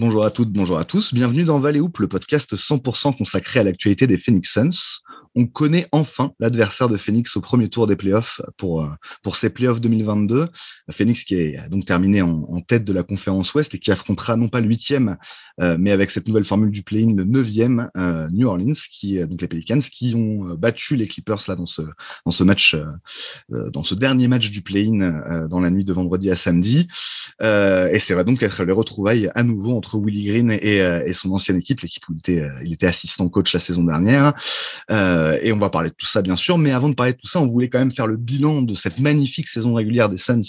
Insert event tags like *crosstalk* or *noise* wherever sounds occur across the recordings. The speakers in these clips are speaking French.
Bonjour à toutes, bonjour à tous. Bienvenue dans Valley le podcast 100% consacré à l'actualité des Phoenix Suns on connaît enfin l'adversaire de Phoenix au premier tour des playoffs pour, euh, pour ces playoffs 2022. Phoenix qui est donc terminé en, tête de la conférence Ouest et qui affrontera non pas le huitième, euh, mais avec cette nouvelle formule du play-in, le neuvième euh, New Orleans, qui, donc les Pelicans, qui ont battu les Clippers là dans ce, dans ce match, dans ce dernier match du play-in dans la nuit de vendredi à samedi. et c'est vrai donc être les retrouvailles à nouveau entre Willie Green et, son ancienne équipe, l'équipe où il était, assistant coach la saison dernière. Et on va parler de tout ça, bien sûr. Mais avant de parler de tout ça, on voulait quand même faire le bilan de cette magnifique saison régulière des Suns,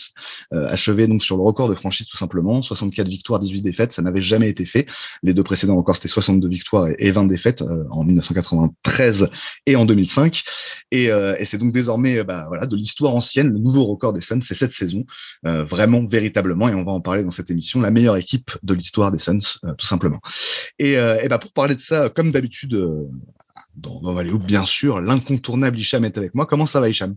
euh, achevée donc sur le record de franchise, tout simplement. 64 victoires, 18 défaites. Ça n'avait jamais été fait. Les deux précédents records, c'était 62 victoires et, 20 défaites euh, en 1993 et en 2005. Et, et c'est donc désormais bah, voilà, de l'histoire ancienne. Le nouveau record des Suns, c'est cette saison. vraiment, véritablement, et on va en parler dans cette émission, la meilleure équipe de l'histoire des Suns, tout simplement. Et, et bah, pour parler de ça, comme d'habitude, dans, dans bien sûr, l'incontournable Hicham est avec moi. Comment ça va, Hicham?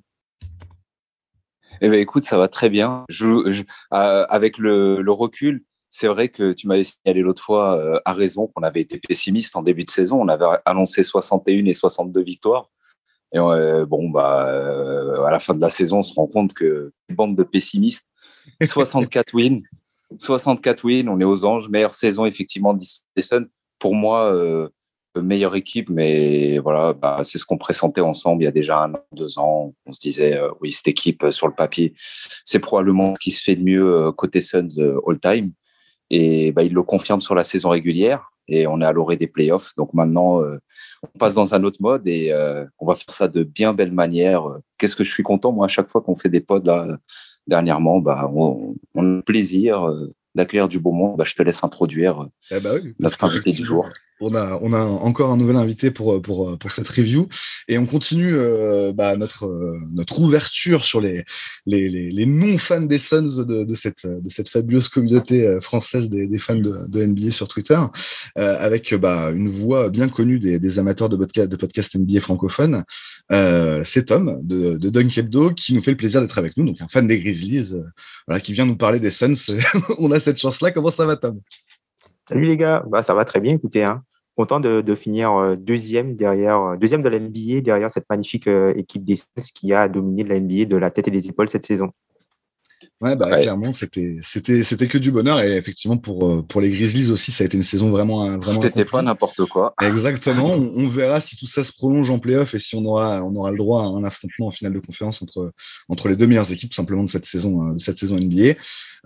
Eh ben, écoute, ça va très bien. Je, euh, avec le, recul, c'est vrai que tu m'avais signalé l'autre fois euh, à raison qu'on avait été pessimiste en début de saison. On avait annoncé 61 et 62 victoires. Et euh, bon, bah, à la fin de la saison, on se rend compte que bande de pessimistes, *laughs* 64 wins, 64 wins, on est aux anges, meilleure saison effectivement Suns. Pour moi, meilleure équipe, mais voilà, bah, c'est ce qu'on pressentait ensemble il y a déjà un an, deux ans. On se disait, euh, oui, cette équipe euh, sur le papier, c'est probablement ce qui se fait de mieux euh, côté Suns all-time. Et bah, il le confirme sur la saison régulière et on est à l'orée des playoffs. Donc maintenant, on passe dans un autre mode et on va faire ça de bien belle manière. Qu'est-ce que je suis content, moi, à chaque fois qu'on fait des pods là, dernièrement, bah, on, on a le plaisir d'accueillir du beau monde. Bah, je te laisse introduire eh bah oui, notre invité du jour on a, encore un nouvel invité pour, cette review et on continue euh, bah, notre, euh, notre ouverture sur les, non-fans des Suns de, cette, fabuleuse communauté euh, française des, fans de, NBA sur Twitter avec bah, une voix bien connue des, amateurs de podcast, NBA francophones. C'est Tom de, de Dunk Hebdo qui nous fait le plaisir d'être avec nous, donc un fan des Grizzlies voilà, qui vient nous parler des Suns. *laughs* on a cette chance-là. Comment ça va, Tom? Salut les gars, bah, ça va très bien, écoutez. Hein. Content de, finir euh, deuxième derrière, euh, deuxième de la NBA derrière cette magnifique euh, équipe des qui a dominé la NBA de la tête et des épaules cette saison. Ouais, bah, clairement, c'était, c'était, c'était que du bonheur. Et effectivement, pour, euh, pour les Grizzlies aussi, ça a été une saison vraiment. vraiment c'était pas n'importe quoi. Exactement. *laughs* on, verra si tout ça se prolonge en playoff et si on aura, on aura le droit à un affrontement en finale de conférence entre, entre les deux meilleures équipes, tout simplement, de cette saison, euh, de cette saison NBA.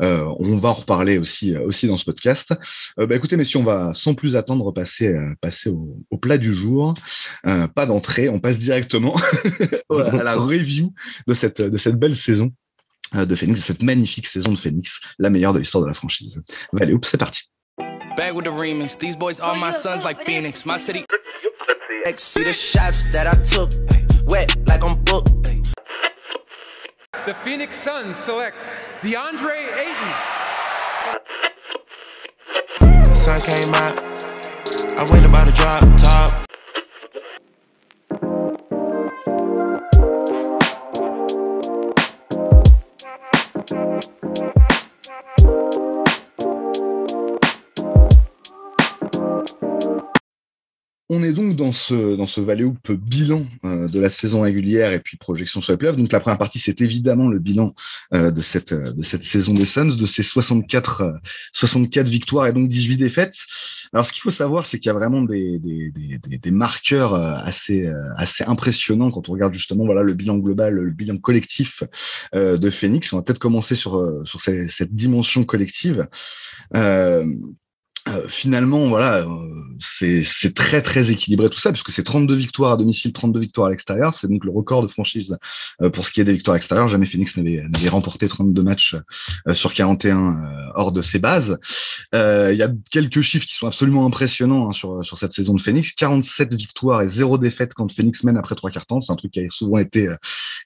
Euh, on va en reparler aussi, aussi dans ce podcast. bah, écoutez, messieurs, on va sans plus attendre passer, passer au, au plat du jour. pas d'entrée, on passe directement *laughs* à la review de cette, de cette belle saison euh, de Phoenix, de cette magnifique saison de Phoenix, la meilleure de l'histoire de la franchise. Allez, oups, c'est parti. Back with the remix. These boys are my sons like Phoenix. My city. See the shots that I took, wet like I'm booked. The Phoenix Suns select DeAndre Ayton. The sun came out. I went about to drop top. On est donc dans ce, dans ce Valley Hoop bilan euh, de la saison régulière et puis projection sur les playoffs. Donc la première partie, c'est évidemment le bilan euh, de, cette, de cette saison des Suns, de ces 64, 64 euh, victoires et donc 18 défaites. Alors ce qu'il faut savoir, c'est qu'il y a vraiment des, des, des, des, marqueurs assez, assez impressionnants quand on regarde justement voilà, le bilan global, le bilan collectif de Phoenix. On va peut-être commencer sur, sur cette dimension collective. Euh, finalement, voilà, euh, c'est très très équilibré tout ça, puisque c'est 32 victoires à domicile, 32 victoires à l'extérieur. C'est donc le record de franchise euh, pour ce qui est des victoires extérieures. Jamais Phoenix n'avait remporté 32 matchs sur 41 hors de ses bases. Il y a quelques chiffres qui sont absolument impressionnants hein, sur, sur cette saison de Phoenix. 47 victoires et 0 défaites quand Phoenix mène après trois quarts temps. C'est un truc qui a souvent été,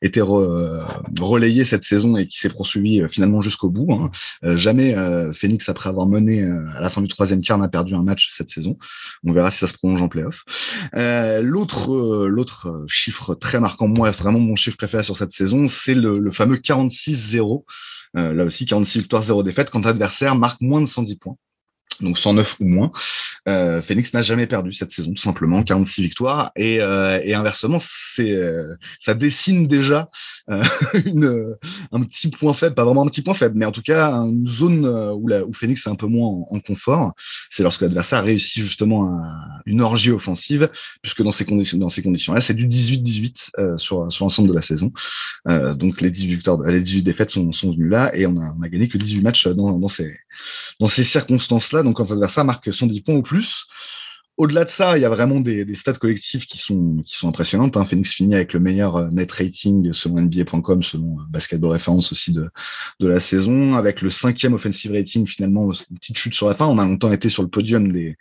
été relayé cette saison et qui s'est poursuivi finalement jusqu'au bout. Hein. jamais Phoenix, après avoir mené à la fin du troisième troisième a perdu un match cette saison. On verra si ça se prolonge en playoff. Euh, l'autre, euh, l'autre chiffre très marquant, moi, vraiment mon chiffre préféré sur cette saison, c'est le, fameux 46-0. Euh, là aussi, 46 victoires, 0 défaites, quand l'adversaire marque moins de 110 points. Donc 109 ou moins. Euh, Phoenix n'a jamais perdu cette saison, tout simplement, 46 victoires. Et, euh, inversement, euh, ça dessine déjà *laughs* un petit point faible, pas vraiment un petit point faible, mais en tout cas une zone où, la, Phoenix est un peu moins en, confort. C'est lorsque l'adversaire réussit justement une orgie offensive, puisque dans ces conditions-là, c'est du 18-18 sur, l'ensemble de la saison. donc les 18 victoires, les 18 défaites sont, venues là, et on a, on a gagné que 18 matchs dans, dans ces, dans ces circonstances-là. Donc, quand l'adversaire marque 110 points ou plus, au-delà de ça, il y a vraiment des, des stats collectifs qui sont, qui impressionnantes. Hein. Phoenix finit avec le meilleur euh, net rating selon NBA.com, selon euh, Basketball Référence aussi de, la saison, avec le cinquième offensive rating finalement, une petite chute sur la fin. On a longtemps été sur le podium des,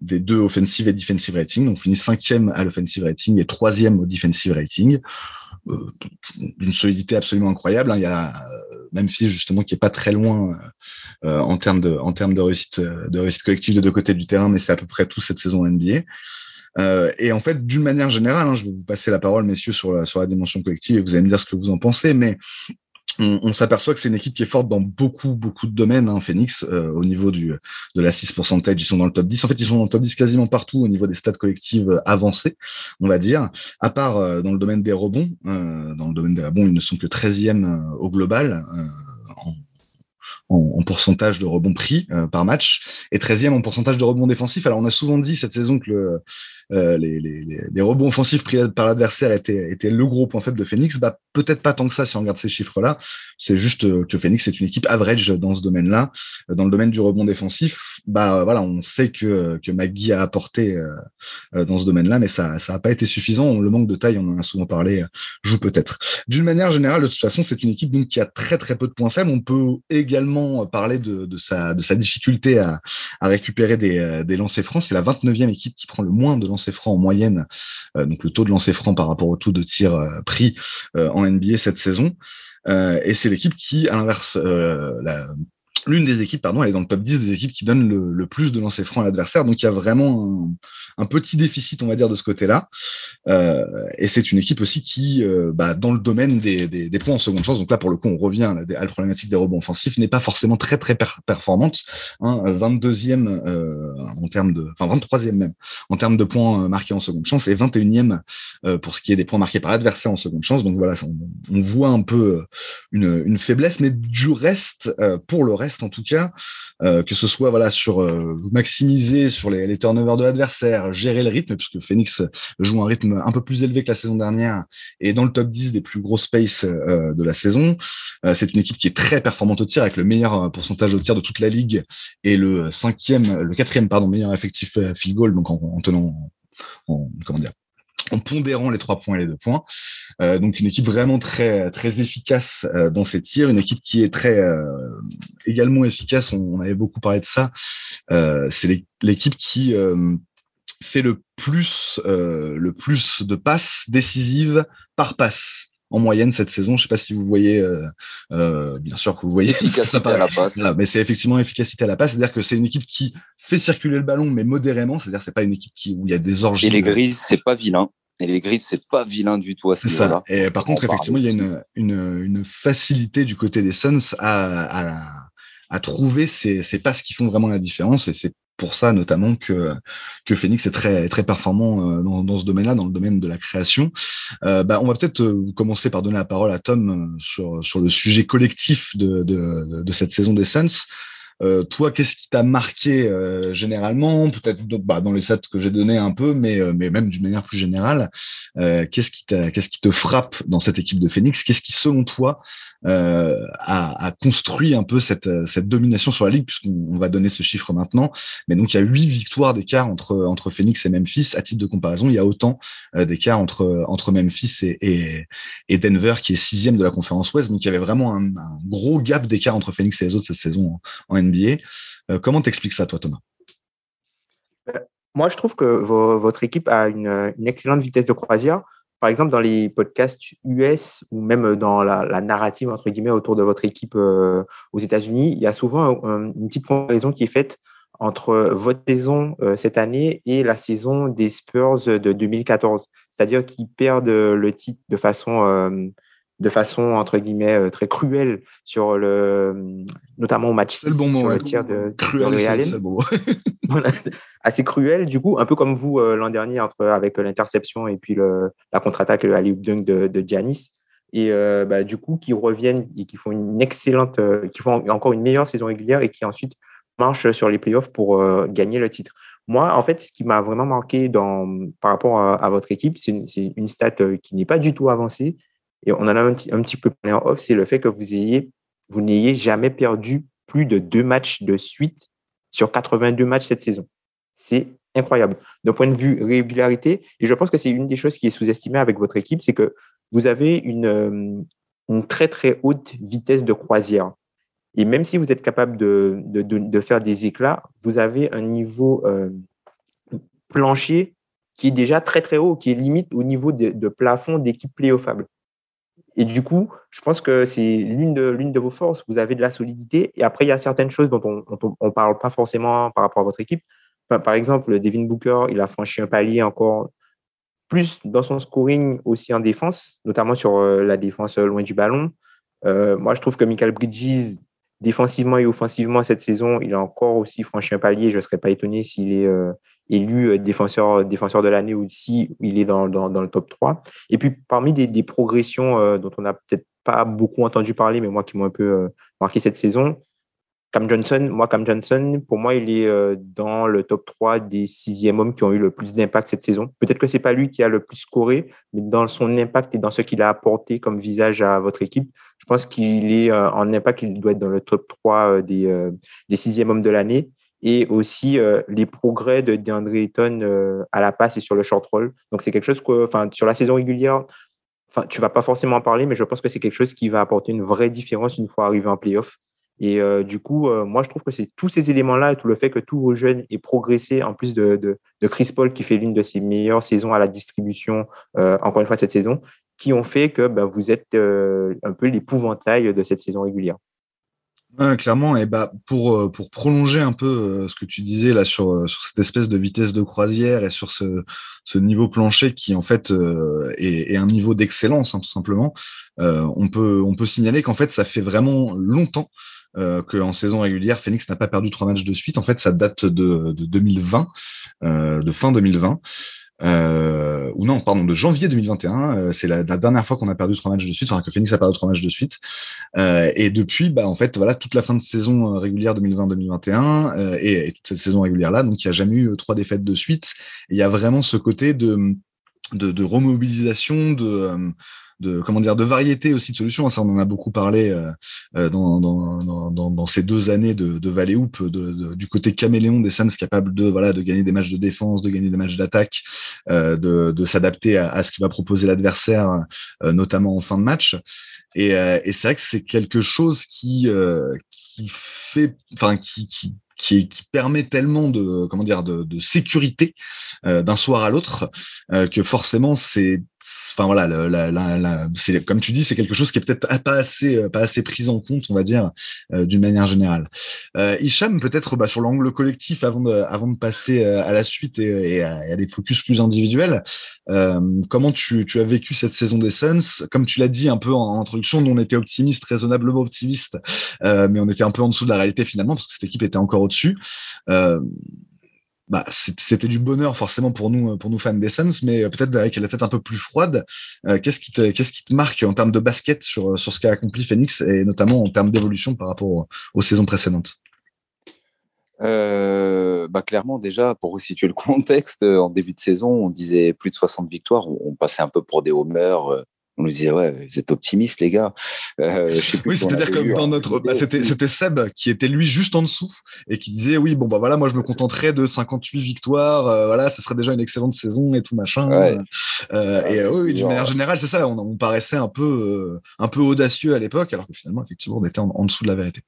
deux offensive et defensive rating. On finit cinquième à l'offensive rating et troisième au defensive rating. Euh, d'une solidité absolument incroyable. Hein. Il y a euh, Memphis justement qui est pas très loin euh, en termes de en termes réussite collective de deux côtés du terrain, mais c'est à peu près tout cette saison NBA. Euh, et en fait, d'une manière générale, hein, je vais vous passer la parole, messieurs, sur la, sur la dimension collective et vous allez me dire ce que vous en pensez. Mais on, s'aperçoit que c'est une équipe qui est forte dans beaucoup, beaucoup de domaines, hein, Phoenix, euh, au niveau du, de la 6% ils sont dans le top 10. En fait, ils sont dans le top 10 quasiment partout au niveau des stats collectives euh, avancées, on va dire, à part euh, dans le domaine des rebonds. dans le domaine des rebonds, ils ne sont que 13e au global. En, en, pourcentage de rebonds pris par match et 13e en pourcentage de rebonds défensifs. Alors on a souvent dit cette saison que le, euh, les, les, les, rebonds offensifs pris par l'adversaire étaient, étaient le gros point faible de Phoenix. Bah, peut-être pas tant que ça si on regarde ces chiffres-là. C'est juste euh, que Phoenix est une équipe average dans ce domaine-là. Dans le domaine du rebond défensif, bah voilà, on sait que, que McGee a apporté euh, dans ce domaine-là, mais ça n'a pas été suffisant. Le manque de taille, on en a souvent parlé, joue peut-être. D'une manière générale, de toute façon, c'est une équipe donc, qui a très très peu de points faibles. On peut également parler de, de, sa, de sa difficulté à, à récupérer des, des lancers francs. C'est la 29e équipe qui prend le moins de lancers francs en moyenne, euh, donc le taux de lancer franc par rapport au taux de tir euh, pris euh, NBA cette saison. et c'est l'équipe qui, à l'inverse, l'une des équipes, pardon, elle est dans le top 10 des équipes qui donnent le, plus de lancers francs à l'adversaire. Donc il y a vraiment un, petit déficit, on va dire, de ce côté-là. Euh, et c'est une équipe aussi qui, euh, bah, dans le domaine des, points en seconde chance, donc là pour le coup on revient à la, problématique des rebonds offensifs, n'est pas forcément très très performante. Hein, 22e euh, en termes de, enfin 23e même en termes de points marqués en seconde chance et 21e euh, pour ce qui est des points marqués par l'adversaire en seconde chance. Donc voilà, on, voit un peu une, faiblesse, mais du reste, pour le reste en tout cas, euh, que ce soit voilà sur euh, maximiser sur les, turnovers de l'adversaire, gérer le rythme, puisque Phoenix joue un rythme un peu plus élevé que la saison dernière et dans le top 10 des plus gros space euh, de la saison. c'est une équipe qui est très performante au tir avec le meilleur pourcentage au tir de toute la ligue et le cinquième, le quatrième pardon meilleur effectif field goal, donc en, en tenant en, comment dire en pondérant les trois points et les deux points. Euh, donc une équipe vraiment très très efficace euh, dans ses tirs, une équipe qui est très euh, également efficace. On, avait beaucoup parlé de ça. c'est l'équipe qui fait le plus le plus de passes décisives par passe en moyenne cette saison. Je sais pas si vous voyez, euh, euh, bien sûr que vous voyez. *laughs* Efficacité à la passe. mais c'est effectivement efficacité à la passe. C'est-à-dire que c'est une équipe qui fait circuler le ballon, mais modérément. C'est-à-dire c'est pas une équipe qui, où il y a des orgies. Et les grises, c'est pas vilain. Et les grises, c'est pas vilain du tout à ce ça. Et par contre, effectivement, il y a une, une, une, facilité du côté des Suns à, à, à trouver ces, ces passes qui font vraiment la différence. Et c'est pour ça notamment que que Phoenix est très très performant euh, dans, dans ce domaine-là, dans le domaine de la création. Euh, bah, on va peut-être euh, commencer par donner la parole à Tom euh, sur sur le sujet collectif de de, de cette saison des Suns. Euh, toi, qu'est-ce qui t'a marqué euh, généralement? Peut-être bah, dans les sets que j'ai donné un peu, mais, euh, même d'une manière plus générale. qu'est-ce qui, te frappe dans cette équipe de Phoenix? Qu'est-ce qui, selon toi, a, construit un peu cette, domination sur la ligue? Puisqu'on va donner ce chiffre maintenant. Mais donc, il y a huit victoires d'écart entre, Phoenix et Memphis. À titre de comparaison, il y a autant d'écart entre, Memphis et, Denver, qui est sixième de la conférence Ouest. Donc, il y avait vraiment un, un gros gap d'écart entre Phoenix et les autres cette saison en, en Euh, comment t'expliques ça, toi, Thomas? Euh, Moi, je trouve que votre équipe a une, excellente vitesse de croisière. Par exemple, dans les podcasts US ou même dans la, narrative entre guillemets autour de votre équipe euh, aux États-Unis, il y a souvent une petite comparaison qui est faite entre votre saison cette année et la saison des Spurs de 2014. C'est-à-dire qu'ils perdent le titre de façon de façon entre guillemets très cruelle sur le notamment au match le bon sur le tir de, cruel, *laughs* *laughs* assez cruel du coup un peu comme vous l'an dernier entre avec l'interception et puis le, la contre-attaque le alley dunk de, de Giannis. Et bah, du coup qui reviennent et qui font une excellente qui font encore une meilleure saison régulière et qui ensuite marchent sur les playoffs pour gagner le titre. Moi, en fait, ce qui m'a vraiment marqué dans, par rapport à, votre équipe, c'est une, stat euh, qui n'est pas du tout avancée. Et on en a un petit, peu parlé en off, c'est le fait que vous ayez, vous n'ayez jamais perdu plus de deux matchs de suite sur 82 matchs cette saison. C'est incroyable. D'un point de vue régularité, et je pense que c'est une des choses qui est sous-estimée avec votre équipe, c'est que vous avez une, euh, très, très haute vitesse de croisière. Et même si vous êtes capable de, faire des éclats, vous avez un niveau euh, plancher qui est déjà très très haut, qui est limite au niveau de, plafond d'équipe playoffables. Et du coup, je pense que c'est l'une de, vos forces. Vous avez de la solidité. Et après, il y a certaines choses dont on ne parle pas forcément par rapport à votre équipe. par exemple, Devin Booker, il a franchi un palier encore plus dans son scoring aussi en défense, notamment sur euh, la défense loin du ballon. Euh, moi, je trouve que Michael Bridges, défensivement et offensivement cette saison, il a encore aussi franchi un palier. Je ne serais pas étonné s'il est euh, élu euh, défenseur, défenseur de l'année ou s'il est dans, dans, dans, le top 3. Et puis, parmi des, des progressions euh, dont on n'a peut-être pas beaucoup entendu parler, mais moi qui m'ont un peu marqué cette saison, Cam Johnson, moi, Cam Johnson, pour moi, il est euh, dans le top 3 des sixième hommes qui ont eu le plus d'impact cette saison. Peut-être que c'est pas lui qui a le plus scoré, mais dans son impact et dans ce qu'il a apporté comme visage à votre équipe, je pense qu'il est euh, en impact, il doit être dans le top 3 euh, des, des sixième hommes de l'année. Et aussi les progrès de DeAndre Ayton à la passe et sur le short roll. Donc, c'est quelque chose que, enfin, sur la saison régulière, enfin, tu vas pas forcément en parler, mais je pense que c'est quelque chose qui va apporter une vraie différence une fois arrivé en playoff. Et euh, du coup, euh, moi, je trouve que c'est tous ces éléments-là tout le fait que tous vos jeunes aient progressé, en plus de, de, de Chris Paul qui fait l'une de ses meilleures saisons à la distribution, euh, encore une fois cette saison, qui ont fait que bah, vous êtes un peu l'épouvantail de cette saison régulière. Clairement, et bah pour, pour prolonger un peu ce que tu disais là sur, sur cette espèce de vitesse de croisière et sur ce, ce niveau plancher qui en fait est, est un niveau d'excellence hein, tout simplement, on, peut, on peut signaler qu'en fait ça fait vraiment longtemps euh, qu'en saison régulière, Phoenix n'a pas perdu trois matchs de suite. En fait, ça date de, de 2020, euh, de fin 2020. Euh, ou non, pardon, de janvier 2021. Euh, c'est la, la, dernière fois qu'on a perdu trois matchs de suite, enfin que Phoenix a perdu trois matchs de suite. Euh, et depuis, bah, en fait, voilà, toute la fin de saison régulière 2020-2021 euh, et, et, toute cette saison régulière là, donc il n'y a jamais eu trois défaites de suite. Il y a vraiment ce côté de, de remobilisation, de de comment dire de variété aussi de solutions. Ça, on en a beaucoup parlé euh, euh dans, dans, ces deux années de, de Valley de, du côté caméléon des Suns capable de voilà de gagner des matchs de défense, de gagner des matchs d'attaque, euh, de, s'adapter à, à, ce que va proposer l'adversaire, notamment en fin de match. Et, c'est vrai que c'est quelque chose qui qui fait, enfin qui, qui qui, permet tellement de comment dire de, de sécurité d'un soir à l'autre que forcément c'est enfin voilà c'est comme tu dis c'est quelque chose qui est peut-être pas assez euh, pas assez pris en compte on va dire euh, d'une manière générale. Euh, peut-être bah, sur l'angle collectif avant de passer euh, à la suite et, à, des focus plus individuels comment tu, as vécu cette saison des Suns? Comme tu l'as dit un peu en, en introduction nous on était optimiste raisonnablement optimiste mais on était un peu en dessous de la réalité finalement parce que cette équipe était encore au-dessus bah, c'était du bonheur forcément pour nous, pour nous fans des Suns, mais peut-être avec la tête un peu plus froide. Euh, qu'est-ce qui te, marque en termes de basket sur, sur ce qu'a accompli Phoenix et notamment en termes d'évolution par rapport aux, saisons précédentes? Euh, bah clairement déjà pour resituer le *laughs* contexte en début de saison on disait plus de 60 victoires on passait un peu pour des homers euh, on nous disait ouais vous êtes optimistes les gars euh, oui c'est-à-dire que dans notre bah, c'était c'était Seb qui était lui juste en dessous et qui disait oui bon bah voilà moi je me contenterais de 58 victoires euh, voilà ce serait déjà une excellente saison et tout machin ouais. euh, ouais, et oui d'une manière générale c'est ça on, on, paraissait un peu euh, un peu audacieux à l'époque alors que finalement effectivement on était en, en dessous de la vérité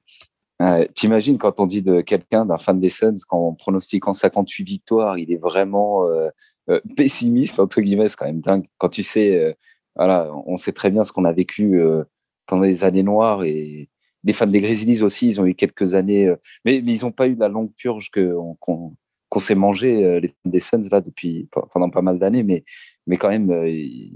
T'imagines quand on dit de quelqu'un, d'un fan des Suns, qu'en pronostiquant 58 victoires, il est vraiment euh, euh, pessimiste, entre guillemets, c'est quand même dingue. Quand tu sais euh, voilà, on sait très bien ce qu'on a vécu euh, pendant les années noires et les fans des Grizzlies aussi, ils ont eu quelques années, euh, mais, mais, ils n'ont pas eu la longue purge qu'on qu s'est mangé euh, les fans des Suns là depuis pendant pas mal d'années, mais mais quand même ils,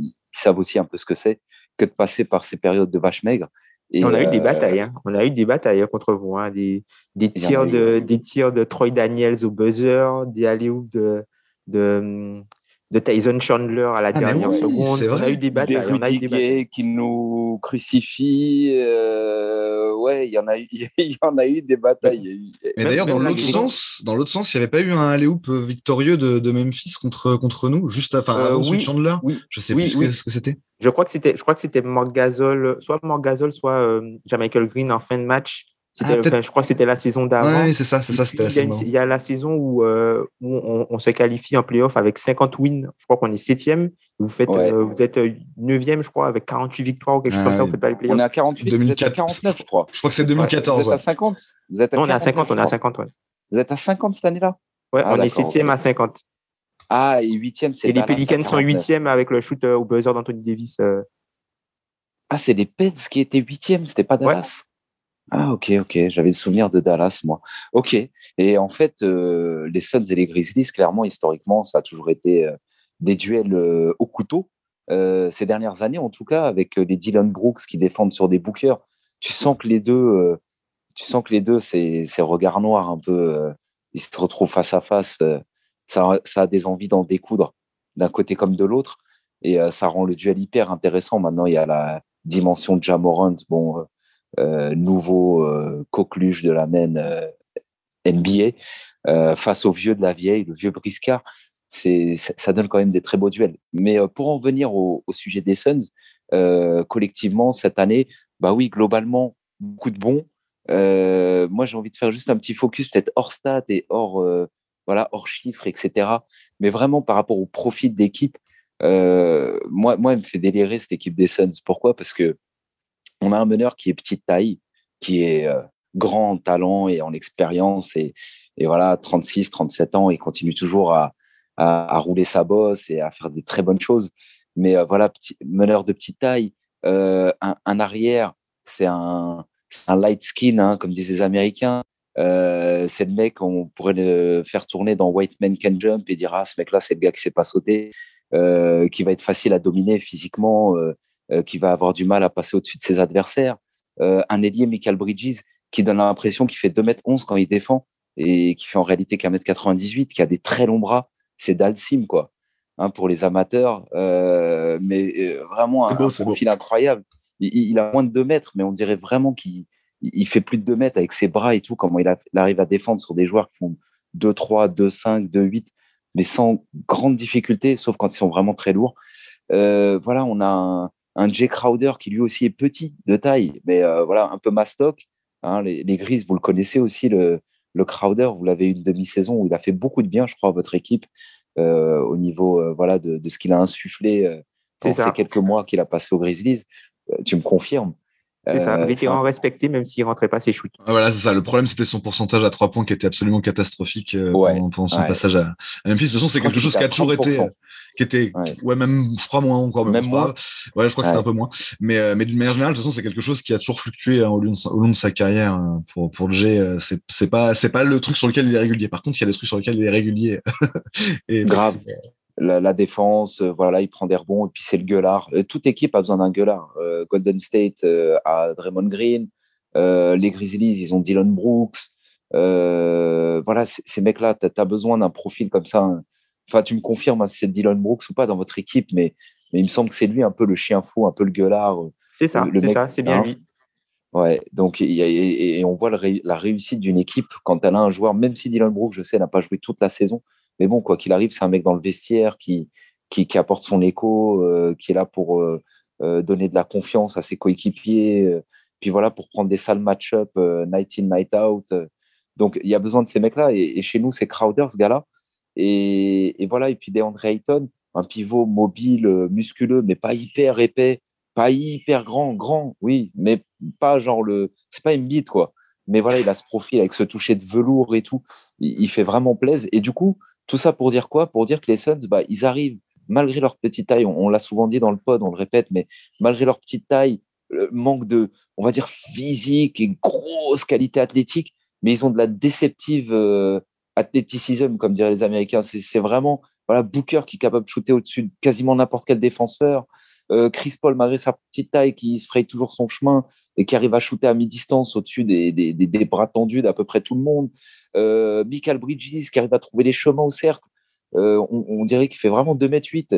ils, savent aussi un peu ce que c'est. que de passer par ces périodes de vache maigre. Et, on a eu des batailles, hein. on a eu des batailles hein, contre vous, hein. des, des, tirs de, des tirs de Troy Daniels au buzzer, des alley de, de, de Tyson Chandler à la ah, dernière seconde. On a eu des batailles. Des on a eu des batailles. qui nous crucifient. Euh, ouais, il y en a eu, *laughs* il y en a eu des batailles. Mais d'ailleurs, dans l'autre sens, dans l'autre sens, il n'y avait pas eu un alley victorieux de, de, Memphis contre contre nous, juste enfin euh, Chandler. Oui, je sais plus ce que c'était. Je crois que c'était, je crois que c'était Mark Gasol, soit Mark Gasol, soit euh, Jamichael Green en fin de match ah, je crois que c'était la saison d'avant. Oui, c'est ça, c'est ça, c'était la saison. Il y a la saison où, euh, où on, se qualifie en playoff avec 50 wins. Je crois qu'on est septième. Vous faites, euh, vous êtes euh, neuvième, je crois, avec 48 victoires ou quelque chose comme ça. Vous faites pas les playoffs. On est à 48, 2004, 49, je crois. Je crois que c'est 2014. vous êtes à 50. Vous êtes à on est à 50, on est à 50, ouais. Vous êtes à 50 cette année-là? Ouais, ah, on est septième à 50. Ah, et huitième, c'est. Et les Pelicans sont huitièmes avec le shoot au buzzer d'Anthony Davis. Ah, c'est les Peds qui étaient huitièmes, c'était pas Dallas? Ah, ok, ok. J'avais le souvenir de Dallas, moi. Ok. Et en fait, euh, les Suns et les Grizzlies, clairement, historiquement, ça a toujours été euh, des duels euh, au couteau. ces dernières années, en tout cas, avec les Dylan Brooks qui défendent sur des bookers, tu sens que les deux, tu sens que les deux, c'est ces regards noirs un peu, ils se retrouvent face à face. ça, ça a des envies d'en découdre d'un côté comme de l'autre. Et ça rend le duel hyper intéressant. Maintenant, il y a la dimension de Jamorant. Bon, nouveau euh, coqueluche de la main euh, NBA face au vieux de la vieille, le vieux briscard. Ça donne quand même des très beaux duels. Mais pour en venir au, sujet des Suns, collectivement, cette année, bah oui, globalement, beaucoup de bons. moi, j'ai envie de faire juste un petit focus, peut-être hors stats et hors, voilà, hors chiffres, etc. Mais vraiment par rapport au profit d'équipe, moi, moi, elle me fait délirer cette équipe des Suns. Pourquoi? Parce que on a un meneur qui est petite taille, qui est euh, grand en talent et en expérience et, voilà, 36, 37 ans, il continue toujours à, rouler sa bosse et à faire des très bonnes choses. Mais euh, voilà, meneur de petite taille, euh, un, arrière, c'est un, light skin, hein, comme disent les Américains. c'est le mec, on pourrait faire tourner dans White Man Can Jump et dire Ah, ce mec-là, c'est le gars qui sait pas sauter, qui va être facile à dominer physiquement, qui va avoir du mal à passer au-dessus de ses adversaires. Euh, un ailier, Michael Bridges, qui donne l'impression qu'il fait 2m11 quand il défend et qui fait en réalité qu'un m 98, qui a des très longs bras. C'est Dalsim, quoi, hein, pour les amateurs. Euh, mais vraiment un, profil incroyable. Il, a moins de 2 mètres, mais on dirait vraiment qu'il il fait plus de 2 mètres avec ses bras et tout, comment il, arrive à défendre sur des joueurs qui font 2-3, 2-5, 2-8, mais sans grande difficulté, sauf quand ils sont vraiment très lourds. voilà, on a un, un Jay Crowder qui lui aussi est petit de taille, mais euh, voilà, un peu mastoc. Hein, les, les Grises, vous le connaissez aussi, le, le Crowder, vous l'avez eu une demi-saison où il a fait beaucoup de bien, je crois, à votre équipe, euh, au niveau euh, voilà, de, de, ce qu'il a insufflé dans ces quelques mois qu'il a passé aux Grizzlies. tu me confirmes c'est ça, vétéran respecté, même s'il ne rentrait pas ses shoots. voilà, c'est ça. Le problème, c'était son pourcentage à trois points qui était absolument catastrophique pendant, son passage à, Memphis. De toute façon, c'est quelque chose qui a toujours été, qui était, ouais. même, je crois moins encore. Même, moins. Ouais, je crois que c'était un peu moins. Mais, euh, mais d'une manière générale, de toute façon, c'est quelque chose qui a toujours fluctué hein, au, long de, au, long de, sa carrière. Hein, pour, pour le G, euh, c'est, c'est pas, c'est pas le truc sur lequel il est régulier. Par contre, il y a des trucs sur lesquels il est régulier. *laughs* Et, Grave. La, la, défense, euh, voilà, il prend des rebonds et puis c'est le gueulard. toute équipe a besoin d'un gueulard. Golden State a Draymond Green, les Grizzlies, ils ont Dylan Brooks. voilà, ces mecs-là, tu as, besoin d'un profil comme ça, Enfin, tu me confirmes hein, si c'est Dylan Brooks ou pas dans votre équipe, mais, mais il me semble que c'est lui un peu le chien fou, un peu le gueulard. Euh, c'est ça, c'est ça, c'est bien hein. lui. Ouais, donc et, on voit la réussite d'une équipe quand elle a un joueur, même si Dylan Brooks, je sais, n'a pas joué toute la saison, mais bon, quoi qu'il arrive, c'est un mec dans le vestiaire qui, qui, apporte son écho, euh, qui est là pour euh, donner de la confiance à ses coéquipiers, puis voilà, pour prendre des sales match-up night in, night out. donc il y a besoin de ces mecs-là, et, chez nous, c'est Crowder, ce gars-là. Et, voilà, et puis DeAndre Ayton, un pivot mobile, euh, musculeux, mais pas hyper épais, pas hyper grand, grand, oui, mais pas genre le. C'est pas bite, quoi. Mais voilà, il a ce profil avec ce toucher de velours et tout. Il, fait vraiment plaisir. Et du coup, tout ça pour dire quoi? Pour dire que les Suns, bah, ils arrivent, malgré leur petite taille, on, l'a souvent dit dans le pod, on le répète, mais malgré leur petite taille, manque de, on va dire, physique et grosse qualité athlétique, mais ils ont de la déceptive euh, athléticisme, comme diraient les Américains. C'est vraiment voilà, Booker qui est capable de shooter au-dessus de quasiment n'importe quel défenseur. Chris Paul, malgré sa petite taille, qui se fraye toujours son chemin et qui arrive à shooter à mi-distance au-dessus des, des, des, bras tendus d'à peu près tout le monde. Michael Bridges, qui arrive à trouver les chemins au cercle. On, dirait qu'il fait vraiment 2 mètres 8,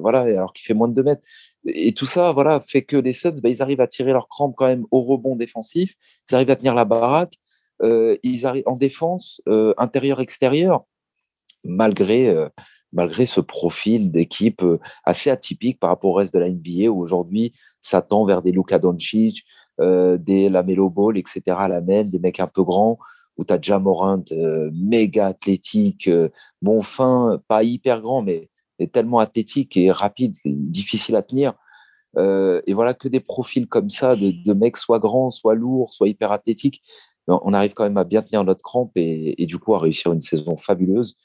voilà, alors qu'il fait moins de 2 mètres. Et tout ça, voilà, fait que les Suns, bah, ils arrivent à tirer leur crampe quand même au rebond défensif. Ils arrivent à tenir la baraque. ils arrivent en défense, intérieur-extérieur, malgré malgré ce profil d'équipe euh, assez atypique par rapport au reste de la NBA, où aujourd'hui, ça tend vers des Luka Doncic, euh, des Lamelo Ball, etc. à la main, des mecs un peu grands, où tu as Jamorant, euh, méga athlétique, bon fin, pas hyper grand, mais, tellement athlétique et rapide, difficile à tenir. et voilà que des profils comme ça, de, mecs soit grands, soit lourds, soit hyper athlétiques, on arrive quand même à bien tenir notre crampe et, du coup à réussir une saison fabuleuse.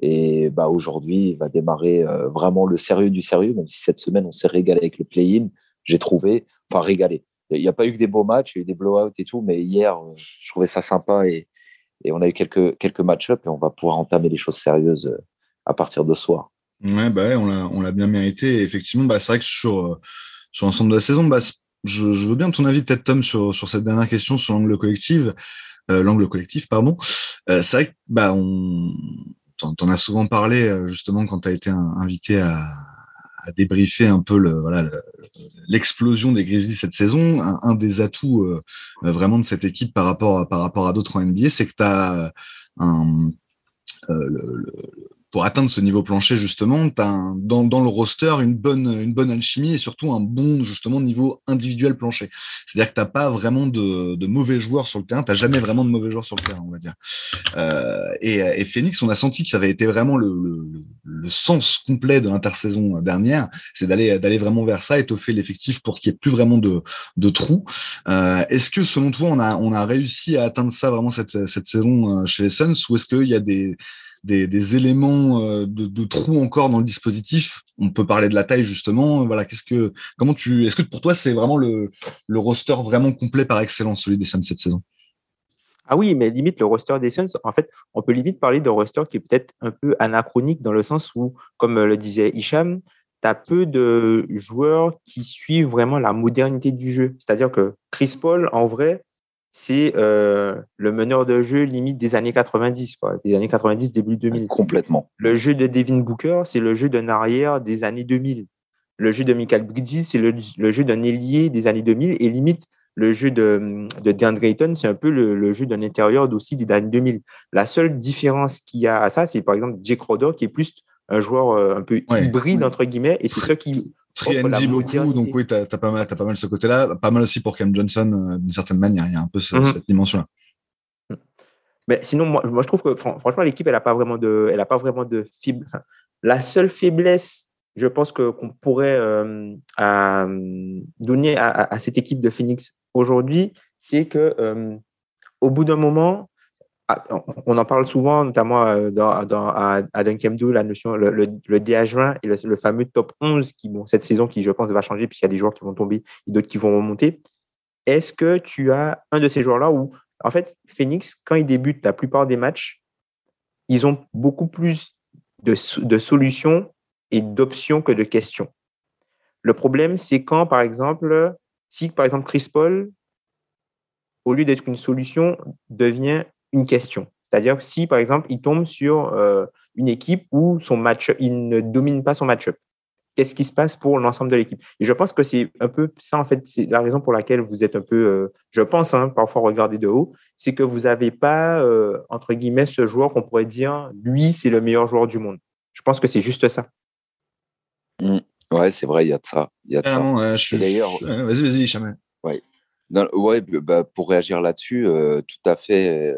Et bah, aujourd'hui, va démarrer euh, vraiment le sérieux du sérieux, même si cette semaine, on s'est régalé avec le play-in. J'ai trouvé, enfin, régalé. Il n'y a pas eu que des beaux matchs, il y a eu des blowouts et tout, mais hier, euh, je trouvais ça sympa et, et on a eu quelques, quelques match-ups et on va pouvoir entamer les choses sérieuses euh, à partir de soir. Ouais, bah on l'a bien mérité. effectivement, bah, c'est vrai que sur, sur l'ensemble de la saison, bah, je, je, veux bien ton avis, peut-être, Tom, sur, sur cette dernière question, sur l'angle collectif. l'angle collectif, pardon. c'est vrai que bah, on, t'en en as souvent parlé euh, justement quand tu as été invité à, débriefer un peu l'explosion des Grizzlies cette saison. Un, des atouts euh, vraiment de cette équipe par rapport à, d'autres en NBA, c'est que tu as un, euh, le, pour atteindre ce niveau plancher, justement, tu as dans, dans, le roster une bonne, une bonne alchimie et surtout un bon, justement, niveau individuel plancher. C'est-à-dire que tu pas vraiment de, de, mauvais joueurs sur le terrain, tu jamais vraiment de mauvais joueurs sur le terrain, on va dire. Euh, et, et, Phoenix, on a senti que ça avait été vraiment le, le, le sens complet de l'intersaison dernière, c'est d'aller d'aller vraiment vers ça, étoffer l'effectif pour qu'il n'y ait plus vraiment de, de trous. Euh, est-ce que, selon toi, on a, on a réussi à atteindre ça vraiment cette, cette saison euh, chez les Suns ou est-ce qu'il y a des des, éléments euh, de, trous encore dans le dispositif. On peut parler de la taille justement. Voilà, qu'est-ce que, comment tu, est-ce que pour toi c'est vraiment le, le roster vraiment complet par excellence celui des Suns cette saison? Ah oui, mais limite, le roster des Suns, en fait, on peut limite parler d'un roster qui est peut-être un peu anachronique dans le sens où, comme le disait Hicham, tu as peu de joueurs qui suivent vraiment la modernité du jeu. C'est-à-dire que Chris Paul, en vrai, c'est euh, le meneur de jeu limite des années 90, quoi, des années 90, début 2000. Complètement. Le jeu de Devin Booker, c'est le jeu d'un arrière des années 2000. Le jeu de Michael Bridges, c'est le, jeu d'un ailier des années 2000. Et limite, le jeu de, de DeAndre Ayton, c'est un peu le, jeu d'un intérieur aussi des années 2000. La seule différence qu'il y a à ça, c'est par exemple Jake Roder, qui est plus un joueur euh, un peu hybride, entre guillemets, et c'est ça qui, Triandy beaucoup, donc oui, tu as, pas mal, as pas mal ce côté-là. Pas mal aussi pour Cam Johnson, euh, d'une certaine manière. Il y a un peu mhm. cette dimension-là. Mais sinon, moi, moi, je trouve que franchement, l'équipe, elle n'a pas vraiment de, elle a pas vraiment de la seule faiblesse, je pense que qu'on pourrait euh, donner à, cette équipe de Phoenix aujourd'hui, c'est que euh, au bout d'un moment, on en parle souvent, notamment euh, à, à la notion, le, le, le DH20 et le, fameux top 11 qui, cette saison qui, je pense, va changer puisqu'il y a des joueurs qui vont tomber et d'autres qui vont remonter. Est-ce que tu as un de ces joueurs-là où, en fait, Phoenix, quand ils débutent la plupart des matchs, ils ont beaucoup plus de, de solutions et d'options que de questions? Le problème, c'est quand, par exemple, si, par exemple, Chris Paul, au lieu d'être une solution, devient une question. C'est-à-dire si, par exemple, il tombe sur euh, une équipe où son match, il ne domine pas son match-up, qu'est-ce qui se passe pour l'ensemble de l'équipe? Et je pense que c'est un peu ça, en fait, c'est la raison pour laquelle vous êtes un peu, euh, je pense, hein, parfois regardé de haut, c'est que vous n'avez pas, euh, entre guillemets, ce joueur qu'on pourrait dire, lui, c'est le meilleur joueur du monde. Je pense que c'est juste ça. Mmh. Ouais, c'est vrai, il y a de ça. Il y a de ça. D'ailleurs, vas-y, vas-y, Chamet. Ouais. Ouais, bah, pour réagir là-dessus, tout à fait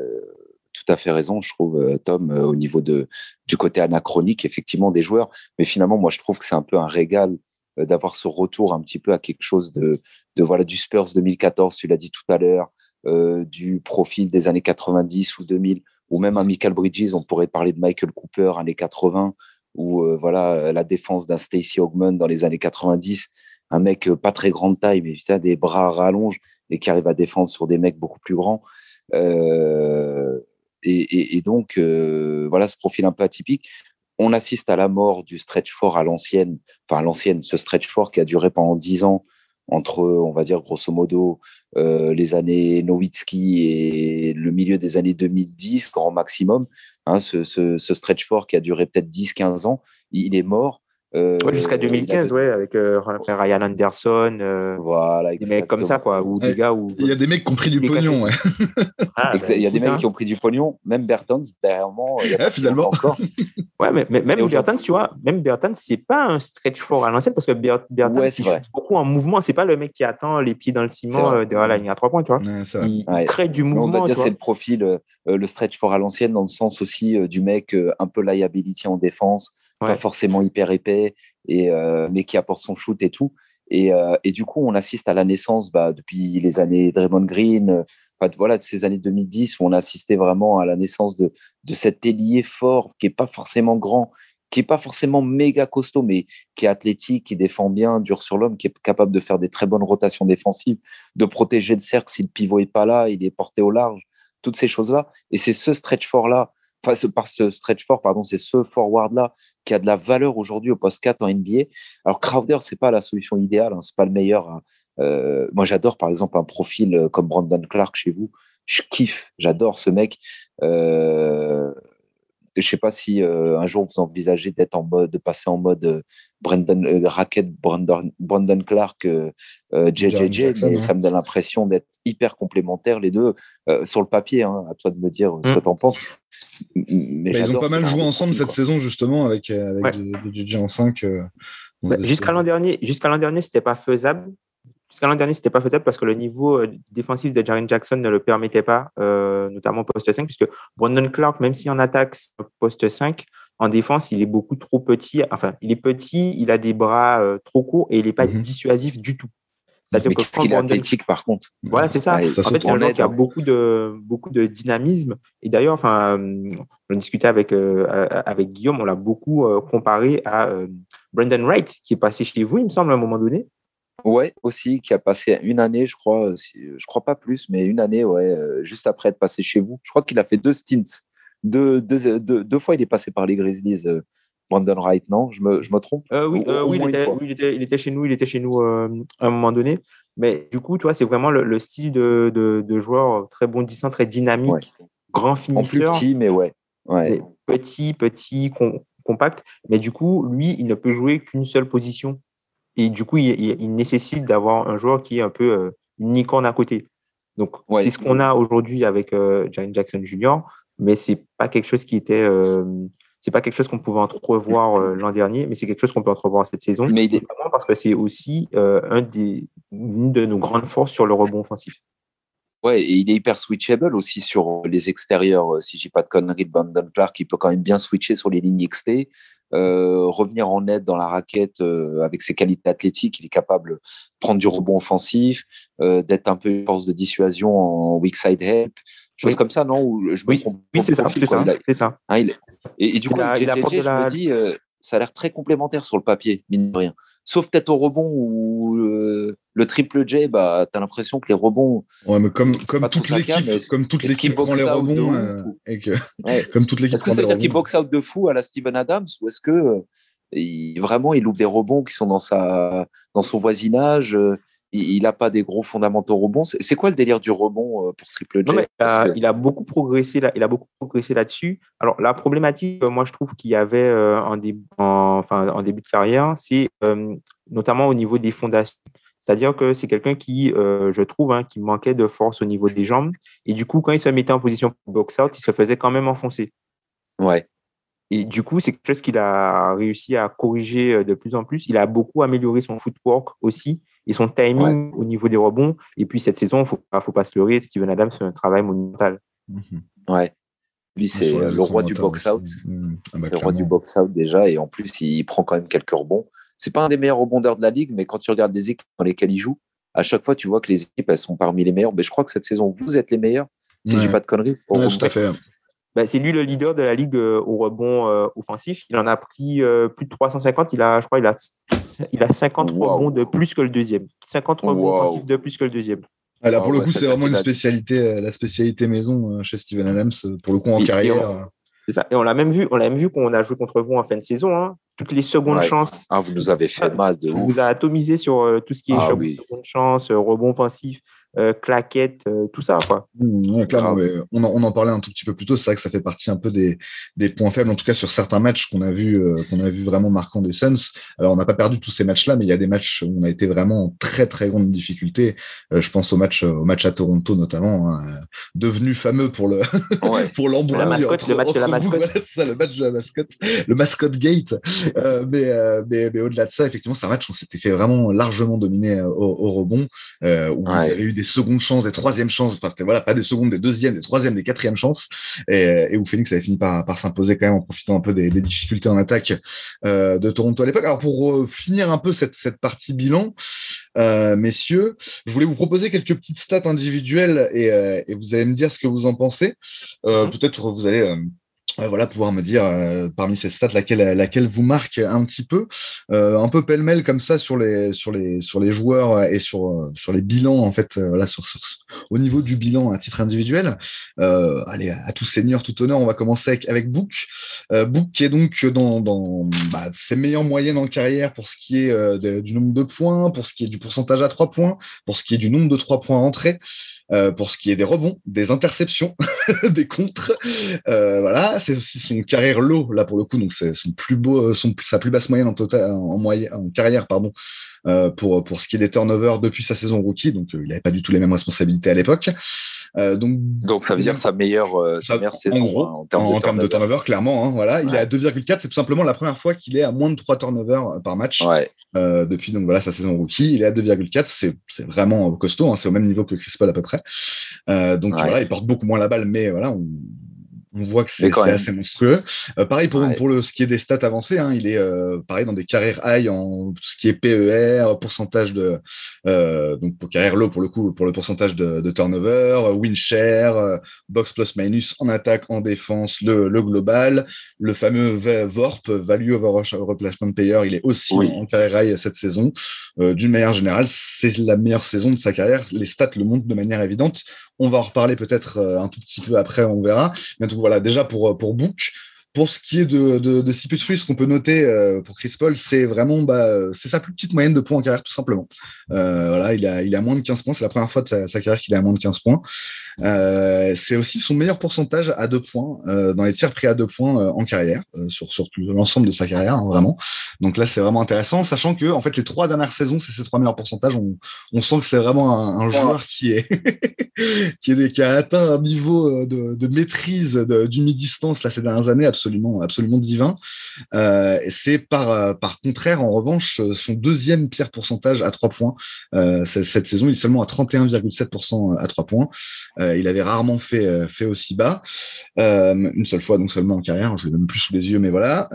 tout à fait raison, je trouve, euh, Tom, euh, au niveau de, du côté anachronique, effectivement, des joueurs. Mais finalement, moi, je trouve que c'est un peu un régal euh, d'avoir ce retour un petit peu à quelque chose de, de voilà, du Spurs 2014, tu l'as dit tout à l'heure, du profil des années 90 ou 2000, ou même un Michael Bridges, on pourrait parler de Michael Cooper, années 80, ou voilà, la défense d'un Stacey Ogman dans les années 90, un mec pas très grande taille, mais des bras rallonges et qui arrive à défendre sur des mecs beaucoup plus grands. Euh, et, donc, euh, voilà ce profil un peu atypique. on assiste à la mort du stretch fort à l'ancienne, enfin à l'ancienne, ce stretch fort qui a duré pendant dix ans entre, on va dire grosso modo, euh, les années Nowitzki et le milieu des années 2010, grand maximum. Hein, ce, ce, ce, stretch fort qui a duré peut-être 10-15 ans, il est mort. Euh, Jusqu'à 2015, ouais, avec euh, Ryan Anderson, euh, voilà, des mecs comme ça, quoi, ou des gars où il y a des mecs qui ont pris du pognon, ouais. ah, ben, il y a des mecs qui ont pris du pognon, même Bertens derrière moi, il y a finalement. encore. *laughs* ouais, mais, mais même Bertens, tu vois, même Bertens, c'est pas un stretch fort à l'ancienne parce que Bertens, ouais, il joue beaucoup en mouvement, c'est pas le mec qui attend les pieds dans le ciment derrière la ligne à trois points, tu vois. il, crée du mouvement. On va dire c'est le profil, le stretch fort à l'ancienne dans le sens aussi du mec un peu liability en défense pas forcément hyper épais, et, euh, mais qui apporte son shoot et tout. Et, euh, et, du coup, on assiste à la naissance bah, depuis les années Draymond Green, euh, voilà, de ces années 2010 où on assistait vraiment à la naissance de, de cet ailier fort qui est pas forcément grand, qui est pas forcément méga costaud, mais qui est athlétique, qui défend bien, dur sur l'homme, qui est capable de faire des très bonnes rotations défensives, de protéger le cercle si le pivot est pas là, il est porté au large, toutes ces choses-là. Et c'est ce stretch fort enfin, par ce stretch fort, pardon, c'est ce forward-là qui a de la valeur aujourd'hui au post 4 en NBA. Alors, Crowder, c'est pas la solution idéale, hein, c'est pas le meilleur. Hein. Euh, moi, j'adore, par exemple, un profil euh, comme Brandon Clark chez vous. Je kiffe, j'adore ce mec. Euh, je sais pas si euh, un jour vous envisagez d'être en mode, de passer en mode euh, Brandon euh, racket Brandon, Brandon Clark JJJ, mais ça me donne l'impression d'être hyper complémentaires les deux sur le papier. Hein, à toi de me dire ce que mm. tu en penses. Mais, ils ont pas mal joué ensemble cette saison justement avec avec JJ en 5. Bah, jusqu'à l'an dernier, jusqu'à l'an dernier, c'était pas faisable Jusqu'à l'an dernier, ce n'était pas faisable parce que le niveau euh, défensif de Jaren Jackson ne le permettait pas, euh, notamment poste 5, puisque Brandon Clark, même si en attaque poste 5, en défense, il est beaucoup trop petit. Enfin, il est petit, il a des bras euh, trop courts et il n'est pas mhm. dissuasif du tout. C'est-à-dire que quand est athlétique, par contre. Voilà, c'est ça. en fait, c'est un joueur qui a beaucoup de, beaucoup de dynamisme. Et d'ailleurs, enfin, on discutait avec, avec Guillaume, on l'a beaucoup comparé à Brandon Wright, qui est passé chez vous, il me semble, à un moment donné. Ouais, aussi, qui a passé une année, je crois, euh, je crois pas plus, mais une année, ouais, euh, juste après être passé chez vous. Je crois qu'il a fait deux stints. Deux, deux, deux, fois, il est passé par les Grizzlies. Euh, Brandon Wright, non? Je me, je me trompe? Oui, oui, il était, il, était, il, était, chez nous, il était chez nous à un moment donné. Mais du coup, tu vois, c'est vraiment le, style de, de, de, joueur très bondissant, très dynamique, grand finisseur. En plus petit, mais ouais. ouais. Petit, petit, compact. Mais du coup, lui, il ne peut jouer qu'une seule position. Et du coup, il, nécessite d'avoir un joueur qui est un peu euh, en à côté. Donc, c'est ce qu'on a aujourd'hui avec euh, Jackson Jr., mais c'est pas quelque chose qui était. Euh, c'est pas quelque chose qu'on pouvait entrevoir euh, l'an dernier, mais c'est quelque chose qu'on peut entrevoir cette saison. Mais il est... parce que c'est aussi un des, une de nos grandes forces sur le rebond offensif. Ouais, et il est hyper switchable aussi sur les extérieurs. Si j'ai pas de conneries de Brandon Clark, il peut quand même bien switcher sur les lignes XT, euh, revenir en aide dans la raquette euh, avec ses qualités athlétiques. Il est capable de prendre du rebond offensif, euh, d'être un peu une force de dissuasion en weak side help, choses comme ça, non je Oui, c'est ça. C'est ça. Hein, et, du coup, il a, je me dis, ça a l'air très complémentaire sur le papier, mine de rien. Sauf peut-être au rebond où le triple J, bah, tu as l'impression que les rebonds. Ouais, mais comme, comme toute l'équipe, comme toute l'équipe prend les rebonds, euh, et que, *laughs* comme toute l'équipe Est-ce que ça veut dire qu'il box out de fou à la Steven Adams ou est-ce que euh, il, vraiment il loupe des rebonds qui sont dans, sa, dans son voisinage euh, il n'a pas des gros fondamentaux rebonds. C'est quoi le délire du rebond pour Triple J? Il, a, beaucoup progressé là, il a beaucoup progressé là-dessus. Alors la problématique, moi je trouve qu'il y avait en, début, enfin, en début de carrière, c'est notamment au niveau des fondations. C'est-à-dire que c'est quelqu'un qui, euh, je trouve, hein, qui manquait de force au niveau des jambes. Et du coup, quand il se mettait en position box-out, il se faisait quand même enfoncer. Ouais. Et du coup, c'est quelque chose qu'il a réussi à corriger euh, de plus en plus. Il a beaucoup amélioré son footwork aussi et son timing au niveau des rebonds. Et puis, cette saison, il ne faut, pas se leurrer, Steven Adams fait un travail monumental. Mhm. Ouais. Lui, c'est le roi du box-out. Ah bah, c'est le roi du box-out déjà. Et en plus, il prend quand même quelques rebonds c'est pas un des meilleurs rebondeurs de la ligue, mais quand tu regardes des équipes dans lesquelles il joue, à chaque fois, tu vois que les équipes, elles sont parmi les meilleures. Mais je crois que cette saison, vous êtes les meilleurs, si je j'ai pas de conneries. Bah, c'est lui le leader de la ligue euh, au rebond euh, offensif. Il en a pris euh, plus de 350. Il a, je crois, il a, il a 50 rebonds de plus que le deuxième. 50 rebonds offensifs de plus que le deuxième. Alors pour le coup, c'est vraiment une spécialité, la spécialité maison chez Steven Adams, pour le coup en carrière. C'est ça. Et on l'a même vu, on l'a même vu qu'on a joué contre vous en fin de saison. Hein. Toutes les secondes chances. Ah, vous nous avez fait mal de On vous a atomisé sur euh, tout ce qui est ah, seconde chance, rebond offensif. Euh, claquettes, euh, tout ça. Quoi. Mmh, on, en, parlait un tout petit peu plus tôt. C'est vrai que ça fait partie un peu des, points faibles, en tout cas sur certains matchs qu'on a vu, euh, qu'on a vu vraiment marquant des Suns. Alors on n'a pas perdu tous ces matchs-là, mais il y a des matchs où on a été vraiment en très très grande difficulté. je pense au match, au match à Toronto notamment, hein, devenu fameux pour le *laughs* pour l'embrouille. La mascotte, le match de la mascotte. *laughs* le match de la mascotte, le mascotte gate. mais, mais, au-delà de ça, effectivement, c'est un match où on s'était fait vraiment largement dominer au, rebond, où il y avait eu des des secondes chances, des troisièmes chances, enfin, voilà, pas des secondes, des deuxièmes, des troisièmes, des quatrièmes chances, et, et où Phoenix avait fini par, par s'imposer quand même en profitant un peu des, des difficultés en attaque euh, de Toronto à l'époque. Alors pour euh, finir un peu cette, cette partie bilan, euh, messieurs, je voulais vous proposer quelques petites stats individuelles et, et vous allez me dire ce que vous en pensez. Mm-hmm. Peut-être vous allez voilà, pouvoir me dire euh, parmi ces stats laquelle, laquelle vous marque un petit peu, euh, un peu pêle-mêle comme ça sur les, sur les, sur les joueurs et sur, sur les bilans, en fait, voilà, sur, au niveau du bilan à titre individuel. Euh, allez, à tout seigneur, tout honneur, on va commencer avec, avec Book. Book qui est donc dans, dans bah, ses meilleures moyennes en carrière pour ce qui est du nombre de points, pour ce qui est du pourcentage à trois points, pour ce qui est du nombre de trois points entrés, pour ce qui est des rebonds, des interceptions, *laughs* des contres. voilà, c'est aussi son carrière low, là pour le coup, donc c'est son plus beau, euh, son, sa plus basse moyenne en, total, en, moyenne, en carrière, pardon, euh, pour, pour ce qui est des turnovers depuis sa saison rookie, donc euh, il n'avait pas du tout les mêmes responsabilités à l'époque. donc, donc ça veut dire sa meilleure, sa meilleure saison en, gros, hein, en, termes, de, turnover. clairement. Hein, voilà, il est à 2,4, c'est tout simplement la première fois qu'il est à moins de 3 turnovers par match depuis donc voilà sa saison rookie. Il est à 2,4, c'est vraiment costaud, hein, c'est au même niveau que Chris Paul à peu près. donc voilà, il porte beaucoup moins la balle, mais voilà, on, on voit que c'est assez monstrueux. Euh, pareil pour, pour le, ce qui est des stats avancées, hein, il est euh, pareil dans des carrières high en tout ce qui est PER, pourcentage de euh, donc pour carrière low pour le coup pour le pourcentage de, de turnover, win share, box plus minus en attaque, en défense, le, le global, le fameux VORP, value over replacement payer, il est aussi en, carrière high cette saison. D'une manière générale, c'est la meilleure saison de sa carrière. Les stats le montrent de manière évidente. On va en reparler peut-être un tout petit peu après, on verra. Mais voilà, déjà pour, pour Book, pour ce qui est de, de, de ce qu'on peut noter euh, pour Chris Paul, c'est vraiment bah, c'est sa plus petite moyenne de points en carrière, tout simplement. Euh, voilà, il a, il a moins de 15 points. C'est la première fois de sa, carrière qu'il à moins de 15 points. Euh, c'est aussi son meilleur pourcentage à deux points dans les tirs pris à deux points en carrière, sur, sur l'ensemble de sa carrière, hein, vraiment. Donc là, c'est vraiment intéressant, sachant que en fait, les trois dernières saisons, c'est ses trois meilleurs pourcentages. On, on sent que c'est vraiment un, joueur qui est *laughs* qui, est, qui a atteint un niveau de, de maîtrise du mi-distance là ces dernières années absolument, divin. Euh, c'est par, euh, par contraire, en revanche, son deuxième pire pourcentage à 3 points. Euh, cette saison, il est seulement à 31,7% à 3 points. il avait rarement fait, fait aussi bas. une seule fois, donc seulement en carrière. Je l'ai même plus sous les yeux, mais voilà.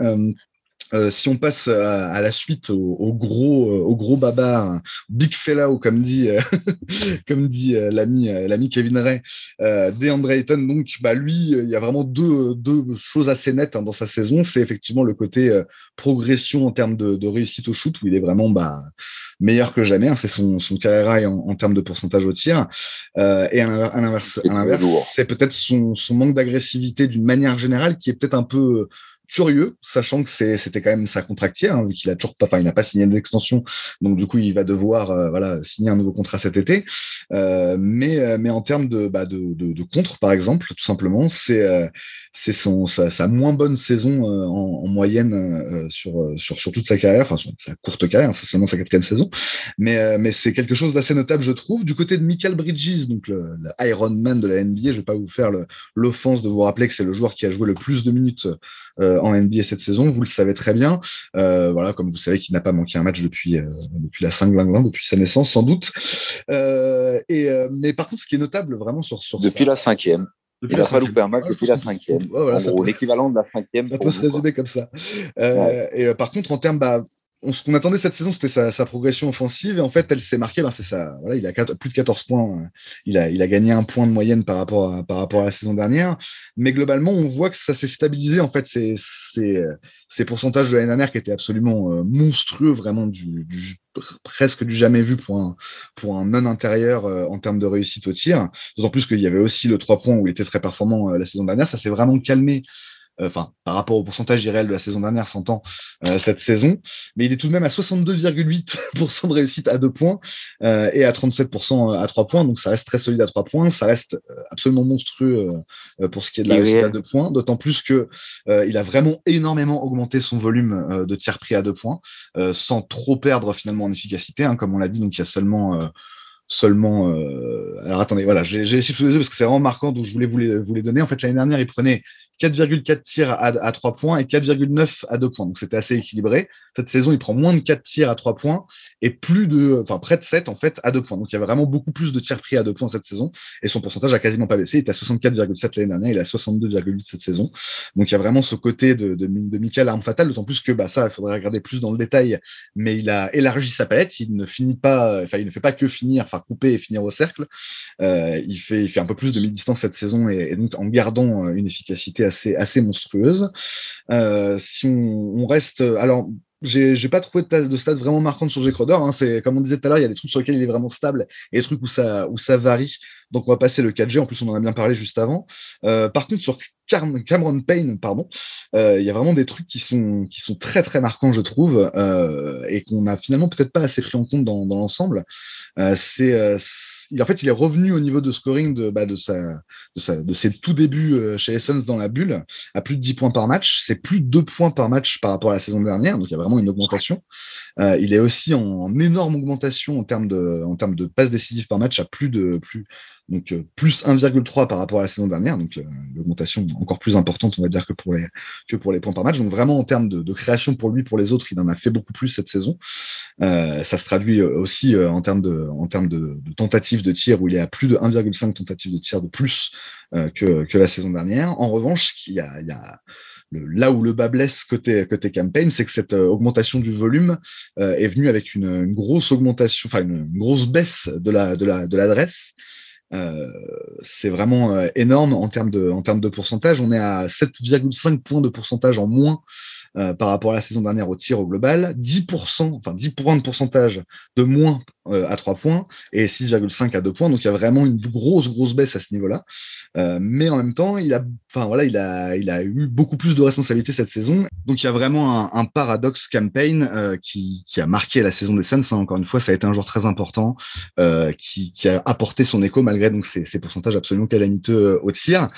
Euh, si on passe à, la suite au, gros euh, au gros baba big fella ou comme dit euh, *laughs* comme dit l'ami l'ami Kevin Ray DeAndre Ayton donc bah lui il y a vraiment deux, deux choses assez nettes hein, dans sa saison. C'est effectivement le côté progression en termes de, réussite au shoot où il est vraiment bah, meilleur que jamais hein, c'est son, son carrière en, en, termes de pourcentage au tir. Et à l'inverse c'est peut-être son, son manque d'agressivité d'une manière générale qui est peut-être un peu curieux, sachant que c'était quand même sa contractière, hein, vu qu'il a toujours pas, enfin, il n'a pas signé l'extension, donc du coup, il va devoir, euh, voilà, signer un nouveau contrat cet été. Euh, mais, euh, mais en termes de, bah, de, de, de, contre, par exemple, tout simplement, c'est c'est son sa, sa, moins bonne saison en, en, moyenne sur, sur sur toute sa carrière, enfin sa courte carrière, c'est seulement sa quatrième saison, mais mais c'est quelque chose d'assez notable, je trouve. Du côté de Michael Bridges, donc le, Iron Man de la NBA, je vais pas vous faire l'offense de vous rappeler que c'est le joueur qui a joué le plus de minutes euh, en NBA cette saison. Vous le savez très bien. Euh, voilà, comme vous savez qu'il n'a pas manqué un match depuis euh, depuis la 5 depuis sa naissance sans doute. et mais par contre, ce qui est notable vraiment sur sur depuis la cinquième. Il n'a pas loupé un match depuis la cinquième. l'équivalent de la cinquième. Ça peut se résumer comme ça. Et par contre, en termes, bah, ce qu'on attendait cette saison, c'était sa, progression offensive. Et en fait, elle s'est marquée. Ben. Voilà, il a plus de 14 points. Euh, il a, gagné un point de moyenne par rapport à, la saison dernière. Mais globalement, on voit que ça s'est stabilisé. En fait, ces pourcentages de l'année dernière qui étaient absolument euh, monstrueux, vraiment du, presque du jamais vu pour un, pour un non intérieur euh, en termes de réussite au tir. D'autant plus qu'il y avait aussi le 3 points où il était très performant la saison dernière. Ça s'est vraiment calmé enfin, par rapport au pourcentage irréel de la saison dernière, s'entend cette saison. Mais il est tout de même à 62,8% de réussite à deux points et à 37% à trois points. Donc, ça reste très solide à trois points. Ça reste absolument monstrueux pour ce qui est de la réussite à deux points. D'autant plus que il a vraiment énormément augmenté son volume de tiers pris à deux points sans trop perdre finalement en efficacité. Hein, comme on l'a dit, donc il y a seulement seulement. Euh... Alors attendez, voilà, j'ai les chiffres sous les yeux parce que c'est vraiment marquant, donc je voulais vous les, vous les donner. En fait, l'année dernière, il prenait 4,4 tirs à, à 3 points et 4,9 à 2 points. Donc c'était assez équilibré. Cette saison, il prend moins de 4 tirs à 3 points et plus de, enfin près de 7 en fait à 2 points. Donc il y avait vraiment beaucoup plus de tirs pris à 2 points cette saison et son pourcentage a quasiment pas baissé. Il était à 64,7 l'année dernière, il est à 62,8 cette saison. Donc il y a vraiment ce côté de, Michael Arme Fatale, d'autant plus que bah, ça, il faudrait regarder plus dans le détail, mais il a élargi sa palette. Il ne finit pas, enfin il ne fait pas que finir, enfin couper et finir au cercle. Euh, il, fait, un peu plus de mi-distance cette saison et, et, donc en gardant une efficacité assez, monstrueuse euh, si on, reste, alors j'ai pas trouvé de, de stade vraiment marquante sur J-Crowder. Hein. Comme on disait tout à l'heure, il y a des trucs sur lesquels il est vraiment stable et des trucs où ça, varie. Donc on va passer le 4G. En plus, on en a bien parlé juste avant. Euh, par contre, sur Cameron Payne, pardon, euh, il y a vraiment des trucs qui sont, très très marquants, je trouve, euh, et qu'on a finalement peut-être pas assez pris en compte dans, dans l'ensemble. Euh, c'est il, en fait, il est revenu au niveau de scoring de, bah, de, sa, de, ses tout débuts euh, chez Essence dans la bulle à plus de 10 points par match. C'est plus de 2 points par match par rapport à la saison dernière, donc il y a vraiment une augmentation. Euh, il est aussi en, énorme augmentation en termes de, en de passes décisives par match à plus de plus donc euh, plus 1,3 par rapport à la saison dernière, donc euh, l'augmentation encore plus importante, on va dire, que pour les, points par match. Donc vraiment en termes de, création pour lui, pour les autres, il en a fait beaucoup plus cette saison. Euh, ça se traduit aussi en termes, de, en de, tentatives de tir, où il est à plus de 1,5 tentatives de tir de plus que, la saison dernière. En revanche, il y y a là où le bas blesse côté, côté campaign, c'est que cette augmentation du volume est venue avec une, grosse augmentation, enfin une, grosse baisse de l'adresse. Euh, c'est vraiment euh, énorme en termes de, en termes de pourcentage. On est à 7,5 points de pourcentage en moins euh, par rapport à la saison dernière au tir au global, 10%, enfin 10 points de pourcentage de moins à 3 points et 6,5 à 2 points. Donc il y a vraiment une grosse, grosse baisse à ce niveau-là. Mais en même temps, il a, enfin, voilà, il, a, eu beaucoup plus de responsabilités cette saison. Donc il y a vraiment un, paradoxe campaign euh, qui, a marqué la saison des Suns. Hein. Encore une fois, ça a été un joueur très important euh, qui, a apporté son écho malgré donc ces, pourcentages absolument calamiteux au tir.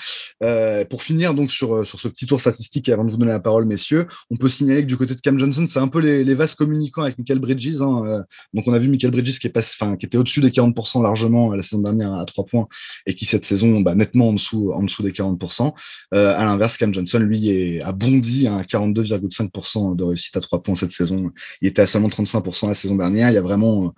pour finir donc sur, ce petit tour statistique et avant de vous donner la parole, messieurs, on peut signaler que du côté de Cam Johnson, c'est un peu les, vases communicants avec Michael Bridges. Hein. Euh, donc on a vu Michael Bridges qui, était au-dessus des 40% largement euh, la saison dernière à 3 points et qui cette saison bah, nettement en dessous des 40%. Euh, à l'inverse, Cam Johnson, lui, a bondi à 42,5% de réussite à 3 points cette saison. Il était à seulement 35% la saison dernière. Il y a vraiment...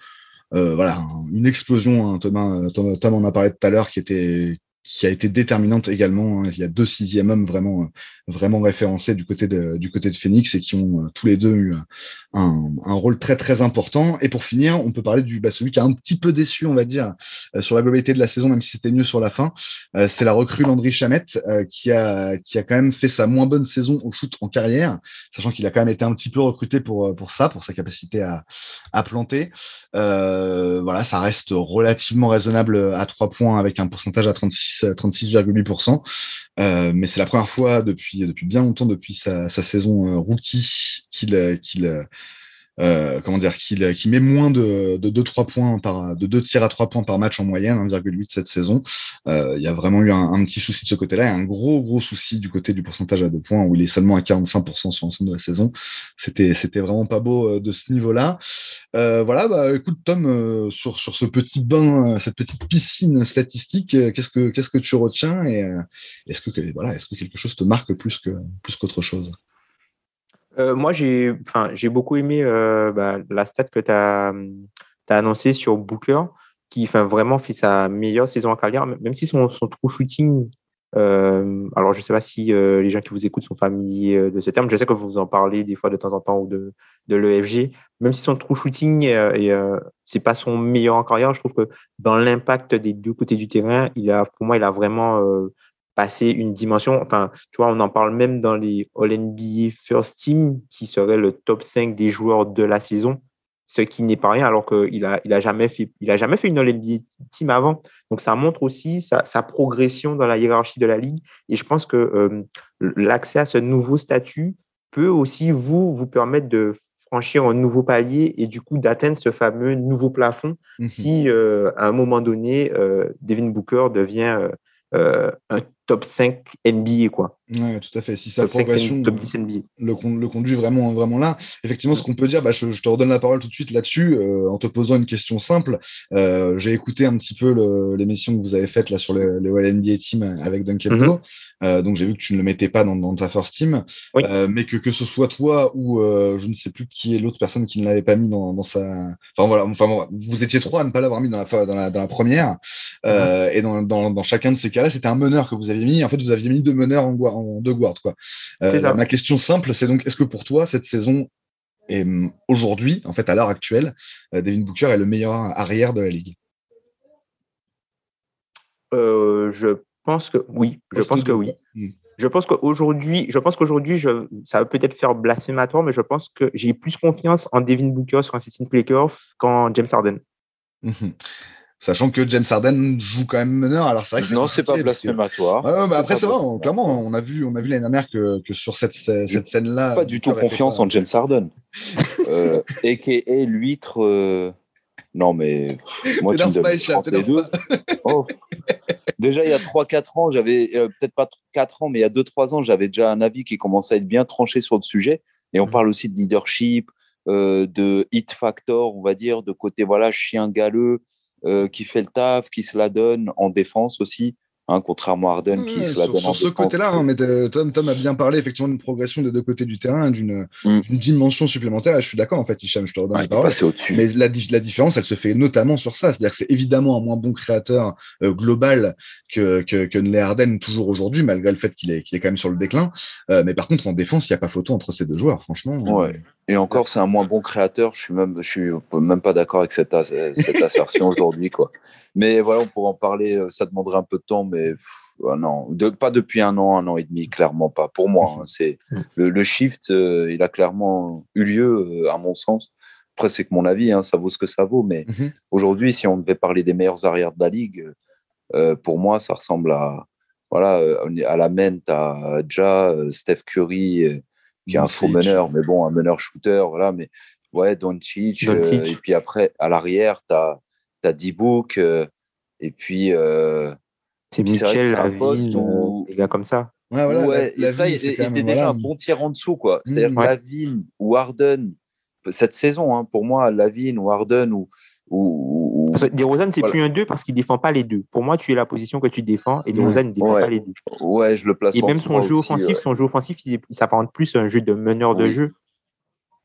Euh, voilà, une explosion. Hein, Thomas, Thomas, Thomas en a parlé tout à l'heure, qui était qui a été déterminante également. Hein. Il y a deux sixième hommes vraiment, vraiment référencés du côté de, du côté de Phoenix et qui ont euh, tous les deux eu un, un, rôle très très important. Et pour finir, on peut parler du bah, celui qui a un petit peu déçu, on va dire, euh, sur la globalité de la saison, même si c'était mieux sur la fin. Euh, c'est la recrue Landry Chamette euh, qui a qui a quand même fait sa moins bonne saison au shoot en carrière, sachant qu'il a quand même été un petit peu recruté pour pour ça, pour sa capacité à à planter. voilà, ça reste relativement raisonnable à trois points avec un pourcentage à 36 36,8%. Euh, mais c'est la première fois depuis, depuis bien longtemps, depuis sa, sa saison euh, rookie, qu'il euh, comment dire, qu'il qui met moins de, de 2-3 points par, de 2 tirs à 3 points par match en moyenne, 1,8 cette saison. Euh, il y a vraiment eu un, petit souci de ce côté-là et un gros, gros souci du côté du pourcentage à 2 points où il est seulement à 45% sur l'ensemble de la saison. C'était, c'était vraiment pas beau euh, de ce niveau-là. Voilà, bah, écoute, Tom, sur, sur ce petit bain, cette petite piscine statistique, qu'est-ce que, qu'est-ce que tu retiens et est-ce que, voilà, est-ce que quelque chose te marque plus que, plus qu'autre chose? Euh, moi, j'ai beaucoup aimé euh, bah, la stat que tu as, annoncée sur Booker, qui vraiment fait sa meilleure saison en carrière, même si son, son true shooting, euh, alors je ne sais pas si les gens qui vous écoutent sont familiers de ce terme, je sais que vous en parlez des fois de temps en temps ou de, de l'EFG, même si son true shooting et c'est pas son meilleur en carrière, je trouve que dans l'impact des deux côtés du terrain, il a, pour moi, il a vraiment passer une dimension. Enfin, tu vois, on en parle même dans les All NBA First Team, qui serait le top 5 des joueurs de la saison. ce qui n'est pas rien alors qu'il n'a il a jamais, fait, il a jamais fait une All-NBA team avant. Donc, ça montre aussi sa, progression dans la hiérarchie de la ligue. Et je pense que euh, l'accès à ce nouveau statut peut aussi vous, vous permettre de franchir un nouveau palier et du coup d'atteindre ce fameux nouveau plafond mmh si euh, à un moment donné, euh, Devin Booker devient un top 5 NBA. Quoi. Oui, tout à fait. Si sa progression top 10 NBA. Le, le, conduit vraiment, vraiment là. Effectivement, ce qu'on peut dire, bah, je, te redonne la parole tout de suite là-dessus euh, en te posant une question simple. Euh, j'ai écouté un petit peu l'émission que vous avez faite là sur le, le NBA Team avec Duncan mm euh, donc j'ai vu que tu ne le mettais pas dans, dans ta first team, mais que, que ce soit toi ou je ne sais plus qui est l'autre personne qui ne l'avait pas mis dans, dans, sa. Enfin voilà, enfin, vous étiez trois à ne pas l'avoir mis dans la, dans la, dans la première. Mm-hmm. Et dans, dans, dans, chacun de ces cas-là, c'était un meneur que vous aviez mis. En fait, vous aviez mis deux meneurs en, en deux guards. Quoi. Euh, ma question simple, c'est donc est-ce que pour toi, cette saison et hum, aujourd'hui, en fait, à l'heure actuelle, euh, Devin Booker est le meilleur arrière de la ligue? Euh, Je pense que oui. Je pense que oui. Hmm. Je pense qu'aujourd'hui, je pense qu'aujourd'hui, ça va peut-être faire blasphématoire, mais je pense que j'ai plus confiance en Devin Booker sur un 16 playoff qu'en James Harden. Mhm. Sachant que James Harden joue quand même meneur. Alors c'est vrai que non, c'est pas blasphématoire. après, c'est vrai. clairement, on a vu, on a vu l'année dernière que, que, sur cette, cette scène-là. Pas du tout confiance en James Harden. *laughs* euh, et qui est l'huître. Euh, non, mais moi, tu me donnes les deux. Oh. Déjà, il y a 3-4 ans, j'avais euh, peut-être pas 4 ans, mais il y a 2-3 ans, j'avais déjà un avis qui commençait à être bien tranché sur le sujet. Et on mm. parle aussi de leadership, euh, de hit factor, on va dire, de côté voilà chien galeux. Euh, qui fait le taf, qui se la donne en défense aussi. Hein, contrairement à Harden qui se la donne sur ce côté-là, hein, mais Tom, Tom a bien parlé effectivement d'une progression des deux côtés du terrain, d'une mm. dimension supplémentaire. je suis d'accord, en fait, Hicham, je te redonne la parole. Mais la, la, différence, elle se fait notamment sur ça. C'est-à-dire que c'est évidemment un moins bon créateur euh, global que, que, que Harden toujours aujourd'hui, malgré le fait qu'il est, qu'il est quand même sur le déclin. Euh, mais par contre, en défense, il n'y a pas photo entre ces deux joueurs, franchement. Ouais. Et encore, c'est un moins bon créateur. Je suis même, je suis même pas d'accord avec cette, cette assertion *laughs* aujourd'hui, quoi. Mais voilà, on pourrait en parler. Euh, ça demanderait un peu de temps, mais non, de, pas depuis un an, un an et demi, clairement pas. Pour moi, hein, c'est mm. le, shift, euh, il a clairement eu lieu, euh, à mon sens. Après, c'est que mon avis, hein, ça vaut ce que ça vaut. Mais mm-hmm. aujourd'hui, si on devait parler des meilleurs arrières de la ligue, pour moi, ça ressemble à voilà à la main, à Ja, Steph Curry qui est un faux meneur, mais bon, un meneur shooter, voilà. Mais ouais, Doncic. Euh, et puis après, à l'arrière, tu as, as D-Book. Euh, et puis. Euh, c'est Mitchell, Lavine, où... des gars comme ça. Ouais, voilà, ouais, et ça, il était déjà un bon tiers en dessous, quoi. C'est-à-dire mmh, Lavine ou Harden, cette saison, hein, pour moi, Lavine ou Harden ou, ou, DeRozan, c'est plus un 2 parce qu'il ne défend pas les deux. Pour moi, tu es la position que tu défends et DeRozan ne défend pas les deux. Ouais, je le place Et même son jeu offensif, son jeu offensif, il, s'apparente plus à un jeu de meneur de jeu.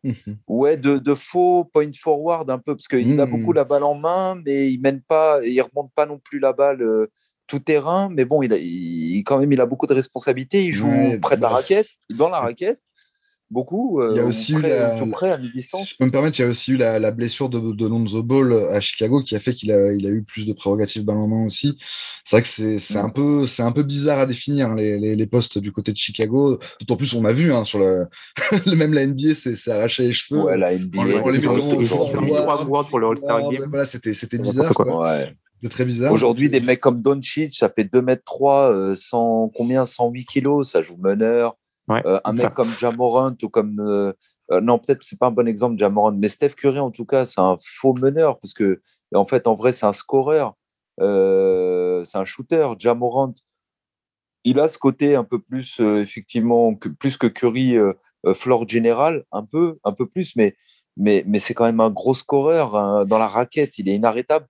Mhm. Ouais, de, de, faux point forward un peu, parce qu'il a beaucoup mhm. la balle en main, mais il mène pas, il remonte pas non plus la balle euh, tout terrain. Mais bon, il, a, il, quand même, il a beaucoup de responsabilités. Il joue près de la raquette, dans la raquette beaucoup. il y a euh, aussi eu la, à distance. Je peux me permettre, il y a aussi eu la, blessure de, de Lonzo Ball à Chicago qui a fait qu'il a, il a eu plus de prérogatives balle en main aussi. C'est vrai que c'est, c'est un peu, c'est un peu bizarre à définir hein, les, les, les, postes du côté de Chicago. D'autant plus, on a vu hein, sur le, *laughs* même la NBA, c'est, c'est arraché les cheveux. Ouais, la NBA. On, les pour le All-Star Game. Voilà, c'était, c'était bizarre. Ouais. C'est très bizarre. Aujourd'hui, des mecs comme Doncic, ça fait 2 mètres 3, 100, combien? 108 kilos, ça joue meneur. Euh, un mec comme Jamorant ou comme. Euh, euh, non, peut-être c'est pas un bon exemple, Jamorant, mais Steph Curry, en tout cas, c'est un faux meneur parce que, en fait, en vrai, c'est un scoreur. c'est un shooter. Jamorant, il a ce côté un peu plus, effectivement, que, plus que Curry, floor général, un peu, un peu plus, mais, mais, mais c'est quand même un gros scoreur hein, dans la raquette. Il est inarrêtable.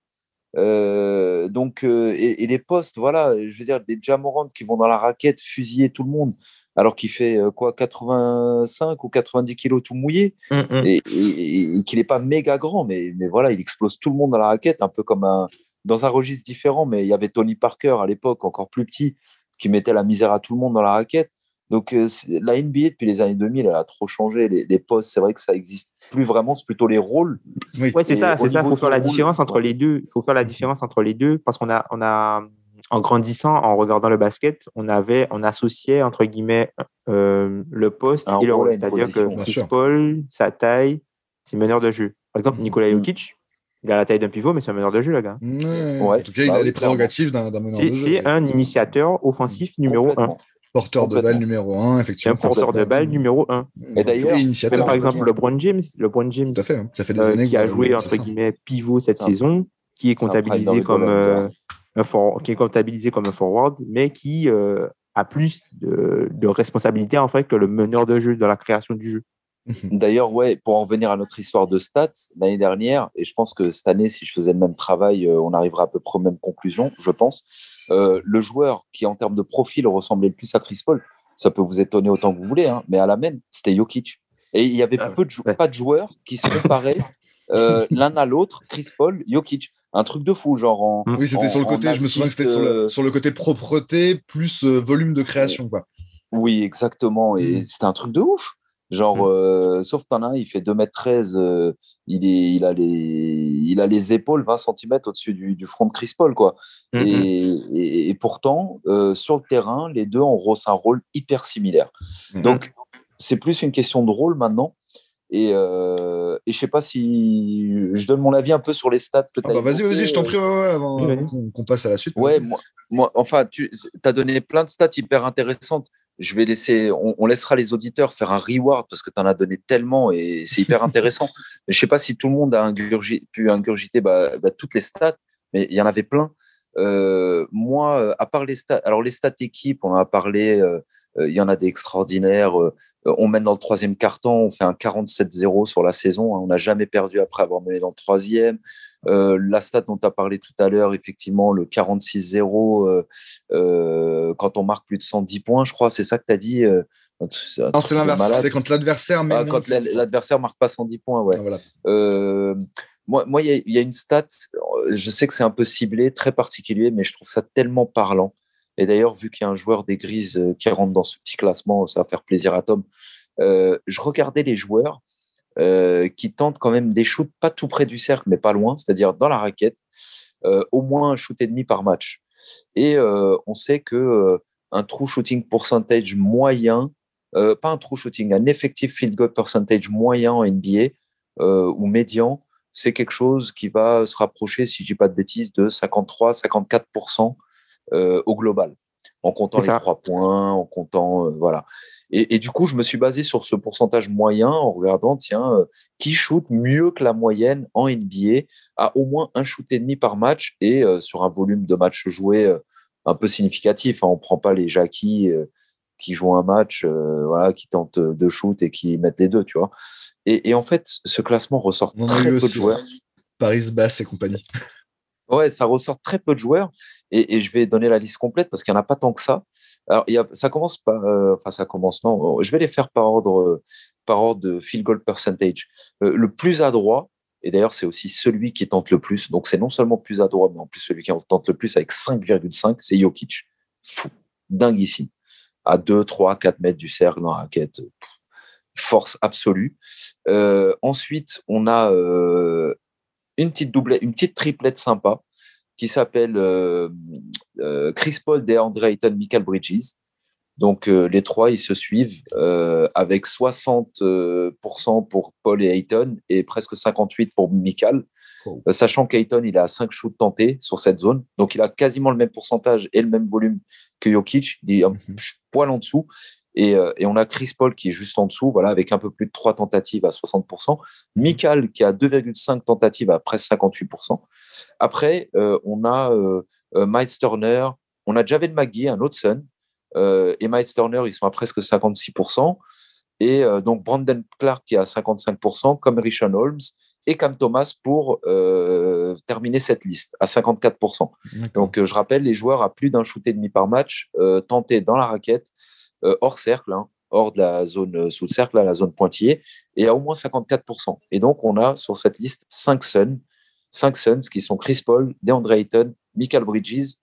Donc, et, les postes, voilà, je veux dire, des Jamorant qui vont dans la raquette fusiller tout le monde alors qu'il fait euh, quoi 85 ou 90 kilos tout mouillé mm, mm. et, qu'il n'est pas méga grand, mais, mais voilà, il explose tout le monde dans la raquette, un peu comme un, dans un registre différent. Mais il y avait Tony Parker à l'époque, encore plus petit, qui mettait la misère à tout le monde dans la raquette. Donc euh, la NBA depuis les années 2000, elle a trop changé. Les, postes, c'est vrai que ça existe plus vraiment, c'est plutôt les rôles. Oui, c'est ça, c'est ça. Il faut faire la différence entre les deux. Il faut faire la différence entre les deux parce qu'on a, on a en grandissant, en regardant le basket, on avait, on associait entre guillemets euh, le poste et le rôle. C'est-à-dire que Chris Paul, sa taille, c'est meneur de jeu. Par exemple, Nikola Jokic, il a la taille d'un pivot, mais c'est un meneur de jeu, le gars. En tout cas, il bah a les prérogatives d'un meneur de jeu. C'est un initiateur offensif numéro 1. Porteur de balle numéro 1, effectivement. Un porteur de balle numéro 1. Et d'ailleurs, par exemple, LeBron James, LeBron James fait, hein. ça fait des années qui a joué entre guillemets pivot cette saison, qui est comptabilisé comme euh, un for... qui est comptabilisé comme un forward, mais qui euh, a plus de, de responsabilité en fait que le meneur de jeu dans la création du jeu. Mhm. D'ailleurs, ouais, pour en revenir à notre histoire de stats, l'année dernière, et je pense que cette année, si je faisais le même travail, euh, on arrivera à peu près aux mêmes conclusions, je pense. Euh, le joueur qui, en termes de profil, ressemblait le plus à Chris Paul, ça peut vous étonner autant que vous voulez, hein, mais à la main, c'était Jokic. Et il y avait ah peu de pas de joueurs qui se comparaient euh, l'un à l'autre, Chris Paul, Jokic. Un truc de fou, genre en. Oui, c'était sur le côté, je me souviens que c'était sur, le, sur le côté propreté plus volume de création. Quoi. Oui, exactement. Et mm. c'était un truc de ouf. Genre, mmh. euh, sauf qu'un un, il fait 2m13, euh, il, est, il, a les, il a les épaules 20 cm au-dessus du, du, front de Chris Paul. Quoi. Mmh, mmh. et, et, pourtant, euh, sur le terrain, les deux ont un rôle hyper similaire. Donc, c'est plus une question de rôle maintenant. Et, et je ne sais pas si je donne mon avis un peu sur les stats ah bah Vas-y, vas-y, je t'en prie, avant, qu'on passe à la suite. Ouais, moi, moi, enfin, tu as donné plein de stats hyper intéressantes je vais laisser, on, laissera les auditeurs faire un reward parce que tu en as donné tellement et c'est hyper intéressant. *laughs* je sais pas si tout le monde a pu ingurgiter bah, bah, toutes les stats, mais il y en avait plein. Euh, moi, à part les stats, alors les stats équipes, on en a parlé, euh, euh, il y en a des extraordinaires. on mène dans le troisième carton, on fait un 47-0 sur la saison. Hein. on n'a jamais perdu après avoir mené dans le troisième. Euh, la stat dont tu as parlé tout à l'heure, effectivement, le 46-0, euh, euh, quand on marque plus de 110 points, je crois, c'est ça que tu as dit. non, c'est l'inverse. C'est quand l'adversaire ah, quand l'adversaire marque pas 110 points, ouais. Ah, moi, il y, a une stat, je sais que c'est un peu ciblé, très particulier, mais je trouve ça tellement parlant. Et d'ailleurs, vu qu'il y a un joueur des Grises qui rentre dans ce petit classement, ça va faire plaisir à Tom. je regardais les joueurs euh, qui tentent quand même des shoots pas tout près du cercle, mais pas loin, c'est-à-dire dans la raquette, euh, au moins un shoot et demi par match. Et euh, on sait que un true shooting percentage moyen, pas un true shooting, un effective field goal percentage moyen en NBA ou médian, c'est quelque chose qui va se rapprocher, si je dis pas de bêtises, de 53-54% au global, en comptant les trois points, en comptant voilà. Et, du coup, je me suis basé sur ce pourcentage moyen en regardant, tiens, euh, qui shoot mieux que la moyenne en NBA à au moins un shoot et demi par match et euh, sur un volume de match joué euh, un peu significatif. Hein. On ne prend pas les Jackie qui jouent un match, voilà, qui tentent deux shoots et qui mettent les deux, tu vois. Et, en fait, ce classement ressort très peu de joueurs. Paris Bass et compagnie. Ouais, ça ressort très peu de joueurs et, je vais donner la liste complète parce qu'il n'y en a pas tant que ça. Alors, ça commence par, euh, enfin, ça commence, non, je vais les faire par ordre, par ordre de field goal percentage. Euh, le plus adroit, et d'ailleurs, c'est aussi celui qui tente le plus. Donc, c'est non seulement plus adroit, mais en plus celui qui tente le plus avec 5,5, c'est Jokic. Fou, dinguissime. À 2, 3, 4 mètres du cercle dans la raquette. Force absolue. Euh, ensuite, on a une petite doublette, une petite triplette sympa qui s'appelle euh, euh, Chris Paul, DeAndre Ayton, Michael Bridges. Donc euh, les trois, ils se suivent avec 60% pour Paul et Ayton et presque 58% pour Michael. sachant qu'Ayton, il a 5 shoots tentés sur cette zone. Donc il a quasiment le même pourcentage et le même volume que Jokic. Il est un mhm. poil en dessous. Euh, et, on a Chris Paul qui est juste en dessous, voilà, avec un peu plus de 3 tentatives à 60%. Michael qui a 2,5 tentatives à presque 58%. Après, euh, on a euh, Miles Turner, on a Javel McGee, un autre Sun, et Miles Turner, ils sont à presque 56%. Et donc Brandon Clark qui est à 55%, comme Richard Holmes et Cam Thomas pour terminer cette liste à 54%. Donc je rappelle, les joueurs à plus d'un shoot et demi par match tentés dans la raquette euh, hors cercle, hein, hors de la zone euh, sous le cercle, la zone pointillée, et à au moins 54%. Et donc, on a sur cette liste 5 Suns, 5 Suns qui sont Chris Paul, DeAndre Ayton, Michael Bridges,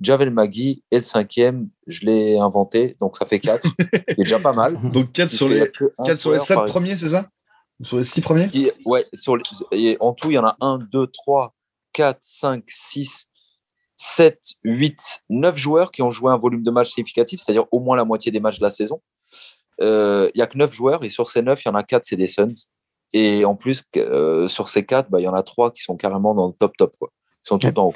Javel Magui et le cinquième, je l'ai inventé, donc ça fait 4. C'est déjà pas mal. *laughs* Donc 4 sur les, 4 sur les 7 premiers, c'est ça? Sur les 6 premiers? Ouais, sur et en tout, il y en a 1, 2, 3, 4, 5, 6, 7, 8, 9 joueurs qui ont joué un volume de match significatif, c'est-à-dire au moins la moitié des matchs de la saison. Euh, il n'y a que 9 joueurs et sur ces 9, il y en a 4, c'est des Suns. Et en plus, sur ces quatre, bah, il y en a trois qui sont carrément dans le top top. Quoi. Ils sont tout en haut.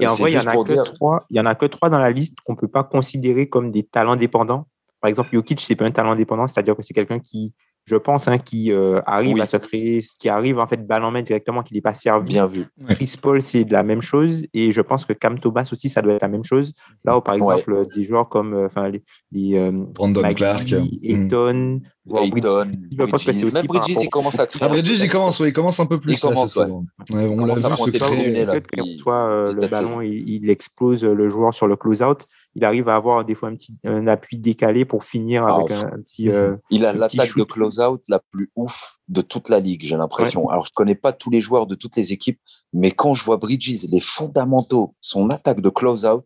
Et en vrai, il n'y en, en, a que trois dans la liste qu'on ne peut pas considérer comme des talents dépendants. Par exemple, Jokic, c'est pas un talent dépendant, c'est-à-dire que c'est quelqu'un qui je pense, hein, qui euh, arrive à se créer, qui arrive en fait balle en main directement, qui n'est pas servi. Bien vu. Chris Paul, c'est de la même chose. Et je pense que Cam Thomas aussi, ça doit être la même chose. Là où, par exemple, des joueurs comme euh, enfin les, les euh, Brandon Clark, Ayton, Ayton, je pense que c'est aussi. Même Bridges, il commence à ah, Bridges, il commence, oui, il commence un peu plus. Il commence, ouais. on l'a vu se créer. Soit le ballon, il explose le joueur sur le close-out il arrive à avoir des fois un petit un appui décalé pour finir avec un, petit. Euh, il a l'attaque de close-out la plus ouf de toute la ligue, j'ai l'impression. Alors, je connais pas tous les joueurs de toutes les équipes, mais quand je vois Bridges, les fondamentaux, son attaque de close-out,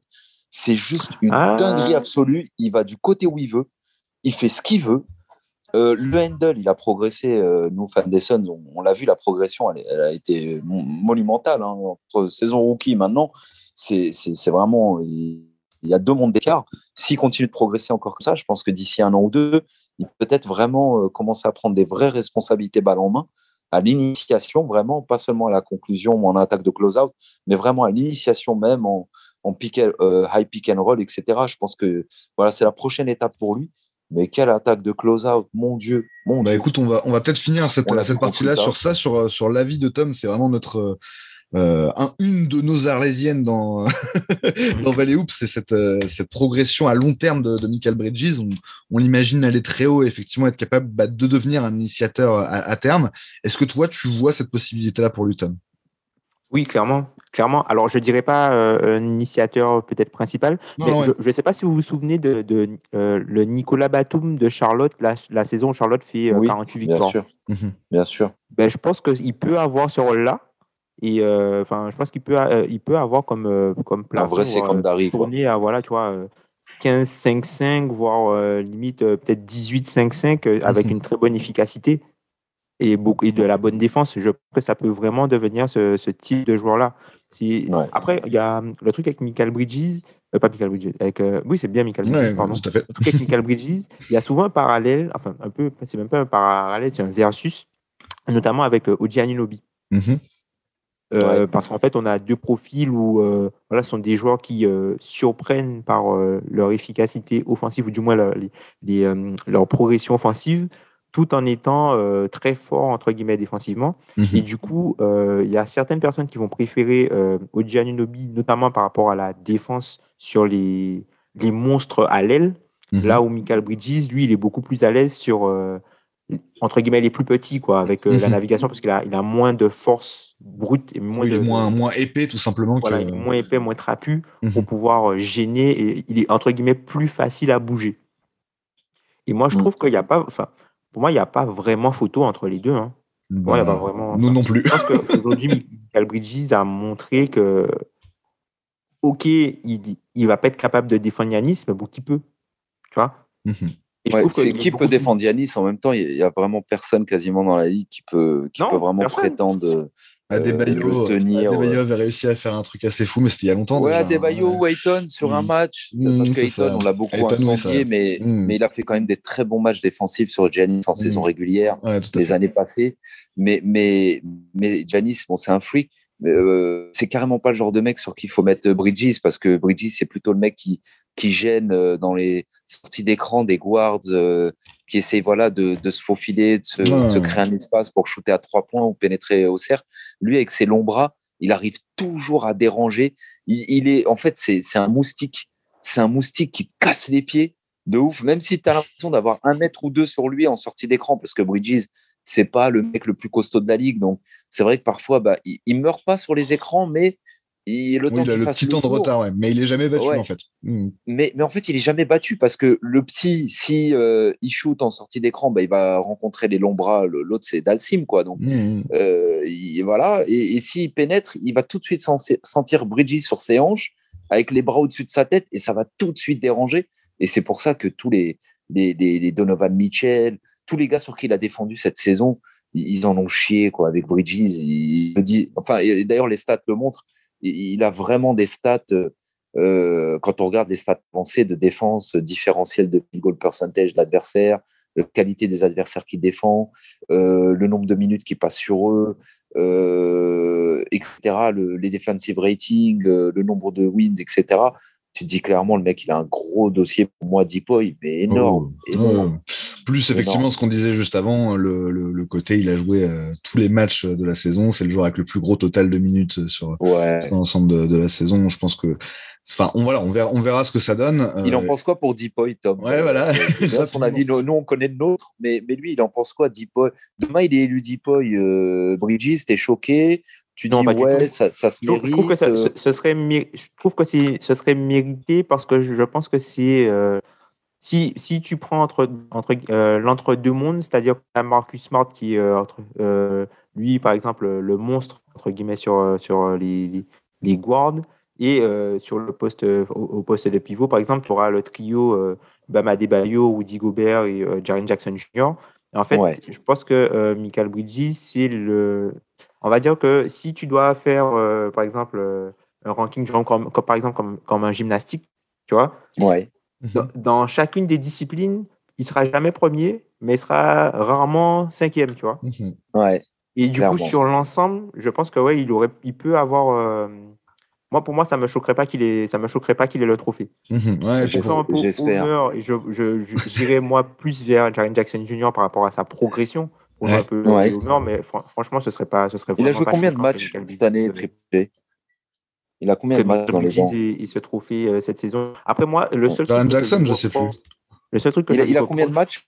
c'est juste une ah. dinguerie absolue. Il va du côté où il veut, il fait ce qu'il veut. Euh, le handle, il a progressé. Euh, nous, fans des Suns, on, l'a vu, la progression, elle, a été monumentale. Hein, entre saison rookie maintenant, c'est vraiment il y a deux mondes d'écart. S'il continue de progresser encore comme ça, je pense que d'ici un an ou deux, il peut peut-être vraiment euh, commencer à prendre des vraies responsabilités balle en main à l'initiation, vraiment, pas seulement à la conclusion ou en attaque de close-out, mais vraiment à l'initiation même en, en pick, euh, high pick and roll, etc. Je pense que voilà, c'est la prochaine étape pour lui. Mais quelle attaque de close-out, mon Dieu, mon bah écoute, on va, on va peut-être finir cette, cette partie-là sur ça, sur, sur l'avis de Tom. C'est vraiment notre, euh, un, une de nos arlésiennes dans, *laughs* dans Valley Hoops, c'est cette, euh, cette, progression à long terme de, de Michael Bridges. On, on l'imagine aller très haut et effectivement être capable bah, de devenir un initiateur à, terme. Est-ce que toi, tu vois cette possibilité-là pour Luton? Oui, clairement, clairement. Alors, je dirais pas euh, un initiateur peut-être principal, mais je ne sais pas si vous vous souvenez de, de le Nicolas Batum de Charlotte, la, la saison où Charlotte fait 48 victoires. Bien sûr. Mhm. Bien sûr. Ben, je pense qu'il peut avoir ce rôle-là. Et euh, enfin, je pense qu'il peut, euh, il peut avoir comme, euh, comme plafond. Un vrai secondary. Tourner à, voilà, tu vois, 15-5-5, voire limite peut-être 18-5-5 avec mhm. une très bonne efficacité et, beaucoup, et de la bonne défense. Je pense que ça peut vraiment devenir ce, ce type de joueur-là. Si... Après, il y a le truc avec Michael Bridges, pas Michael Bridges, avec, oui, c'est bien Michael Bridges, pardon. Tout à fait. Le truc avec Michael Bridges, il y a souvent un parallèle, enfin, un peu, c'est même pas un parallèle, c'est un versus, notamment avec Oji Anunobi. Mhm. Euh, parce qu'en fait, on a deux profils où euh, voilà, ce sont des joueurs qui euh, surprennent par leur efficacité offensive, ou du moins leur, les, leur progression offensive, tout en étant très fort, entre guillemets, défensivement. Mhm. Et du coup, il y a certaines personnes qui vont préférer euh, Anunobi, notamment par rapport à la défense sur les, les monstres à l'aile, mhm. là où Michael Bridges, lui, il est beaucoup plus à l'aise sur entre guillemets les plus petits quoi avec la mhm. navigation parce qu'il a il a moins de force brut et moins, moins, moins épais tout simplement. Voilà, moins épais, moins trapu pour mhm. pouvoir euh, gêner et il est entre guillemets plus facile à bouger. Et moi, je mhm. trouve qu'il n'y a pas, enfin, pour moi, il n'y a pas vraiment photo entre les deux. Hein. Bah, pas vraiment, nous non plus. Je pense qu'aujourd'hui, *laughs* Michael Bridges a montré que, ok, il ne va pas être capable de défendre Yanis, mais bon, qui peut. Tu vois qui peut défendre Yanis en même temps Il n'y a vraiment personne quasiment dans la ligue qui peut, qui peut vraiment prétendre. Adebayo, euh, tenir, Adebayo avait réussi à faire un truc assez fou, mais c'était il y a longtemps. Ouais, Adebayo ou Ayton sur un mm. match. Mm, parce qu'Ayton, on l'a beaucoup incendié, mais, mm. mais il a fait quand même des très bons matchs défensifs sur Giannis en saison régulière les années passées. Mais, mais, mais Giannis, bon, c'est un freak. Euh, c'est carrément pas le genre de mec sur qui il faut mettre Bridges parce que Bridges c'est plutôt le mec qui qui gêne euh, dans les sorties d'écran des guards euh, qui essayent voilà de, de se faufiler de se, créer un espace pour shooter à trois points ou pénétrer au cercle. Lui avec ses longs bras il arrive toujours à déranger. Il, est en fait c'est un moustique. C'est un moustique qui casse les pieds de ouf. Même si tu as l'impression d'avoir un mètre ou deux sur lui en sortie d'écran parce que Bridges c'est pas le mec le plus costaud de la ligue. Donc, c'est vrai que parfois, bah, il, ne meurt pas sur les écrans, mais il, le, temps il a le petit temps de retard, mais il est jamais battu en fait. Hmm. Mais, mais en fait, il est jamais battu parce que le petit, si euh, il shoot en sortie d'écran, bah, il va rencontrer les longs bras. L'autre, c'est Dalsim, quoi. Donc, hmm. euh, voilà. Et, et s'il pénètre, il va tout de suite sentir Bridges sur ses hanches avec les bras au-dessus de sa tête et ça va tout de suite déranger. Et c'est pour ça que tous les, les, les Donovan Mitchell, tous les gars sur qui il a défendu cette saison, ils en ont chié quoi avec Bridges. Il me dit, enfin, d'ailleurs les stats le montrent. Il a vraiment des stats. Euh, quand on regarde les stats avancées de défense différentielle de goal percentage de l'adversaire, la qualité des adversaires qui défend, le nombre de minutes qui passent sur eux, etc., les defensive ratings, le nombre de wins, etc tu te dis clairement, le mec, il a un gros dossier pour moi, Deepoy, mais énorme. Oh, Plus effectivement ce qu'on disait juste avant, le, côté, il a joué euh, tous les matchs de la saison. C'est le joueur avec le plus gros total de minutes sur, l'ensemble de, la saison. Je pense que. Enfin, on, voilà, on, verra, on verra ce que ça donne. Il en euh, pense quoi pour Deepoy, Tom? Ouais, voilà. Euh, *laughs* son avis, nous, on connaît le nôtre, mais, mais lui, il en pense quoi, Deepoy Demain, il est élu Deepoy. Bridges, t'es choqué tu dis ouais, ça, ça, se mérite. Je trouve que euh. ce, serait, je trouve que ce serait mérité parce que je pense que c'est euh, si, si tu prends entre, entre euh, l'entre-deux mondes, c'est-à-dire Marcus Smart qui est entre lui par exemple le monstre entre guillemets sur, sur les, les, guards et sur le poste au, poste de pivot par exemple, tu auras le trio Bama Debayo, Woody Gobert et Jaren Jackson Jr. en fait, je pense que Michael Bridges, c'est le on va dire que si tu dois faire, euh, par exemple, euh, un ranking, comme, par exemple comme, comme, un gymnastique, tu vois, ouais. dans, chacune des disciplines, il sera jamais premier, mais il sera rarement cinquième, tu vois. Mhm. Ouais. Et du coup, sur l'ensemble, je pense que ouais, il aurait, il peut avoir. Euh, moi, pour moi, ça me choquerait pas qu'il ait, ça me choquerait pas qu'il ait le trophée. Mhm. Ouais, j'espère. Et je, je, j'irais moi plus vers Jaren Jackson Jr. par rapport à sa progression un peu mais franchement, ce serait pas. Ce serait il a joué combien de matchs cette année, triplé Il a combien de matchs dans les Il se trophée euh, cette saison. Après, moi, le seul. truc Jackson, je sais plus. Le seul truc que il, a, il a combien de matchs?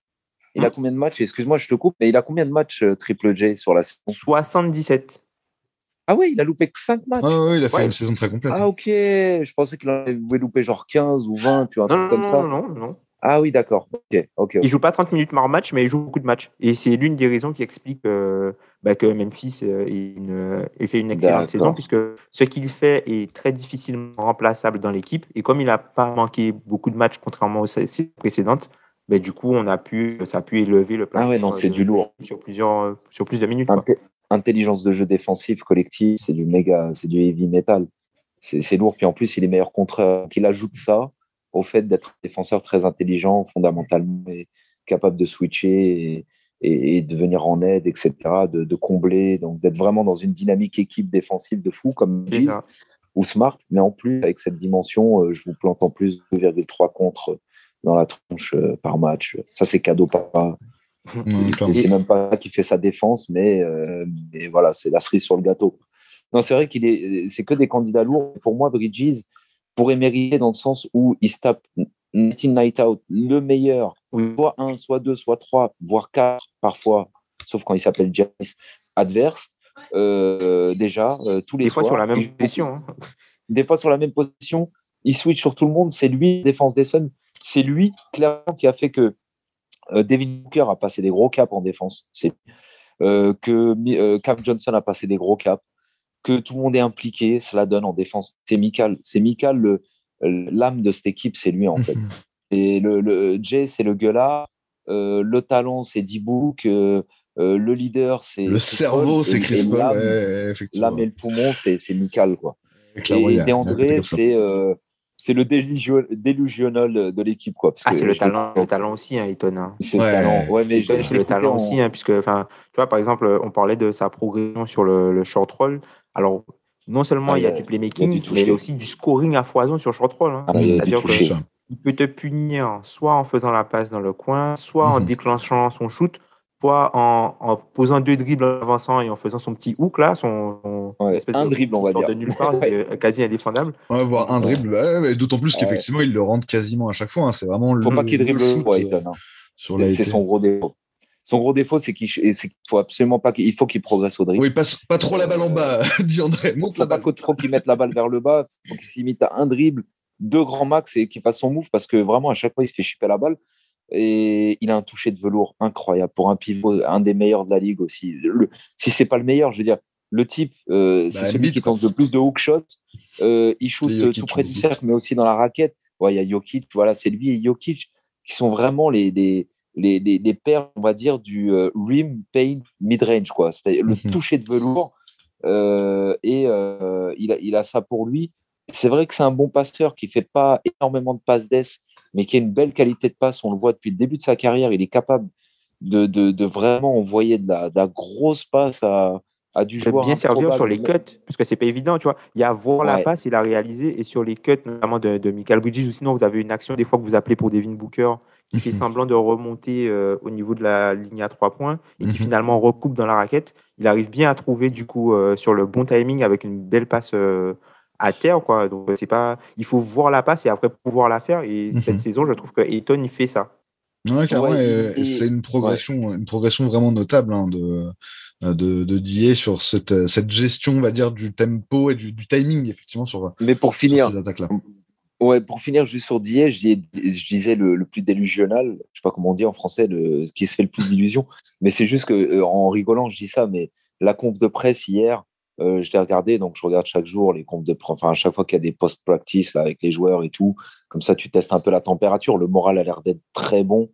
Il a hein combien de matchs? Excuse-moi, je te coupe, mais il a combien de matchs euh, Triple J sur la saison? 77. Ah ouais, il a loupé que 5 matchs. Ah ouais, il a fait une saison très complète. Ah ok, je pensais qu'il avait loupé genre 15 ou 20, tu vois, un truc comme ça. Non, non, non. Ah oui, d'accord. Ok, ok. Il joue pas 30 minutes par match, mais il joue beaucoup de matchs. Et c'est l'une des raisons qui explique euh, bah, que Memphis euh, il fait une excellente saison, puisque ce qu'il fait est très difficilement remplaçable dans l'équipe. Et comme il n'a pas manqué beaucoup de matchs, contrairement aux saisons précédentes, bah, du coup, on a pu, ça a pu élever le plan. Ah ouais, non, c'est du lourd. Sur, plusieurs, sur plus de minutes. Intelligence de jeu défensif collectif, c'est du méga, c'est du heavy metal. C'est lourd. Puis en plus, il est meilleur contre. Qu'il ajoute ça au fait d'être défenseur très intelligent, fondamentalement, et capable de switcher et, de venir en aide, etc., de, combler, donc d'être vraiment dans une dynamique équipe défensive de fou comme Giz ou Smart, mais en plus, avec cette dimension, euh, je vous plante en plus 2,3 contre dans la tronche euh, par match. Ça, c'est cadeau papa. c'est même pas qui fait sa défense, mais, euh, mais voilà, c'est la cerise sur le gâteau. Non, c'est vrai qu'il est, c'est que des candidats lourds. Pour moi, Bridges, pourrait mériter dans le sens où il se tape night in, night out, le meilleur, soit un, soit deux, soit trois, voire quatre parfois, sauf quand il s'appelle Janice, adverse. Euh, déjà, euh, tous les des fois sur la même position. Hein. Des fois sur la même position. Il switch sur tout le monde. C'est lui, défense des Suns. C'est lui, clairement, qui a fait que euh, Devin Booker a passé des gros caps en défense. C'est que Cam Johnson a passé des gros caps que tout le monde est impliqué, cela donne en défense. C'est Mikal. C'est Mikal, l'âme de cette équipe, c'est lui en fait. Et le, le Jay, c'est le gueulard. Euh, le talent, c'est D-Book. Euh, euh, le leader, c'est. Le cerveau, c'est Chris Paul. L'âme et le poumon, c'est Mikal. Quoi. Et, André, c'est c'est le délusionnel de l'équipe. Quoi, ah, c'est le talent, le talent aussi, hein, Eton. C'est le talent, ouais, mais c'est le talent aussi, hein, puisque, tu vois, par exemple, on parlait de sa progression sur le, le short roll. Alors, non seulement ah, il y a, du playmaking, mais il y a aussi du scoring à foison sur short roll. Hein. Ah, C'est-à-dire qu'il peut te punir soit en faisant la passe dans le coin, soit en mhm. déclenchant son shoot, soit en, posant deux dribbles en avançant et en faisant son petit hook là, son, espèce un de, dribble on va dire, de nulle *laughs* part, quasi indéfendable. Ouais, voir un dribble, d'autant plus qu'effectivement il le rentre quasiment à chaque fois. Hein. C'est vraiment le. Faut pas qu'il dribble, euh, C'est son gros défaut. Son gros défaut, c'est qu'il faut absolument pas qu'il faut qu'il progresse au dribble. Oui, passe pas trop la balle en bas, *laughs* dit André. Il faut pas trop qu'il mette la balle vers le bas. Il faut qu'il s'imite à un dribble, deux grands max et qu'il fasse son move parce que vraiment à chaque fois il se fait chipper la balle. Et il a un toucher de velours incroyable pour un pivot, un des meilleurs de la ligue aussi. Le, si c'est pas le meilleur, je veux dire, le type, euh, c'est bah, celui qui tente de plus de hook shots. Euh, il shoot tout près du cercle, mais aussi dans la raquette. Ouais, il y a Jokic, voilà, c'est lui et Jokic qui sont vraiment les, les, les, les, pères, on va dire, du euh, rim paint mid-range, quoi. C'est le mhm. toucher de velours. Euh, et euh, il, a, il a ça pour lui. C'est vrai que c'est un bon passeur qui fait pas énormément de passes d'ess, mais qui a une belle qualité de passe. On le voit depuis le début de sa carrière. Il est capable de, de, vraiment envoyer de la, de la grosse passe à, à du joueur. bien servir sur les cuts, parce que c'est pas évident, tu vois. Il y a voir la passe, il a réalisé, et sur les cuts, notamment de, de Michael Bridges, ou sinon vous avez une action des fois que vous appelez pour Devin Booker, qui fait mhm. semblant de remonter euh, au niveau de la ligne à trois points et qui mhm. finalement recoupe dans la raquette. Il arrive bien à trouver du coup euh, sur le bon timing avec une belle passe euh, à terre. Quoi. Donc c'est pas, il faut voir la passe et après pouvoir la faire. Et cette mhm. saison, je trouve que Ayton il fait ça. Ouais, c'est une progression, une progression vraiment notable hein, de de, de sur cette, cette, gestion, on va dire, du tempo et du, timing, effectivement, sur, Mais pour finir, ces attaques-là. Ouais, pour finir juste sur Die, je, disais le, plus délusionnal, je sais pas comment on dit en français, le, ce qui se fait le plus d'illusions, mais c'est juste que euh, en rigolant, je dis ça, mais la conf de presse hier, euh, je l'ai regardé, donc je regarde chaque jour les confs de presse, enfin à chaque fois qu'il y a des post-practice avec les joueurs et tout, comme ça tu testes un peu la température, le moral a l'air d'être très bon,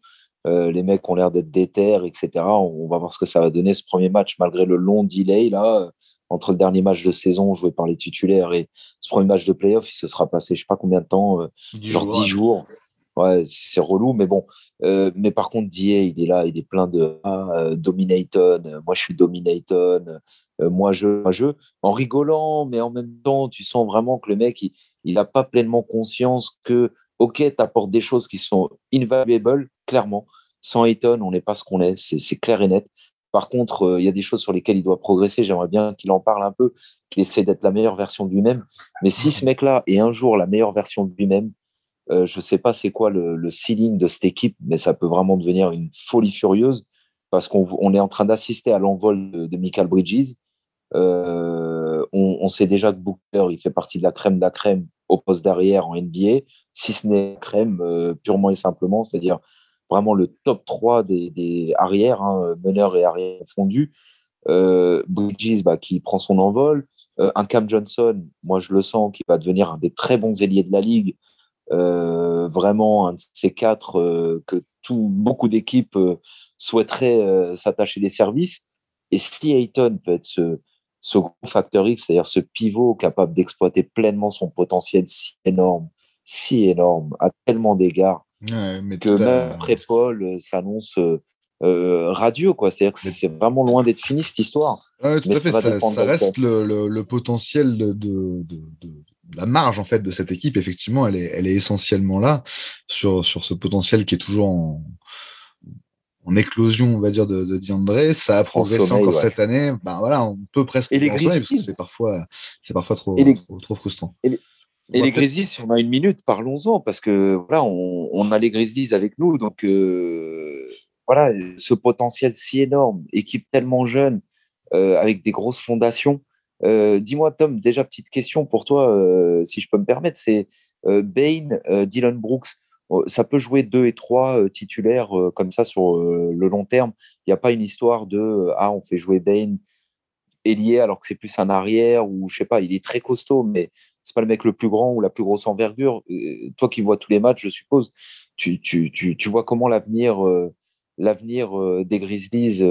euh, les mecs ont l'air d'être déter, etc. On, va voir ce que ça va donner ce premier match malgré le long delay là entre le dernier match de saison joué par les titulaires et ce premier match de playoff, il se sera passé je sais pas combien de temps, euh, genre 10 jours. Ouais, c'est relou, mais bon. Euh, mais par contre, Die, il est là, il est plein de ah, euh, Dominaton. moi, je suis Dominaton. moi, je, moi, je. En rigolant, mais en même temps, tu sens vraiment que le mec, il n'a pas pleinement conscience que, OK, tu apportes des choses qui sont invaluables, clairement. Sans Ayton, on n'est pas ce qu'on est, c'est clair et net. Par contre, euh, il y a des choses sur lesquelles il doit progresser. J'aimerais bien qu'il en parle un peu, qu'il essaie d'être la meilleure version de lui-même. Mais si ce mec-là est un jour la meilleure version de lui-même, euh, je ne sais pas c'est quoi le, ceiling de cette équipe, mais ça peut vraiment devenir une folie furieuse parce qu'on est en train d'assister à l'envol de, Michael Bridges. Euh, on, sait déjà que Booker, il fait partie de la crème de la crème au poste d'arrière en NBA, si ce n'est crème purement et simplement, c'est-à-dire vraiment le top 3 des, arrières, hein, meneurs et arrière fondus. Euh, Bridges bah, qui prend son envol. Euh, un Cam Johnson, moi je le sens, qui va devenir un des très bons ailiers de la ligue. Euh, vraiment un de ces quatre euh, que tout, beaucoup d'équipes souhaiteraient s'attacher des services. Et si Ayton peut être ce, ce gros facteur X, c'est-à-dire ce pivot capable d'exploiter pleinement son potentiel si énorme, si énorme, à tellement d'égards, que même après Paul euh, s'annonce euh, euh, radieux, quoi. C'est-à-dire que c'est vraiment loin d'être fini cette histoire. tout à fait. Ça, reste le, potentiel de, la marge en fait de cette équipe. Effectivement, elle est, elle est essentiellement là sur, sur ce potentiel qui est toujours en, en éclosion, on va dire, de, de Diandré. Ça a progressé encore cette année. Ben voilà, on peut presque et les parce que c'est parfois, c'est parfois trop, trop, frustrant. Et les Grizzlies, si on a une minute, parlons-en, parce que voilà, on, a les Grizzlies avec nous, donc euh, voilà, ce potentiel si énorme, équipe tellement jeune, euh, avec des grosses fondations. Euh, dis-moi, Tom, déjà petite question pour toi, si je peux me permettre, c'est Bain, Dylan Brooks, ça peut jouer deux et trois titulaires comme ça sur le long terme. Il n'y a pas une histoire de ah on fait jouer Bain ailier alors que c'est plus un arrière ou je sais pas, il est très costaud, mais c'est pas le mec le plus grand ou la plus grosse envergure. Euh, toi qui vois tous les matchs, je suppose, tu, tu, tu, tu vois comment l'avenir euh, l'avenir euh, des Grizzlies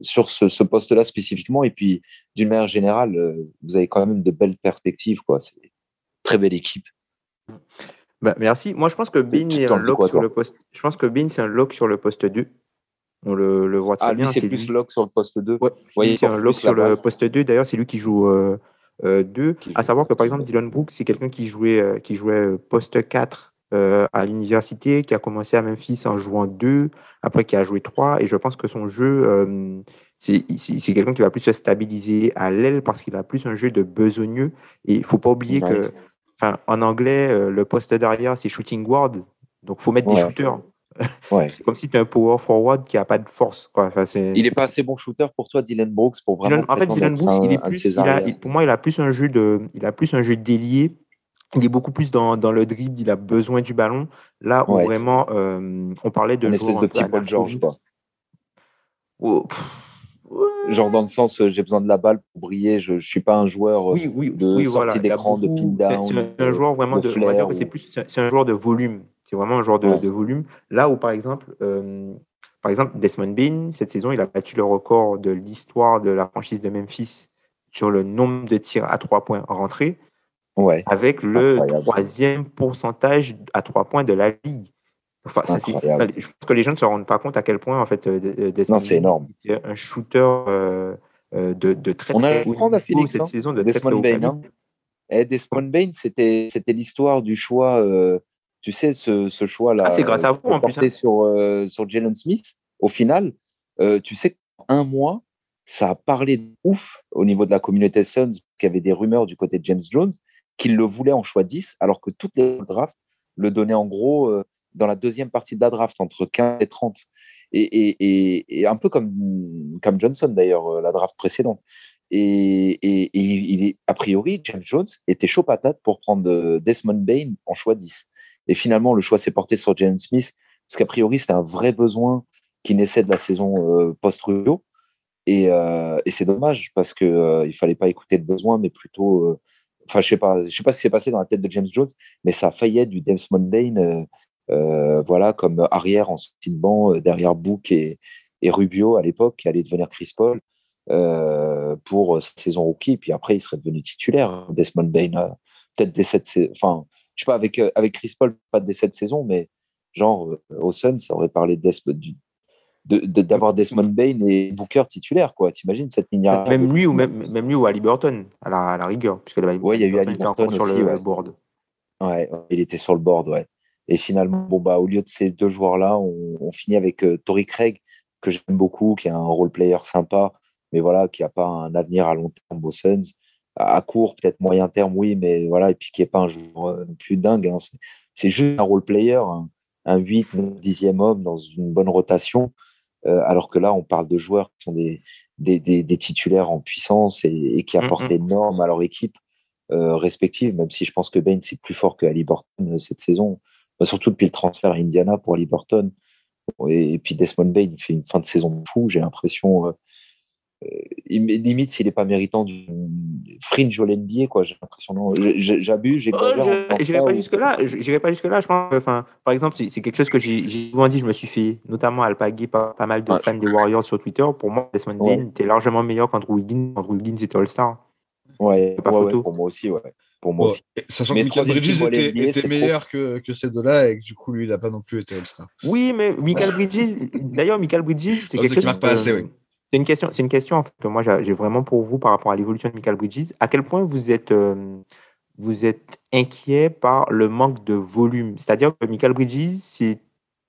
sur ce, ce poste-là spécifiquement. Et puis, d'une manière générale, vous avez quand même de belles perspectives. Quoi. C'est une très belle équipe. Bah, merci. Moi, je pense que Bean est un lock sur le poste. Je pense que Bean, c'est un lock sur le poste 2. On le, le voit très ah, bien. C'est plus lock sur le poste 2. Ouais, c'est un lock sur le poste 2. D'ailleurs, c'est lui qui joue euh, deux, à savoir que par exemple, Dylan Brooks, c'est quelqu'un qui jouait, euh, qui jouait euh, poste 4 à l'université, qui a commencé à Memphis en jouant 2, après qui a joué 3, et je pense que son jeu, c'est quelqu'un qui va plus se stabiliser à l'aile parce qu'il a plus un jeu de besogneux. Et il ne faut pas oublier que, en anglais, le poste derrière, c'est shooting guard, donc il faut mettre des shooters. C'est comme si tu es un power forward qui n'a pas de force. Quoi. Enfin, il n'est pas assez bon shooter pour toi, Dylan Brooks, pour vraiment. en fait, Dylan Brooks, il est plus, il pour moi, il a plus un jeu de, il a plus un jeu délié. Il est beaucoup plus dans, dans le dribble. Il a besoin du ballon. Là où vraiment, euh, on parlait de. Une espèce de petit Paul George, quoi. Oh, Genre dans le sens, euh, j'ai besoin de la balle pour briller. Je ne suis pas un joueur oui, oui, de oui, sortie d'écran, de pin down. C'est un joueur vraiment de. c'est plus, c'est un joueur de volume. C'est vraiment un genre de, volume. Là où, par exemple, euh, par exemple, Desmond Bain, cette saison, il a battu le record de l'histoire de la franchise de Memphis sur le nombre de tirs à trois points rentrés. Ouais. Avec le troisième pourcentage à trois points de la ligue. Enfin, ça, je pense que les gens ne se rendent pas compte à quel point, en fait, non, c'est énorme. Un shooter de, de, très, On a un Phoenix, cette hein. saison de Desmond Bain. Hein. Et Desmond Bain, c'était l'histoire du choix tu sais, ce, ce choix-là. Ah, c'est grâce à vous, en plus. Hein. Sur, euh, sur Jalen Smith, au final, euh, tu sais qu'un mois, ça a parlé de ouf au niveau de la communauté Suns, qu'il y avait des rumeurs du côté de James Jones, qu'il le voulait en choix 10, alors que toutes les drafts le donnaient en gros euh, dans la deuxième partie de la draft, entre 15 et 30. Et, et, et, un peu comme Cam Johnson, d'ailleurs, la draft précédente. Et, il est, a priori, James Jones était chaud patate pour prendre Desmond Bain en choix 10. Et finalement, le choix s'est porté sur Jalen Smith, parce qu'a priori, c'était un vrai besoin qui naissait de la saison euh, post-Rubio. Et, euh, et c'est dommage, parce qu'il euh, ne fallait pas écouter le besoin, mais plutôt. Enfin, je sais, sais pas ce qui s'est passé dans la tête de James Jones, mais ça être du Desmond Bain, voilà, comme arrière en de banc, derrière Book et, Rubio à l'époque, qui allait devenir Chris Paul. pour sa saison rookie, puis après il serait devenu titulaire. Desmond Bain, peut-être des sept, enfin je sais pas, avec, euh, avec Chris Paul, pas dès cette saison, mais genre euh, au Sun, ça aurait parlé d'avoir Desmond Bain et Booker titulaire, quoi. T'imagines cette ligne Même lui ou même, même lui ou Ali Burton, à la, à la rigueur, puisque ouais, il y a eu Ali Burton sur le board. Ouais, il était sur le board, ouais. Et finalement, bon bah au lieu de ces deux joueurs-là, on, finit avec euh, Tory Craig que j'aime beaucoup, qui est un role player sympa, mais voilà, qui n'a pas un avenir à long terme aux Suns à court, peut-être moyen terme, oui, mais voilà, et puis qui n'est pas un joueur euh, plus dingue. Hein. C'est juste un role player, un, 8, 9, 10e homme dans une bonne rotation. Euh, alors que là, on parle de joueurs qui sont des, des, des, titulaires en puissance et, qui mmh, apportent mmh. énormément à leur équipe euh, respective, même si je pense que Bain, c'est plus fort que Ali Burton cette saison, bah, surtout depuis le transfert à Indiana pour Ali Burton. Et, puis Desmond Bain, il fait une fin de saison fou, j'ai l'impression. Euh, limite s'il n'est pas méritant du fringe au NBA, quoi. J'ai l'impression, j'abuse, j'ai Je n'irai pas jusque là. J'irai pas jusque là. Je pense, enfin, par exemple, c'est quelque chose que j'ai souvent dit. Je me suis fait notamment alpaguer par pas mal de fans des Warriors sur Twitter. Pour moi, Desmond Bain était largement meilleur qu'Andrew Wiggins. Andrew Wiggins était All-Star. Ouais, pas photo. pour moi aussi, ouais. Pour moi aussi. Sachant que Michael Bridges était, meilleur que, que, ces deux-là et que du coup, lui, il n'a pas non plus été All-Star. Oui, mais Michael Bridges, d'ailleurs, Michael Bridges, c'est quelque chose. Qui marque pas assez, oui. C'est une question, c'est une question que moi j'ai vraiment pour vous par rapport à l'évolution de Michael Bridges. À quel point vous êtes, euh, vous êtes inquiet par le manque de volume? C'est-à-dire que Michael Bridges, c'est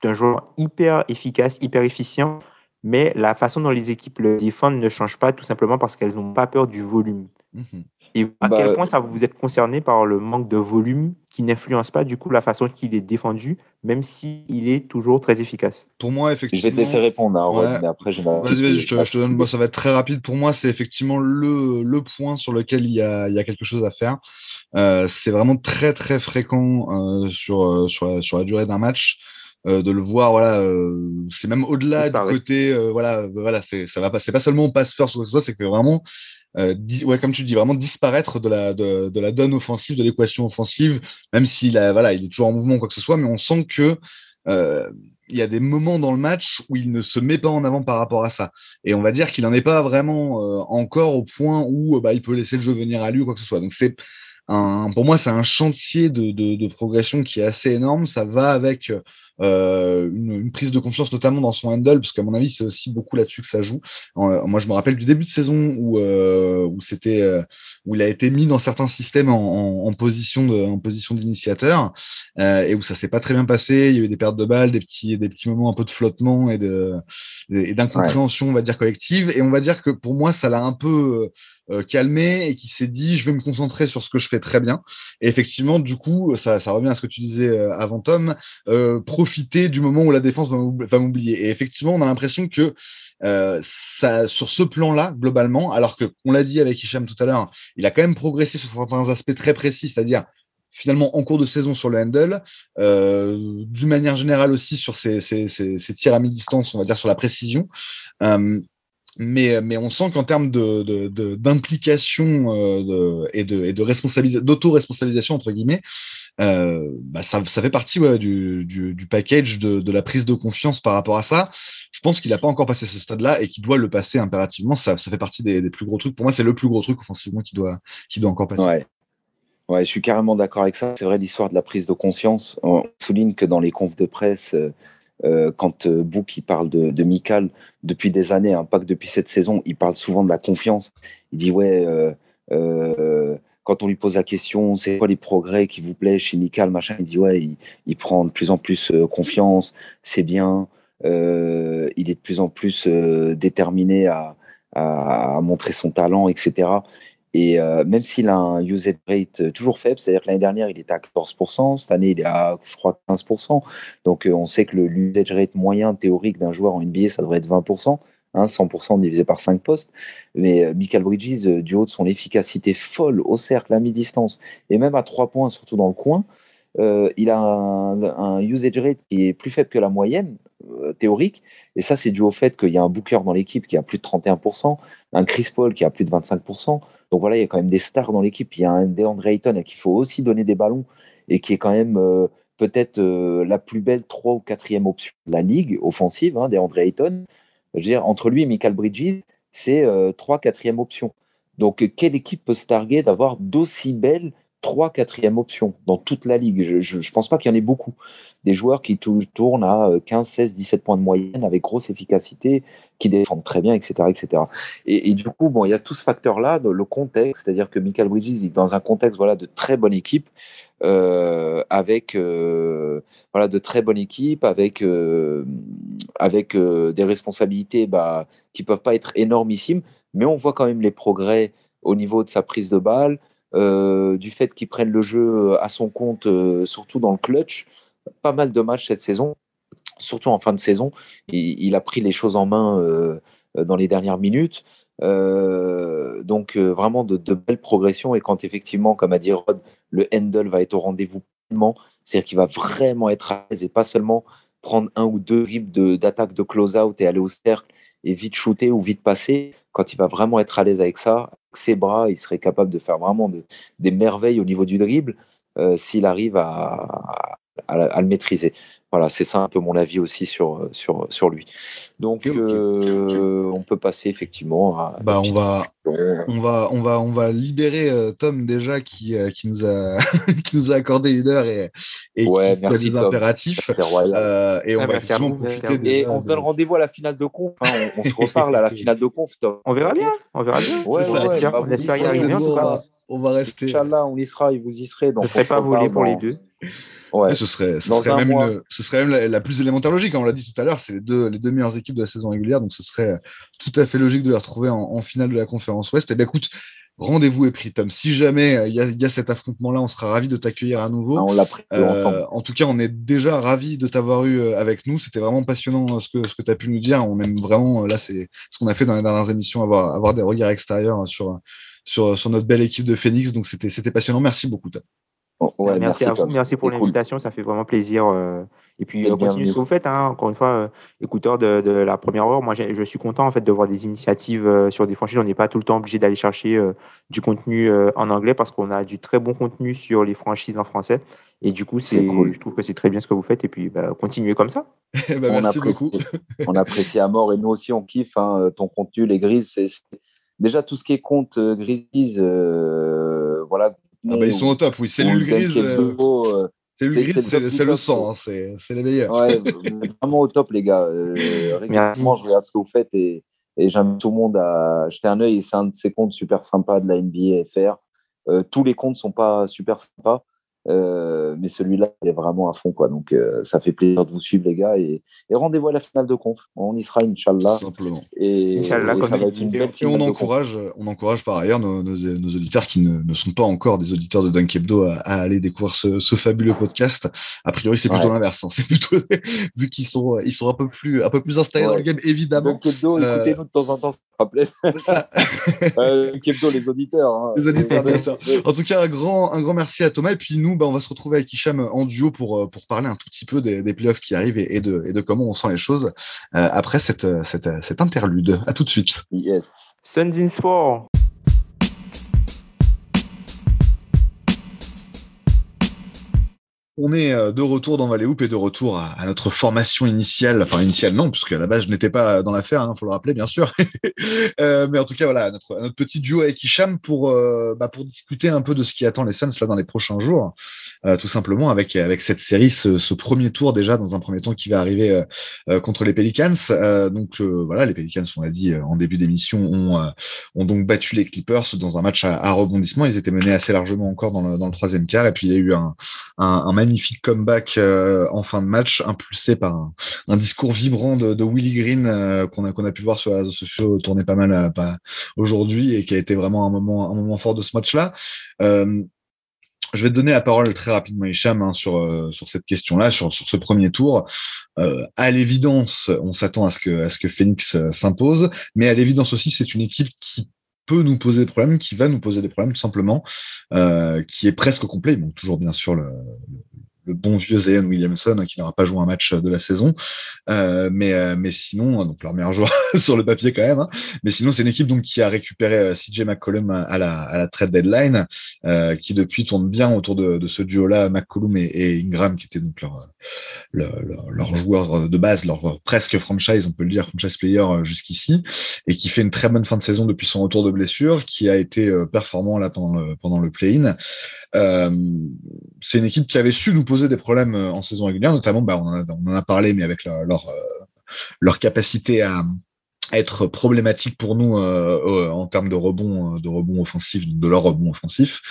un joueur hyper efficace, hyper efficient, mais la façon dont les équipes le défendent ne change pas tout simplement parce qu'elles n'ont pas peur du volume. Mhm. Et à quel bah, point ça vous êtes concerné par le manque de volume qui n'influence pas du coup la façon qu'il est défendu, même s'il est toujours très efficace? Pour moi, effectivement. Je vais te laisser répondre, hein, mais après je Vas-y, vas-y, je, te, donne. ça va être très rapide. Pour moi, c'est effectivement le, le, point sur lequel il y a, il y a quelque chose à faire. Euh, c'est vraiment très très fréquent euh, sur, euh, sur, la, sur la durée d'un match. De le voir voilà c'est même au-delà du côté voilà voilà c'est ça va pas c'est pas seulement on passe first ou c'est que vraiment euh, ouais, comme tu dis, vraiment disparaître de la, de, de la donne offensive, de l'équation offensive, même s'il voilà, il est toujours en mouvement, quoi que ce soit, mais on sent que euh, il y a des moments dans le match où il ne se met pas en avant par rapport à ça. Et on va dire qu'il n'en est pas vraiment euh, encore au point où bah, il peut laisser le jeu venir à lui ou quoi que ce soit. Donc c'est un, pour moi, c'est un chantier de, de, de, progression qui est assez énorme. Ça va avec euh, une, prise de confiance notamment dans son handle, parce qu'à mon avis, c'est aussi beaucoup là-dessus que ça jout. moi, je me rappelle du début de saison où, euh, où c'était euh, où il a été mis dans certains systèmes en, en, position de en position d'initiateur et où ça s'est pas très bien passé. Il y a eu des pertes de balles, des petits des petits moments un peu de flottement et de et d'incompréhension, on va dire collective. Et on va dire que pour moi, ça l'a un peu euh, calmé et qui s'est dit je vais me concentrer sur ce que je fais très bien. Et effectivement, du coup, ça, revient à ce que tu disais euh, avant Tom, euh, profiter du moment où la défense va m'oublier. Et effectivement, on a l'impression que ça, sur ce plan-là, globalement, alors que on l'a dit avec Hicham tout à l'heure, il a quand même progressé sur certains aspects très précis, c'est-à-dire finalement en cours de saison sur le handle, d'une manière générale aussi sur ses, ses, ses, tirs à mi-distance, on va dire sur la précision. Mais, mais on sent qu'en termes d'implication euh, et de, et de entre guillemets, euh, bah ça, fait partie du, package de, la prise de confiance par rapport à ça. Je pense qu'il n'a pas encore passé ce stade-là et qu'il doit le passer impérativement. Ça, fait partie des, plus gros trucs. Pour moi, c'est le plus gros truc offensivement qui doit, qui doit encore passer. Ouais, je suis carrément d'accord avec ça. C'est vrai, l'histoire de la prise de conscience. On souligne que dans les confs de presse, euh, quand euh, Book parle de, de Mikal depuis des années, hein, pas que depuis cette saison, il parle souvent de la confiance. Il dit ouais, euh, quand on lui pose la question, c'est quoi les progrès qui vous plaisent chez Mikal, machin, il dit ouais, il, prend de plus en plus confiance, c'est bien, il est de plus en plus déterminé à, montrer son talent, etc. Et euh, même s'il a un usage rate euh, toujours faible, c'est-à-dire que l'année dernière, il était à 14%, cette année, il est à, je crois, 15%. Donc, euh, on sait que le usage rate moyen théorique d'un joueur en NBA, ça devrait être 20%, hein, 100% divisé par 5 postes. Mais Michael Bridges, du haut de son efficacité folle au cercle, à mi-distance, et même à 3 points, surtout dans le coin, il a un, usage rate qui est plus faible que la moyenne, théorique. Et ça, c'est dû au fait qu'il y a un Booker dans l'équipe qui a plus de 31%, un Chris Paul qui a plus de 25%. Donc voilà, il y a quand même des stars dans l'équipe. Il y a un DeAndre Ayton à qui il faut aussi donner des ballons et qui est quand même euh, peut-être euh, la plus belle 3 ou 4e option de la ligue offensive, hein, DeAndre Ayton. Je veux dire, entre lui et Michael Bridges, c'est 3 4e option. Donc, quelle équipe peut se targuer d'avoir d'aussi belles 3 4e options dans toute la ligue Je ne pense pas qu'il y en ait beaucoup des joueurs qui tournent à 15, 16, 17 points de moyenne avec grosse efficacité, qui défendent très bien, etc. etc. Et, du coup, bon, il y a tout ce facteur-là, le contexte, c'est-à-dire que Michael Bridges est dans un contexte voilà, de très bonne équipe, euh, avec euh, voilà, de très bonne équipe, avec, euh, avec des responsabilités bah, qui peuvent pas être énormissimes, mais on voit quand même les progrès au niveau de sa prise de balle, du fait qu'il prenne le jeu à son compte, surtout dans le clutch pas mal de matchs cette saison, surtout en fin de saison. Il, a pris les choses en main euh, dans les dernières minutes. Euh, donc euh, vraiment de, belles progressions et quand effectivement, comme a dit Rod, le handle va être au rendez-vous pleinement, c'est-à-dire qu'il va vraiment être à l'aise et pas seulement prendre un ou deux rips d'attaque de, close-out et aller au cercle et vite shooter ou vite passer. Quand il va vraiment être à l'aise avec ça, avec ses bras, il serait capable de faire vraiment des merveilles au niveau du dribble s'il arrive à, à, le maîtriser. Voilà, c'est ça un peu mon avis aussi sur, sur, sur lui. Donc, euh, on peut passer effectivement à. Bah, on, va, on, va, on, va, on va libérer euh, Tom déjà qui, euh, qui, nous a, *laughs* qui nous a accordé une heure et, et ouais, qui merci, des impératifs. et on ah, va profiter. Et on se donne rendez-vous à la finale de conf. Hein. On, se *laughs* reparle à la finale de conf, Tom. On verra bien. On verra bien. Ouais, on, espère, bah, on espère y arriver. On va rester. Inch'Allah, on y sera et vous y serez. Donc, ne serait pas volé pour les deux. Ouais. Ce serait, ce serait, même, ce serait même la, plus élémentaire logique. On l'a dit tout à l'heure, c'est les deux, les deux meilleures équipes de la saison régulière, donc ce serait tout à fait logique de les retrouver en, finale de la conférence Ouest. Et eh bien, écoute, rendez-vous est pris, Tom. Si jamais euh, il y, a cet affrontement-là, on sera ravi de t'accueillir à nouveau. Ah, on l'a pris euh, En tout cas, on est déjà ravi de t'avoir eu euh, avec nous. C'était vraiment passionnant ce que, ce que tu as pu nous dire. On aime vraiment, là, c'est ce qu'on a fait dans les dernières émissions, avoir, avoir des regards extérieurs sur, sur, sur notre belle équipe de Phoenix. Donc, c'était passionnant. Merci beaucoup, Tom. Oh, merci, à vous, merci pour l'invitation, ça fait vraiment plaisir. Euh, et puis, euh, continuez ce que vous faites. Hein. Encore une fois, euh, écouteur de, la première heure, moi, je suis content en fait de voir des initiatives sur des franchises. On n'est pas tout le temps obligé d'aller chercher du contenu en anglais parce qu'on a du très bon contenu sur les franchises en français. Et du coup, c'est, je trouve que c'est très bien ce que vous faites. Et puis, bah, continuez comme ça. Ben, *laughs* on, apprécie, *laughs* on apprécie à mort et nous aussi, on kiffe hein, ton contenu, les grises. Déjà tout ce qui est compte grises, voilà, ah bah, ils sont au top, oui. Cellule grise. Euh, euh, cellule grise, c'est le sang, hein, c'est les meilleurs. Ouais, *laughs* vous êtes vraiment au top, les gars. Euh, régulièrement, je regarde ce que vous faites et, et j'invite tout le monde à jeter un œil. C'est un de ces comptes super sympas de la NBA FR. Euh, tous les comptes sont pas super sympas. Euh, mais celui-là, il est vraiment à fond. Quoi. Donc, euh, ça fait plaisir de vous suivre, les gars. Et, rendez-vous à la finale de conf. On y sera, Inch'Allah. Simplement. Et, ça va être une belle et on encourage, on encourage par ailleurs nos, nos, auditeurs qui ne, ne, sont pas encore des auditeurs de Dunk Hebdo à, aller découvrir ce, ce, fabuleux podcast. A priori, c'est plutôt l'inverse. Hein. *laughs* C'est plutôt vu qu'ils sont, ils sont un peu plus, un peu plus installés dans le game, évidemment. Dunk Hebdo, euh, écoutez-nous de temps en temps, Dunk *laughs* Hebdo, les auditeurs. Hein. Les auditeurs, bien sûr. En tout cas, un grand, un grand merci à Thomas. Et puis nous, bah, on va se retrouver avec Hicham en duo pour, euh, pour parler un tout petit peu des, des playoffs qui arrivent et, de, et de comment on sent les choses euh, après cette, cette, cette interlude. À tout de suite. Yes. Suns in Sport. On est euh, de retour dans Valley Hoop et de retour à, notre formation initiale. Enfin, initiale, non, puisque à la base, je n'étais pas dans l'affaire, il hein, faut le rappeler, bien sûr. *laughs* Euh, mais en tout cas, voilà, notre, petit duo avec Hicham pour, euh, bah, pour discuter un peu de ce qui attend les Suns là, dans les prochains jours. tout simplement, avec, avec cette série, ce, premier tour déjà, dans un premier temps, qui va arriver contre les Pelicans. donc, voilà, les Pelicans, on l'a dit en début d'émission, ont, donc battu les Clippers dans un match à, rebondissement. Ils étaient menés assez largement encore dans le, dans le troisième quart. Et puis, il y a eu un, un, un magnifique comeback euh, en fin de match, impulsé par un, discours vibrant de, de Willy Green euh, qu'on a, pu voir sur les réseaux sociaux tourner pas mal euh, aujourd'hui et qui a été vraiment un moment, fort de ce match-là. Je vais te donner la parole très rapidement, Hicham, hein, sur, cette question-là, sur, ce premier tour. À l'évidence, on s'attend à ce que, à Phoenix s'impose, mais à l'évidence aussi, c'est une équipe qui peut nous poser des problèmes, qui va nous poser des problèmes tout simplement, qui est presque complet. Bon, toujours bien sûr le, le bon vieux Zion Williamson hein, qui n'aura pas joué un match de la saison. Euh, mais, euh, mais sinon, donc leur meilleur joueur *laughs* sur le papier quand même. Hein. Mais sinon, c'est une équipe donc qui a récupéré euh, CJ McCollum à la, à la trade deadline, euh, qui depuis tourne bien autour de, de ce duo-là, McCollum et, Ingram, qui étaient donc leur, leur, leur, joueur de base, leur presque franchise, on peut le dire, franchise player jusqu'ici, et qui fait une très bonne fin de saison depuis son retour de blessure, qui a été performant là pendant le, pendant le play-in. Euh, c'est une équipe qui avait su nous poser des problèmes euh, en saison régulière, notamment, bah, on, en a, parlé, mais avec leur, euh, leur capacité à, être problématique pour nous en termes de rebond, de rebond offensif, de leur rebond offensif.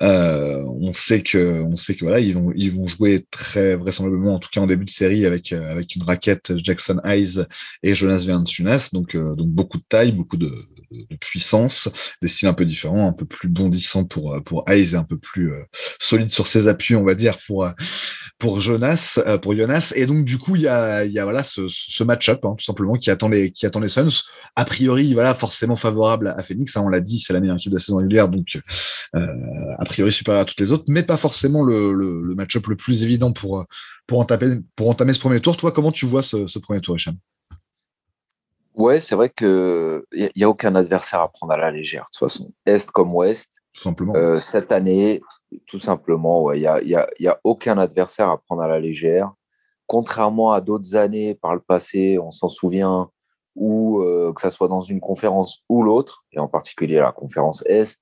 On sait que, on sait que voilà, ils vont, ils vont jouer très vraisemblablement, en tout cas en début de série, avec avec une raquette Jackson Hayes et Jonas Valanciunas, donc donc beaucoup de taille, beaucoup de, de, puissance, des styles un peu différents, un peu plus bondissants pour, euh, pour Hayes et un peu plus euh, solide sur ses appuis, on va dire, pour, euh, pour Jonas, pour Jonas. Et donc, du coup, il y a, y a voilà, ce, ce match-up, hein, tout simplement, qui attend les, qui attend les Suns. A priori, voilà, forcément favorable à Phoenix. Hein, on l'a dit, c'est la meilleure équipe de la saison régulière, donc a priori supérieur à toutes les autres, mais pas forcément le, le, le match-up le plus évident pour, pour, entamer, pour entamer ce premier tour. Toi, comment tu vois ce, ce premier tour, Hicham? Ouais, c'est vrai qu'il n'y a, a, aucun adversaire à prendre à la légère, de toute façon. Est comme Ouest. Tout simplement. Euh, cette année, tout simplement, il n'y a, y a, y a, aucun adversaire à prendre à la légère. Contrairement à d'autres années par le passé, on s'en souvient, ou euh, que ça soit dans une conférence ou l'autre, et en particulier la conférence Est,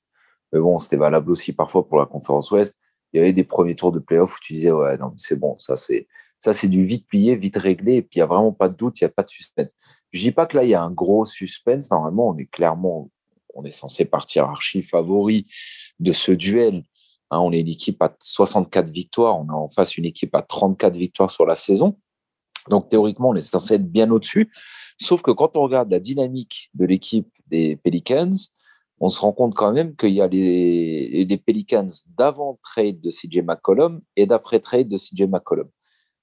mais bon, c'était valable aussi parfois pour la conférence Ouest, il y avait des premiers tours de playoff où tu disais, ouais, non, c'est bon, ça c'est ça, c'est du vite plié, vite réglé, et puis il n'y a vraiment pas de doute, il n'y a pas de suspense. Je dis pas que là, il y a un gros suspense. Normalement, on est clairement, on est censé partir archi favori de ce duel. Hein, on est une équipe à 64 victoires, on a en face une équipe à 34 victoires sur la saison. Donc théoriquement, on est censé être bien au-dessus. Sauf que quand on regarde la dynamique de l'équipe des Pelicans, on se rend compte quand même qu'il y a des Pelicans d'avant trade de CJ McCollum et d'après trade de CJ McCollum.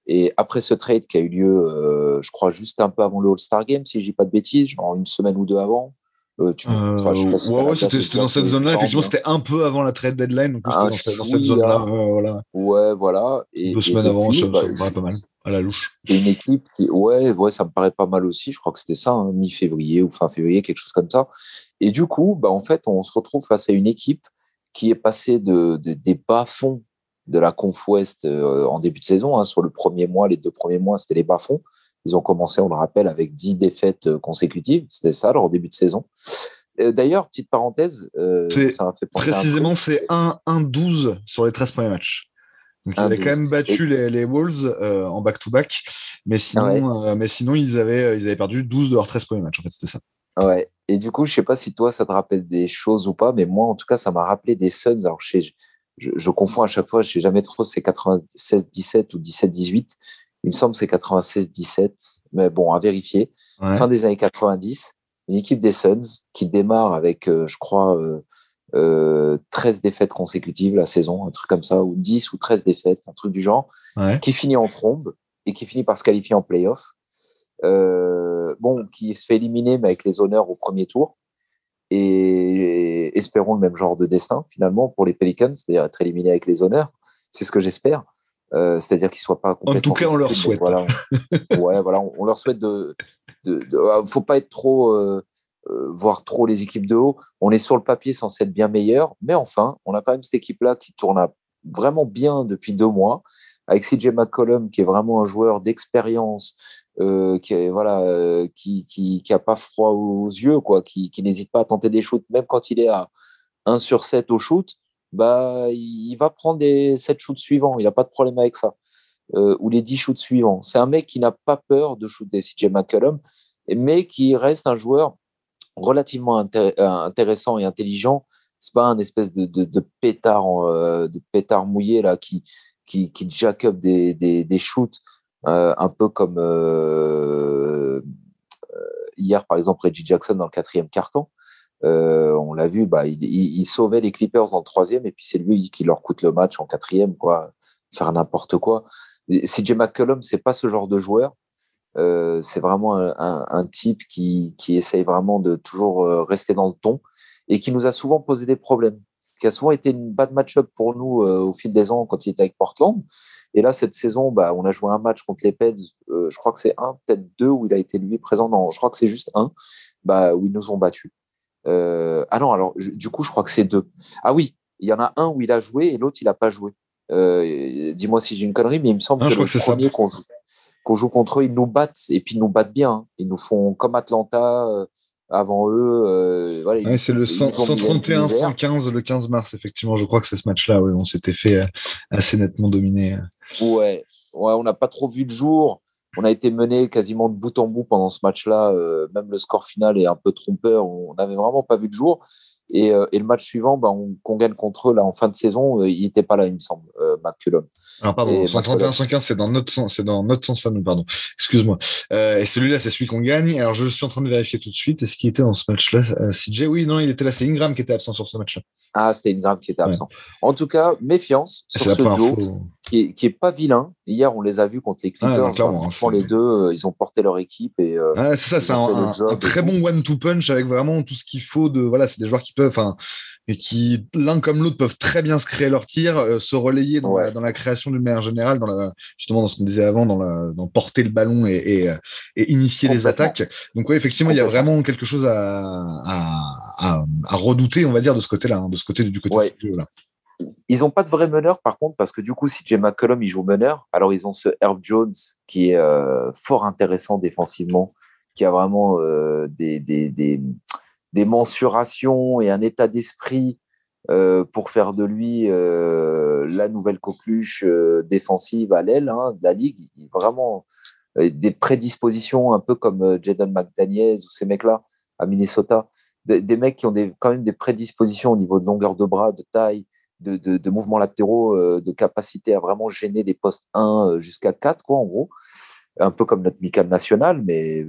Et après ce trade qui a eu lieu, euh, je crois, juste un peu avant le All-Star Game, si je dis pas de bêtises, genre une semaine ou deux avant. Euh, tu, euh, ouais, c'était dans cette zone-là. Effectivement, c'était un peu avant la trade deadline. Donc, dans, cette zone-là. voilà. Ouais, voilà. Et, Deux semaines avant, ça, bah, me paraît pas mal. À la louche. Et une équipe qui, ouais, ouais, ça me paraît pas mal aussi. Je crois que c'était ça, hein, mi-février ou fin février, quelque chose comme ça. Et du coup, bah, en fait, on se retrouve face à une équipe qui est passée de, de des bas-fonds de la Conf Ouest euh, en début de saison. Hein, sur le premier mois, les deux premiers mois, c'était les bas-fonds. Ils ont commencé, on le rappelle, avec dix défaites euh, consécutives. C'était ça, leur début de saison. D'ailleurs, petite parenthèse, euh, ça fait Précisément, c'est 1-12 sur les 13 premiers matchs. Donc, ils avaient quand même battu les, les, Wolves en back-to-back, mais sinon, mais sinon ils, avaient, ils avaient perdu 12 de leurs 13 premiers matchs. En fait, c'était ça. Ouais. Et du coup, je sais pas si toi, ça te rappelle des choses ou pas, mais moi, en tout cas, ça m'a rappelé des Suns. Alors, je sais, je, je, confonds à chaque fois, je sais jamais trop si c'est 96-17 ou 17-18. Il me semble que c'est 96-17, mais bon, à vérifier. Fin des années 90, une équipe des Suns qui démarre avec, euh, je crois, euh, euh, 13 défaites consécutives la saison, un truc comme ça, ou 10 ou 13 défaites, un truc du genre, qui finit en trombe et qui finit par se qualifier en playoff. Euh, bon, qui se fait éliminer, mais avec les honneurs au premier tour et espérons le même genre de destin finalement pour les Pelicans, c'est-à-dire être éliminés avec les honneurs. C'est ce que j'espère. Euh, c'est-à-dire qu'ils soient pas complètement. En tout cas, on leur souhaite. Voilà. *laughs* ouais, voilà, on, leur souhaite de. de, ah, faut pas être trop. Euh, euh, voir trop les équipes de haut. On est sur le papier censé être bien meilleur, mais enfin, on a quand même cette équipe-là qui tourne vraiment bien depuis deux mois, avec CJ McCollum, qui est vraiment un joueur d'expérience, euh, qui voilà, euh, qui, qui, qui a pas froid aux yeux, quoi, qui, qui n'hésite pas à tenter des shoots, même quand il est à 1 sur 7 au shoot, bah, il va prendre des 7 shoots suivants. Il n'a pas de problème avec ça. Euh, ou les 10 shoots suivants. C'est un mec qui n'a pas peur de shooter CJ McCollum, mais qui reste un joueur relativement intéressant et intelligent. C'est pas un espèce de, de, de pétard, de pétard mouillé là qui, qui, qui jack up des, des, des shoots, un peu comme euh, hier par exemple Reggie Jackson dans le quatrième carton. Euh, on l'a vu, bah, il, sauvait les Clippers dans le troisième et puis c'est lui qui leur coûte le match en quatrième, quoi, faire n'importe quoi. CJ McCollum, c'est pas ce genre de joueur. Euh, c'est vraiment un, type qui, qui essaye vraiment de toujours rester dans le ton et qui nous a souvent posé des problèmes qui a souvent été une bad match-up pour nous euh, au fil des ans quand il était avec Portland. Et là, cette saison, bah, on a joué un match contre les Peds, euh, je crois que c'est un, peut-être deux, où il a été lui présent. Non, je crois que c'est juste un, bah, où ils nous ont battus. Euh, ah non, alors du coup, je crois que c'est deux. Ah oui, il y en a un où il a joué et l'autre, il n'a pas joué. Euh, dis-moi si j'ai une connerie, mais il me semble non, que le premier qu'on joue, qu'on joue contre eux, ils nous battent et puis ils nous battent bien. Hein. Ils nous font comme Atlanta avant eux. Euh, voilà, ouais, c'est le 131-115 le 15 mars, effectivement. Je crois que c'est ce match-là. Oui, on s'était fait euh, assez nettement dominer. Ouais, ouais on n'a pas trop vu le jour. On a été mené quasiment de bout en bout pendant ce match-là. Euh, même le score final est un peu trompeur. On n'avait vraiment pas vu le jour. Et, euh, et, le match suivant, bah, on, qu'on gagne contre eux là, en fin de saison, euh, il n'était pas là, il me semble, euh, McCullum. Alors, pardon, 131-115, c'est dans notre sens, c'est dans notre sens à nous, pardon. Excuse-moi. Euh, et celui-là, c'est celui qu'on gagne. Alors, je suis en train de vérifier tout de suite. Est-ce qu'il était dans ce match-là euh, CJ, oui, non, il était là. C'est Ingram qui était absent sur ce match-là. Ah, c'était Ingram qui était absent. Ouais. En tout cas, méfiance sur ce duo qui est, qui est pas vilain. Hier, on les a vus contre les Clippers. Ah, non, franchement, les deux, ils ont porté leur équipe et. Ah, c'est ça, c'est un, un, un très bon one-two punch avec vraiment tout ce qu'il faut de. Voilà, c'est des joueurs qui peuvent. Enfin, et qui, l'un comme l'autre, peuvent très bien se créer leur tir, euh, se relayer dans, ouais. la, dans, la, création d'une manière générale, dans la, justement dans ce qu'on disait avant, dans, la, dans porter le ballon et, et, et initier les attaques. Donc oui, effectivement, il y a vraiment quelque chose à, à, à, à redouter, on va dire, de ce côté-là, hein, de ce côté du côté ouais. du jeu là. Ils n'ont pas de vrai meneur, par contre, parce que du coup, si Jay McCollum il joue meneur, alors ils ont ce Herb Jones qui est euh, fort intéressant défensivement, qui a vraiment euh, des, des, des des mensurations et un état d'esprit euh, pour faire de lui euh, la nouvelle coqueluche euh, défensive à l'aile hein, de la ligue. Vraiment des prédispositions un peu comme Jaden McDaniels ou ces mecs-là à Minnesota. Des, mecs qui ont quand même des prédispositions au niveau de longueur de bras, de taille, de, de, de mouvements latéraux, de capacité à vraiment gêner des postes 1 jusqu'à 4, quoi, en gros un peu comme notre Mical national, mais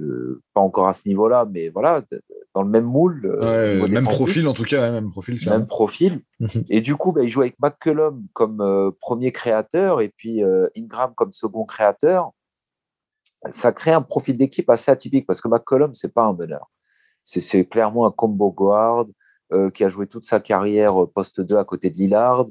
pas encore à ce niveau-là, mais voilà, dans le même moule. Euh, ouais, même profil en tout cas, même profil. Même profil. et du coup, bah, il joue avec McCullum comme euh, premier créateur et puis euh, Ingram comme second créateur. Ça crée un profil d'équipe assez atypique parce que McCullum, c'est pas un meneur. C'est clairement un combo guard qui a joué toute sa carrière poste 2 à côté de Lillard,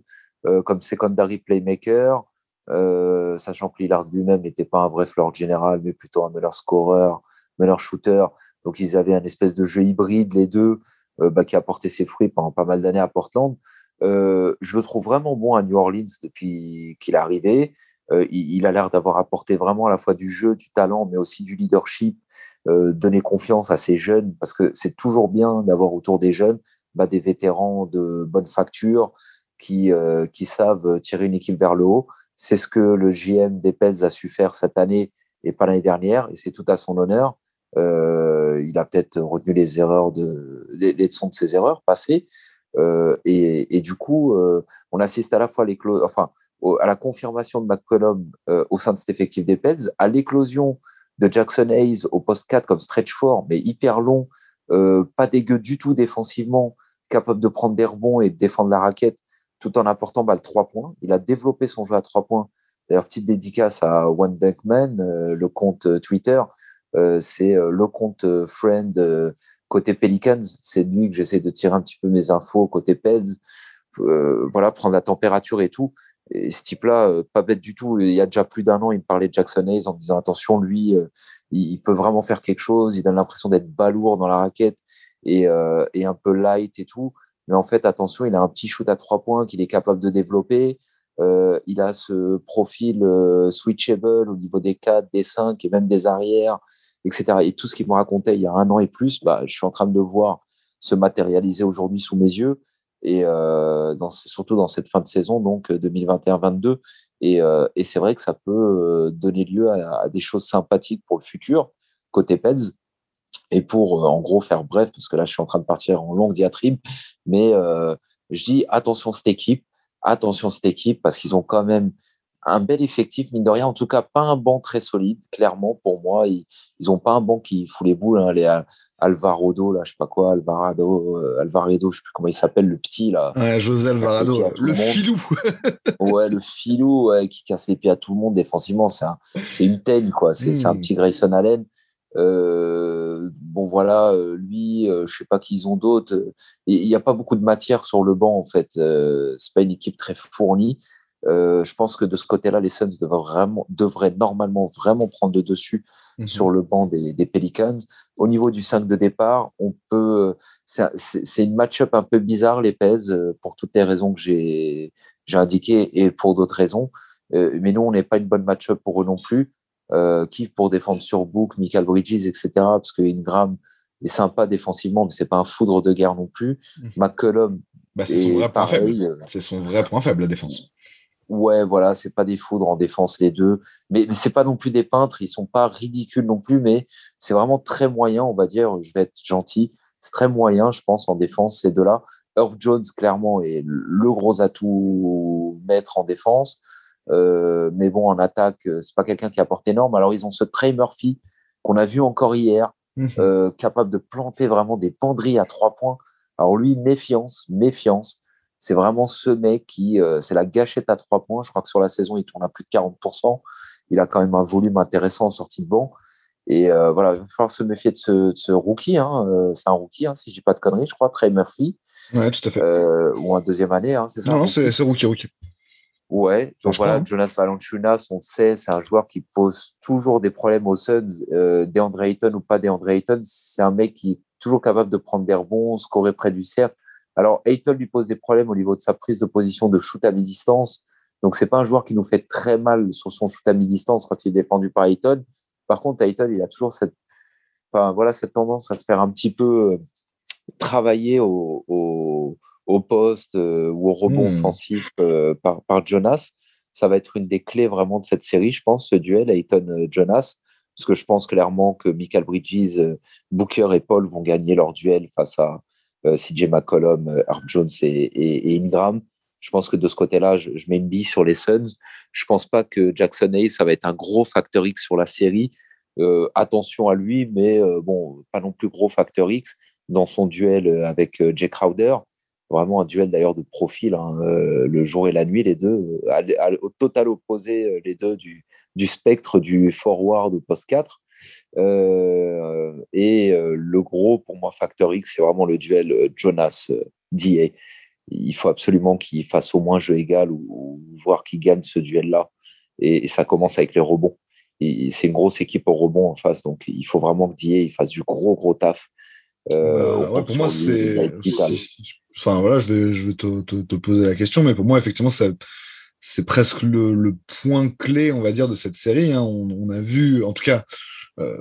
comme secondary playmaker. Sachant que Lillard lui-même n'était pas un vrai floor général, mais plutôt un meneur scoreur, meneur shooter. Donc ils avaient un espèce de jeu hybride, les deux, euh, bah, qui a porté ses fruits pendant pas mal d'années à Portland. Euh, je le trouve vraiment bon à New Orleans depuis qu'il est arrivé. Euh, il, a l'air d'avoir apporté vraiment à la fois du jeu, du talent, mais aussi du leadership, donner confiance à ces jeunes, parce que c'est toujours bien d'avoir autour des jeunes bah, des vétérans de bonne facture qui, qui savent tirer une équipe vers le haut. C'est ce que le GM des Pels a su faire cette année et pas l'année dernière, et c'est tout à son honneur. Euh, il a peut-être retenu les erreurs de les, leçons de ses erreurs passées. Euh, et, du coup, euh, on assiste à la fois à, la confirmation de McCollum au sein de cet effectif des Pels, à l'éclosion de Jackson Hayes au poste 4 comme stretch fort, mais hyper long, pas dégueu du tout défensivement, capable de prendre des rebonds et de défendre la raquette tout en apportant bah, le 3 points. Il a développé son jeu à 3 points. D'ailleurs, petite dédicace à One Dunkman, le compte Twitter. Euh, c'est le compte friend côté Pelicans. C'est de lui que j'essaie de tirer un petit peu mes infos côté. Euh, voilà, prendre la température et tout. Et ce type-là, euh, pas bête du tout. Il y a déjà plus d'un an, il me parlait de Jackson Hayes en me disant attention, lui, euh, il, il, peut vraiment faire quelque chose. Il donne l'impression d'être balourd dans la raquette et, et, un peu light et tout. Mais en fait, attention, il a un petit shoot à trois points qu'il est capable de développer. Il a ce profil switchable au niveau des 4, des 5 et même des arrières, etc. Et tout ce qu'il me racontait il y a un an et plus, bah, je suis en train de le voir se matérialiser aujourd'hui sous mes yeux et dans, surtout dans cette fin de saison, donc 2021-22. Et, et c'est vrai que ça peut donner lieu à, à, des choses sympathiques pour le futur, côté Peds. Et pour, en gros, faire bref, parce que là, je suis en train de partir en longue diatribe, mais je dis attention cette équipe, attention cette équipe, parce qu'ils ont quand même un bel effectif, mine de rien. En tout cas, pas un banc très solide, clairement, pour moi. Ils n'ont pas un banc qui fout les boules. Hein, les Alvarado, là, je sais pas quoi, Alvarado, euh, Alvaredo, je sais plus comment il s'appelle, le petit, là. Ouais, José Alvarado, *laughs* le, filou. ouais, le filou, qui casse les pieds à tout le monde défensivement. C'est une telle, quoi. C'est un hmm. petit Grayson Allen. Euh, bon voilà, euh, lui, euh, je sais pas qu'ils ont d'autres. Il n'y a pas beaucoup de matière sur le banc en fait. c'est pas une équipe très fournie. je pense que de ce côté-là, les Suns devraient, vraiment, devraient normalement vraiment prendre le dessus mhm. sur le banc des, des, Pelicans. Au niveau du 5 de départ, on peut. C'est une match-up un peu bizarre, les Pez, pour toutes les raisons que j'ai indiquées et pour d'autres raisons. mais nous, on n'est pas une bonne match-up pour eux non plus euh, qui pour défendre sur Book, Michael Bridges, etc. Parce que Ingram est sympa défensivement, mais c'est pas un foudre de guerre non plus. Mmh. McCollum, bah, c'est son vrai point faible. C'est son vrai point faible la défense. Ouais, voilà, c'est pas des foudres en défense les deux, mais, mais c'est pas non plus des peintres. Ils sont pas ridicules non plus, mais c'est vraiment très moyen, on va dire. Je vais être gentil, c'est très moyen, je pense, en défense ces deux-là. Herb Jones, clairement, est le gros atout maître en défense. Euh, mais bon, en attaque, euh, c'est pas quelqu'un qui apporte énorme. Alors, ils ont ce Trey Murphy qu'on a vu encore hier, mhm. euh, capable de planter vraiment des penderies à trois points. Alors, lui, méfiance, méfiance. C'est vraiment ce mec qui, c'est la gâchette à trois points. Je crois que sur la saison, il tourne à plus de 40%. Il a quand même un volume intéressant en sortie de banc. Et voilà, il va falloir se méfier de ce, ce rookie. Hein. c'est un rookie, hein, si je dis pas de conneries, je crois, Trey Murphy. Ouais, tout à fait. ou un deuxième année, hein, c'est ça Non, non c'est rookie, rookie. Ouais, donc voilà, Jonas Valanciunas, on sait, c'est un joueur qui pose toujours des problèmes aux Suns. Euh, DeAndre Ayton ou pas DeAndre Ayton, c'est un mec qui est toujours capable de prendre des rebonds, scorer près du cercle. Alors, Ayton lui pose des problèmes au niveau de sa prise de position de shoot à mi-distance. Donc, c'est pas un joueur qui nous fait très mal sur son shoot à mi-distance quand il est défendu par Ayton. Par contre, Ayton, il a toujours cette, enfin, voilà, cette tendance à se faire un petit peu euh, travailler au, au au poste euh, ou au rebond hmm. offensif euh, par, par, Jonas. Ça va être une des clés vraiment de cette série, je pense, ce duel Ayton-Jonas. Parce que je pense clairement que Michael Bridges, euh, Booker et Paul vont gagner leur duel face à CJ McCollum, Art Jones et, Ingram. Je pense que de ce côté-là, je, mets une bille sur les Suns. Je pense pas que Jackson Hayes, ça va être un gros facteur X sur la série. attention à lui, mais bon, pas non plus gros facteur X dans son duel avec Jay Crowder vraiment un duel d'ailleurs de profil, hein, euh, le jour et la nuit, les deux, euh, au total opposé, euh, les deux du, du spectre du forward au post 4. et le gros, pour moi, facteur X, c'est vraiment le duel Jonas-DA. Il faut absolument qu'il fasse au moins jeu égal ou, voir qu'il gagne ce duel-là. Et, ça commence avec les rebonds. C'est une grosse équipe au rebond en face, donc il faut vraiment que DA fasse du gros, gros taf. Bah, pour moi, c'est Enfin voilà, je vais, je vais te, te, poser la question, mais pour moi, effectivement, c'est presque le, point clé, on va dire, de cette série. Hein. On, a vu, en tout cas, euh,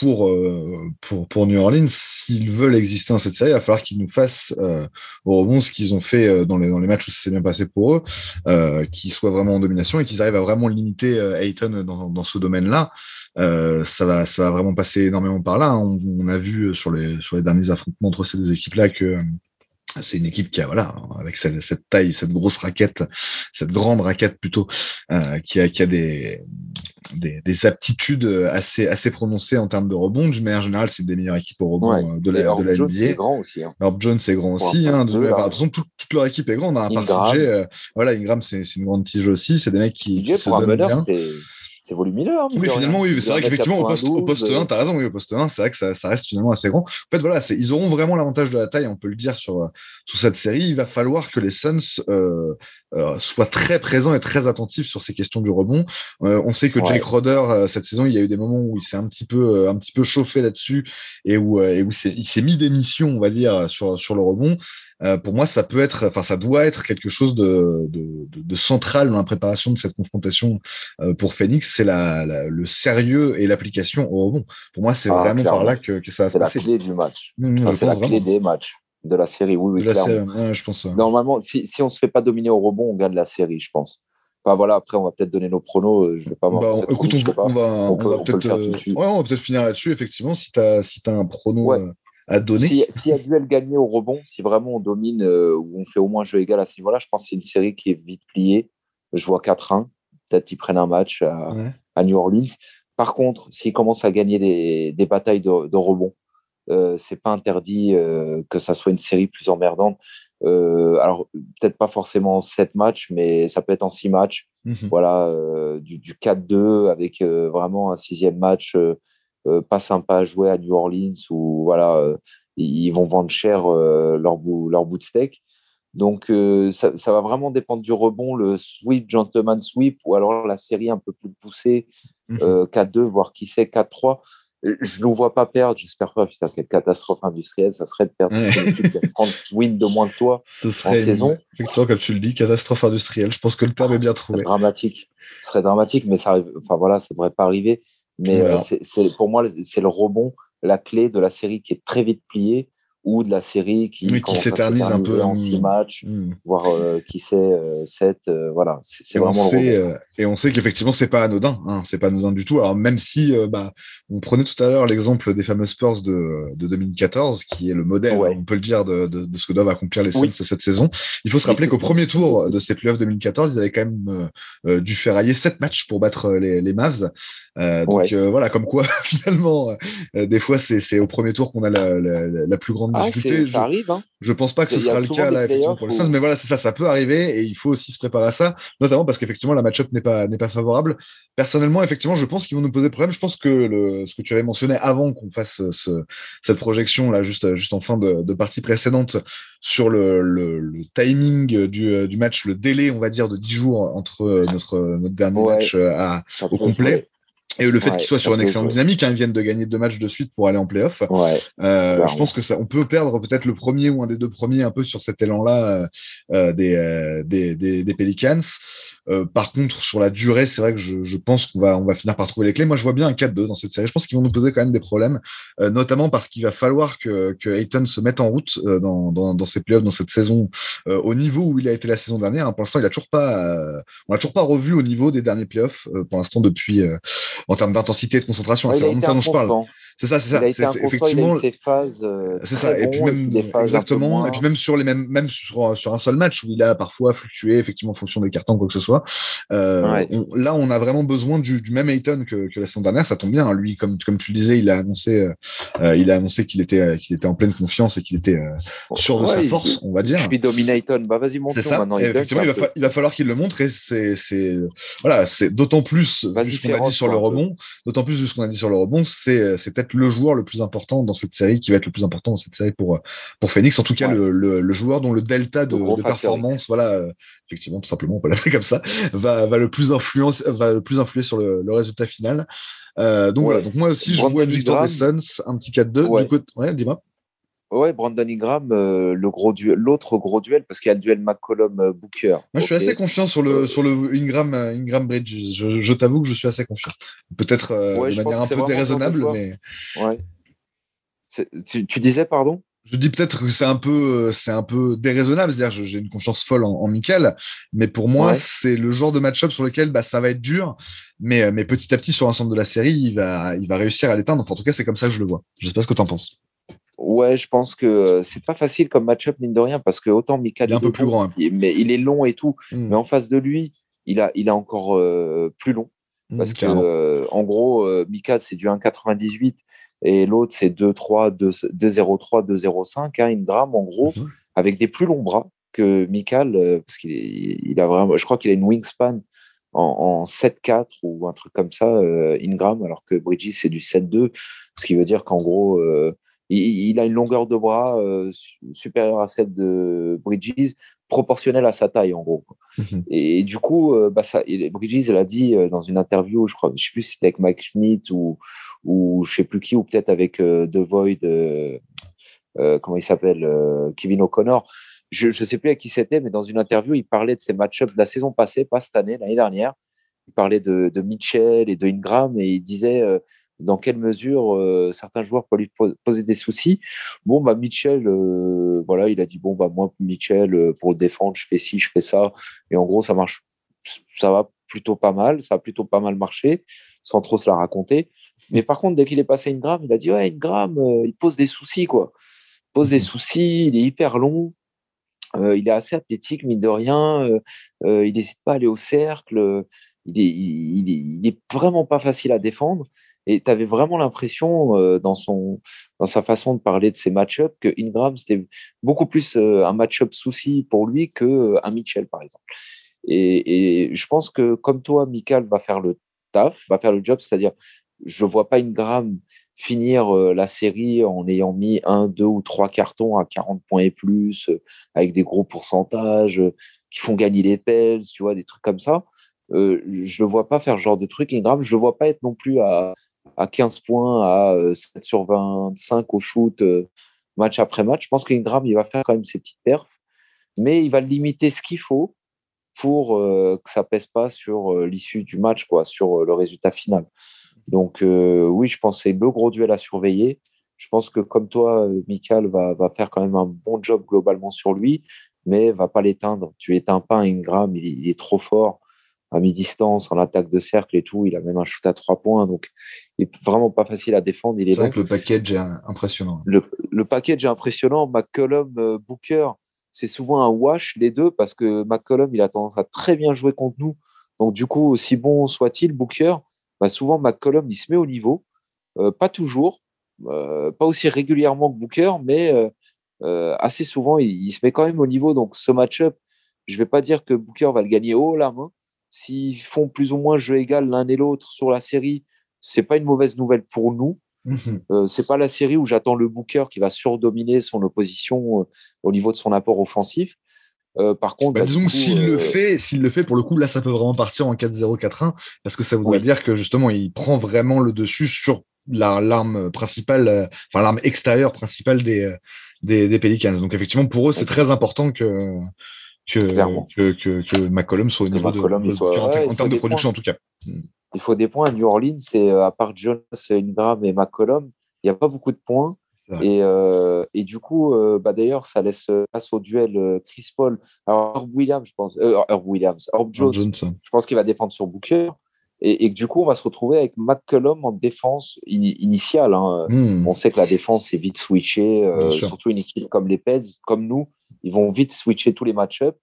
pour, euh, pour, pour, New Orleans, s'ils veulent exister dans cette série, il va falloir qu'ils nous fassent euh, au rebond ce qu'ils ont fait dans les, dans les matchs où ça s'est bien passé pour eux, qu'ils soient vraiment en domination et qu'ils arrivent à vraiment limiter Ayton dans, dans ce domaine-là. ça, va, ça va vraiment passer énormément par là. Hein. On, on, a vu sur les, sur les derniers affrontements entre ces deux équipes-là que c'est une équipe qui a voilà avec cette, taille, cette grosse raquette, cette grande raquette plutôt, euh, qui a qui a des, des, aptitudes assez assez prononcées en termes de rebond. De manière générale, c'est des meilleures équipes au rebond euh, de la, de la Jones NBA. grand aussi. Hein. Jones est grand aussi. Hein, de, toute façon, toute, leur équipe est grande. Hein, euh, voilà, Ingram c'est une grande tige aussi. C'est des mecs qui, qui se donnent bien c'est volumineux. Hein, oui, finalement, oui, c'est vrai qu'effectivement, au poste, au poste 1, tu as raison, oui, au poste 1, c'est vrai que ça, ça, reste finalement assez grand. En fait, voilà, ils auront vraiment l'avantage de la taille, on peut le dire, sur, sur cette série. Il va falloir que les Suns euh, soit très présent et très attentif sur ces questions du rebond. on sait que Jake Roder cette saison, il y a eu des moments où il s'est un petit peu un petit peu chauffé là-dessus et où, et où il s'est mis des missions, on va dire, sur sur le rebond. Euh, pour moi, ça peut être, enfin, ça doit être quelque chose de, de, de, central dans la préparation de cette confrontation euh, pour Phoenix. C'est la, le sérieux et l'application au rebond. Pour moi, c'est ah, vraiment par là que, que ça va se passer. C'est la clé du match. Mmh, c'est la clé des matchs de la série. Oui, oui, clairement. je pense. Normalement, si, si on se fait pas dominer au rebond, on gagne la série, je pense. Enfin, voilà, après, on va peut-être donner nos pronos. Euh, je vais pas bah, écoute, on, va, on, va peut-être peut finir là-dessus, effectivement. Si tu as, si as un prono à donner. S'il y a duel gagné au rebond, si vraiment on domine euh, ou on fait au moins jeu égal à ce niveau-là, je pense que c'est une série qui est vite pliée. Je vois 4-1. Peut-être qu'ils prennent un match à, New Orleans. Par contre, s'ils commencent à gagner des, batailles de, rebond, euh, c'est pas interdit euh, que ça soit une série plus emmerdante. Euh, alors, peut-être pas forcément en 7 matchs, mais ça peut être en 6 matchs. Mhm. Voilà, du, du 4-2 avec vraiment un sixième match pas sympa à jouer à New Orleans où voilà, euh, ils vont vendre cher euh, leur, bout, leur bout de steak. Donc, ça, ça, va vraiment dépendre du rebond, le sweep, gentleman sweep, ou alors la série un peu plus poussée, 4-2, mhm. voire qui sait, 4-3. Je ne le vois pas perdre, j'espère pas. Putain, quelle catastrophe industrielle, ça serait de perdre qui 30 *laughs* wins de moins que toi Ce en saison. Effectivement, comme tu le dis, catastrophe industrielle. Je pense que le terme est bien trouvé. Dramatique. Ce serait dramatique, mais ça, enfin, voilà, ça ne devrait pas arriver. Mais euh, c'est pour moi, c'est le rebond, la clé de la série qui est très vite pliée ou de la série qui, qui s'éternise un peu en six matchs, hmm. voire euh, qui sait euh, sept. Euh, voilà, c'est vraiment le Et on sait qu'effectivement, c'est pas anodin. Hein, c'est pas anodin du tout. Alors même si, bah, on prenait tout à l'heure l'exemple des fameux Spurs de, de, 2014, qui est le modèle, on peut le dire, de, de, de, ce que doivent accomplir les Suns cette saison. Il faut se rappeler qu'au premier tour de ces playoffs 2014, ils avaient quand même dû ferrailler sept matchs pour battre les, les Mavs. donc voilà, comme quoi *laughs* finalement, des fois, c'est au premier tour qu'on a la, la, la plus grande ah, ça je, arrive. Hein. Je pense pas que ce sera le cas là, effectivement, pour les Suns, mais voilà, c'est ça, ça peut arriver et il faut aussi se préparer à ça, notamment parce qu'effectivement, la match-up n'est pas, n'est pas favorable. Personnellement, effectivement, je pense qu'ils vont nous poser problème. Je pense que le, ce que tu avais mentionné avant qu'on fasse ce, cette projection là, juste, juste en fin de, de partie précédente, sur le, le, timing du, du, match, le délai, on va dire, de 10 jours entre notre, notre dernier match à, au complet. Et le fait qu'ils soient sur une excellente dynamique, hein, ils viennent de gagner deux matchs de suite pour aller en playoff. Ouais, euh, je pense que ça, on peut perdre peut-être le premier ou un des deux premiers un peu sur cet élan-là euh, euh des, euh, des, des, des, Pelicans. Euh, par contre, sur la durée, c'est vrai que je, je pense qu'on va, on va finir par trouver les clés. Moi, je vois bien un 4-2 dans cette série. Je pense qu'ils vont nous poser quand même des problèmes, euh, notamment parce qu'il va falloir que, que Ayton se mette en route euh, dans, dans, dans, ces playoffs, dans cette saison, au niveau où il a été la saison dernière. Hein. Pour l'instant, il a toujours pas, on l'a toujours pas revu au niveau des derniers playoffs. pour l'instant, depuis en termes d'intensité et de concentration, c'est vraiment ça dont je parle. C'est ça, c'est ça. effectivement, c'est ça. Et puis même exactement. Et puis même sur les mêmes, même sur, sur un seul match où il a parfois fluctué effectivement en fonction des cartons quoi que ce soit. Euh, là, on a vraiment besoin du, même Ayton que, la saison dernière. Ça tombe bien. Hein. Lui, comme, comme tu le disais, il a annoncé, euh, euh, il a annoncé qu'il était, qu'il était en pleine confiance et qu'il était sûr de sa force, on va dire. Je suis domine Ayton. Bah, vas-y, montre maintenant. effectivement, il va, falloir qu'il le montre et c'est, voilà, c'est d'autant plus vu ce qu'on a dit sur le rebond, d'autant plus vu ce qu'on a dit sur le rebond, c'est, c'est peut-être le joueur le plus important dans cette série qui va être le plus important dans cette série pour, pour Phoenix. En tout cas, le, le, joueur dont le delta de, de performance, voilà, effectivement, tout simplement, on peut l'appeler comme ça, va, va, le plus influence, va le plus influer sur le, le résultat final. Euh, donc voilà, donc moi aussi, je vois une victoire des Suns, un petit 4-2. Ouais. Du coup, ouais, dis-moi. Ouais, Brandon Ingram, euh, le gros duel, l'autre gros duel, parce qu'il y a le duel McCollum-Booker. Moi, je suis assez confiant sur le, sur le Ingram, euh, Ingram Bridge. Je, je t'avoue que je suis assez confiant. Peut-être de manière un peu déraisonnable, mais. Ouais. Tu, tu, disais, pardon? Je dis peut-être que c'est un peu, c'est un peu déraisonnable, c'est-à-dire j'ai une confiance folle en, en Michael, mais pour moi c'est le genre de match-up sur lequel bah, ça va être dur, mais, mais petit à petit sur l'ensemble de la série il va, il va réussir à l'éteindre. Enfin, en tout cas c'est comme ça que je le vois. Je sais pas ce que tu en penses. Ouais, je pense que euh, c'est pas facile comme match-up mine de rien parce que autant Michael il est un peu plus grand, hein. mais il est long et tout, hmm. mais en face de lui il a, il a encore euh, plus long. Hmm, parce que, euh, en gros, Mika, c'est du 1,98 et l'autre c'est 2-3, 2-0-3, 2-0-5, hein, une drame en gros, mhm. avec des plus longs bras que Mikal, euh, parce qu'il il a vraiment, je crois qu'il a une wingspan en, 7-4 ou un truc comme ça, euh, Ingram, alors que Bridges c'est du 7-2, ce qui veut dire qu'en gros, euh, il, a une longueur de bras supérieure à celle de Bridges, proportionnel à sa taille, en gros. Mhm. Et, du coup, bah, ça, Bridges l'a dit dans une interview, je crois, je sais plus si c'était avec Mike Schmidt ou, ou je sais plus qui, ou peut-être avec The Void, comment il s'appelle, Kevin O'Connor. Je ne sais plus à qui c'était, mais dans une interview, il parlait de ses match-ups de la saison passée, pas cette année, l'année dernière. Il parlait de, de, Mitchell et de Ingram et il disait dans quelle mesure euh, certains joueurs peuvent lui poser des soucis. Bon, bah, Mitchell, euh, voilà, il a dit bon, bah, moi, Mitchell, euh, pour le défendre, je fais ci, je fais ça. Et en gros, ça marche, ça va plutôt pas mal, ça a plutôt pas mal marché, sans trop se la raconter. Mais par contre, dès qu'il est passé à Ingram, il a dit ouais, Ingram, il pose des soucis, quoi. Il pose des soucis, il est hyper long. il est assez athlétique, mine de rien. il n'hésite pas à aller au cercle. Il est, il, est, il est, vraiment pas facile à défendre. Et tu avais vraiment l'impression euh, dans, dans sa façon de parler de ses match-ups que Ingram, c'était beaucoup plus euh, un match-up souci pour lui qu'un euh, Mitchell, par exemple. Et, je pense que comme toi, Michael va faire le taf, va faire le job, c'est-à-dire je vois pas Ingram finir la série en ayant mis un, deux ou trois cartons à 40 points et plus, avec des gros pourcentages qui font gagner les pelles, tu vois, des trucs comme ça. Euh, je ne le vois pas faire ce genre de truc. Ingram, je ne le vois pas être non plus à, à 15 points, à 7 euh, sur 25 au shoot, euh, match après match. Je pense qu'Ingram, il va faire quand même ses petites perfs, mais il va limiter ce qu'il faut pour euh, que ça pèse pas sur l'issue du match, quoi, sur le résultat final. Donc oui, je pense que c'est le gros duel à surveiller. Je pense que comme toi, Michael va, va, faire quand même un bon job globalement sur lui, mais va pas l'éteindre. Tu éteins pas Ingram, il est trop fort à mi-distance, en attaque de cercle et tout. Il a même un shoot à trois points, donc il est vraiment pas facile à défendre. Il est, vrai que le package est impressionnant. Le, le package est impressionnant. McCollum, euh, Booker, c'est souvent un wash les deux parce que McCollum, il a tendance à très bien jouer contre nous. Donc du coup, aussi bon soit-il, Booker, bah, souvent McCollum, il se met au niveau. Euh, pas toujours, euh, pas aussi régulièrement que Booker, mais assez souvent, il, il, se met quand même au niveau. Donc ce match-up, je vais pas dire que Booker va le gagner haut la main, S'ils font plus ou moins jeu égal l'un et l'autre sur la série, c'est pas une mauvaise nouvelle pour nous. Mhm. Euh, c'est pas la série où j'attends le Booker qui va surdominer son opposition euh, au niveau de son apport offensif. Euh, par contre, bah, bah disons s'il le fait, s'il le fait pour le coup, là, ça peut vraiment partir en 4-0, 4-1, parce que ça voudrait dire que justement, il prend vraiment le dessus sur l'arme principale, enfin l'arme extérieure principale des, des, des Pelicans. Donc effectivement, pour eux, c'est très important que que, que, que, McCollum soit au niveau de, en, termes de production en tout cas. Il faut des points à New Orleans, c'est euh, à part Jones, Ingram et McCollum, il n'y a pas beaucoup de points. Et, euh, et, du coup, euh, bah d'ailleurs, ça laisse place au duel Chris Paul. Alors, Herb Williams, je pense, Herb Williams, Herb Jones, je pense qu'il va défendre sur Booker. Et, et, du coup, on va se retrouver avec McCollum en défense initiale. Hein. Hmm. On sait que la défense est vite switchée, surtout une équipe comme les Peds, comme nous, ils vont vite switcher tous les match-ups.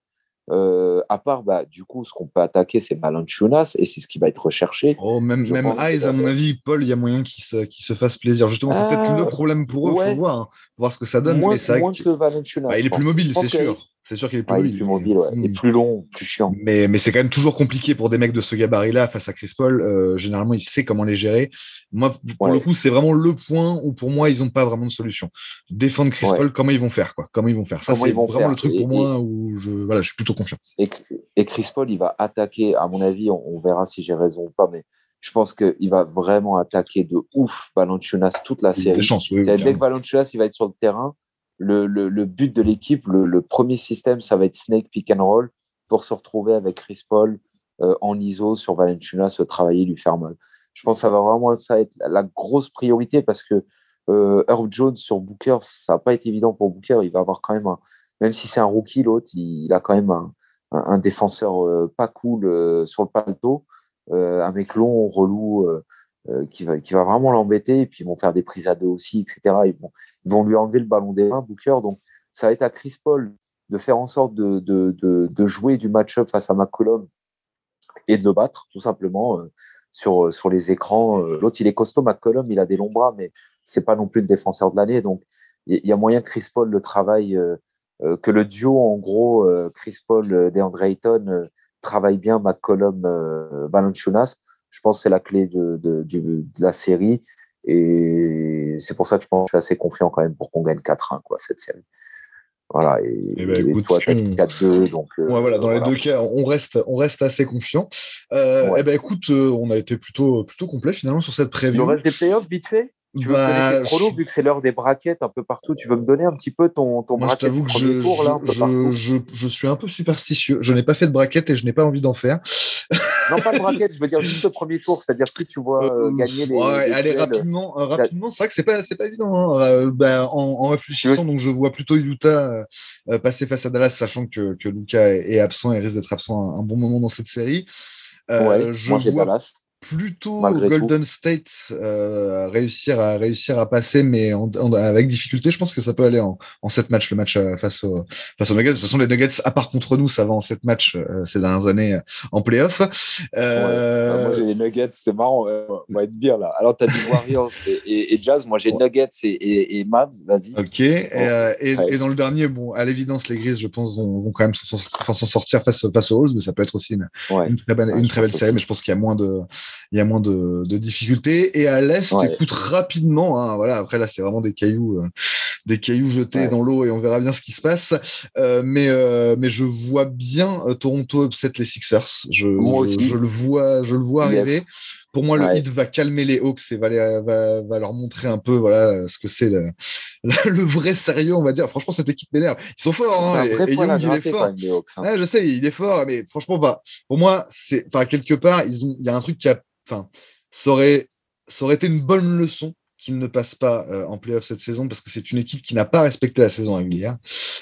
Euh, à part, bah, du coup, ce qu'on peut attaquer, c'est Balanchunas et c'est ce qui va être recherché. Oh, même même Eyes, à mon avis, Paul, il y a moyen qu'il se, se fasse plaisir. Justement, c'est peut-être le euh, problème pour eux. Il faut voir, hein. Voir ce que ça donne. Moins, mais moins que Balanchunas. Bah, il est plus mobile, c'est sûr. C'est sûr qu'il est plus mobile. plus mobile, ouais. Et plus long, plus chiant. Mais, mais c'est quand même toujours compliqué pour des mecs de ce gabarit-là face à Chris Paul. Euh, généralement, il sait comment les gérer. Moi, pour le coup, c'est vraiment le point où pour moi, ils n'ont pas vraiment de solution. Défendre Chris Paul, comment ils vont faire quoi? Comment ils vont faire? Ça, c'est vraiment le truc pour moi où je, voilà, je suis plutôt confiant. Et, et, Chris Paul, il va attaquer, à mon avis, on, verra si j'ai raison ou pas, mais je pense qu'il va vraiment attaquer de ouf Valanciunas toute la série. Chances, oui, dès que Valanciunas, il va être sur le terrain, le, le, but de l'équipe, le, premier système, ça va être Snake Pick and Roll pour se retrouver avec Chris Paul euh, en ISO sur Valenciunas, se travailler, lui faire mal. Je pense que ça va vraiment ça être la grosse priorité parce que euh, Herb Jones sur Booker, ça va pas été évident pour Booker. Il va avoir quand même, un, même si c'est un rookie, l'autre, il, a quand même un, un, défenseur euh, pas cool euh, sur le paletot, un mec long, relou euh, qui, va, qui va vraiment l'embêter. Et puis, ils vont faire des prises à deux aussi, etc. Ils vont, lui enlever le ballon des mains, Booker. Donc, ça va être à Chris Paul de faire en sorte de, jouer du match-up face à McCollum et de le battre, tout simplement, euh, sur, les écrans. Euh, l'autre, il est costaud, McCollum, il a des longs bras, mais c'est pas non plus le défenseur de l'année. Donc, il y a moyen que Chris Paul le travaille, que le duo, en gros, Chris Paul, DeAndre Ayton, travaille bien McCollum, Valanciunas je pense que c'est la clé de, de, de, la série. Et c'est pour ça que je pense que je suis assez confiant quand même pour qu'on gagne 4-1 quoi, cette série. Voilà, et, eh ben, écoute, toi, 4 jeux. Donc, voilà, dans les deux cas, on reste, on reste assez confiant. Eh ben, écoute, on a été plutôt, plutôt complet finalement sur cette preview. Le reste des playoffs, vite fait? Tu veux bah, donner tes pronos, vu que c'est l'heure des braquettes un peu partout, tu veux me donner un petit peu ton, ton braquette du premier je, tour là, je, je, suis un peu superstitieux. Je n'ai pas fait de braquette et je n'ai pas envie d'en faire. non, pas de *laughs* braquette, je veux dire juste le premier tour, c'est-à-dire que tu vois euh, gagner les. Ouais, allez, rapidement, euh, rapidement c'est vrai que c'est pas, pas évident. Hein. Euh, bah, en, en, réfléchissant, donc je vois plutôt Utah passer face à Dallas, sachant que, que Luca est, absent et risque d'être absent un, un, bon moment dans cette série. ouais, je moi, vois... Dallas plutôt Golden State euh, réussir à réussir à passer, mais avec difficulté. Je pense que ça peut aller en, en 7 matchs le match euh, face, au, face aux Nuggets. De toute façon, les Nuggets, à part contre nous, ça va en 7 matchs euh, ces dernières années euh, en playoff. Euh... Ouais. moi, j'ai les Nuggets, c'est marrant, on va être bien là. Alors, tu as dit Warriors et, et, Jazz. Moi, j'ai Nuggets et, et, Mavs. Vas-y. Ok. Et, et, dans le dernier, bon, à l'évidence, les Grises, je pense, vont, vont quand même s'en sortir face, face aux Halls, mais ça peut être aussi une, une très, bonne, une très belle série. Mais je pense qu'il y a moins de il y a moins de, de difficultés. Et à l'est, écoute rapidement. Hein, voilà, après là, c'est vraiment des cailloux, euh, des cailloux jetés dans l'eau et on verra bien ce qui se passe. Euh, mais euh, mais je vois bien Toronto upset les Sixers. Je, je, le vois, je le vois arriver. Pour moi, le hit va calmer les Hawks et va, va, va, leur montrer un peu voilà ce que c'est le, *laughs* le, vrai sérieux, on va dire. Franchement, cette équipe m'énerve. Ils sont forts. Hein, et, Young, il est fort. Hein. je sais, il est fort, mais franchement, bah, pour moi, c'est, quelque part, il y a un truc qui a ça aurait, ça aurait été une bonne leçon qu'ils ne passent pas euh, en playoff cette saison parce que c'est une équipe qui n'a pas respecté la saison régulière.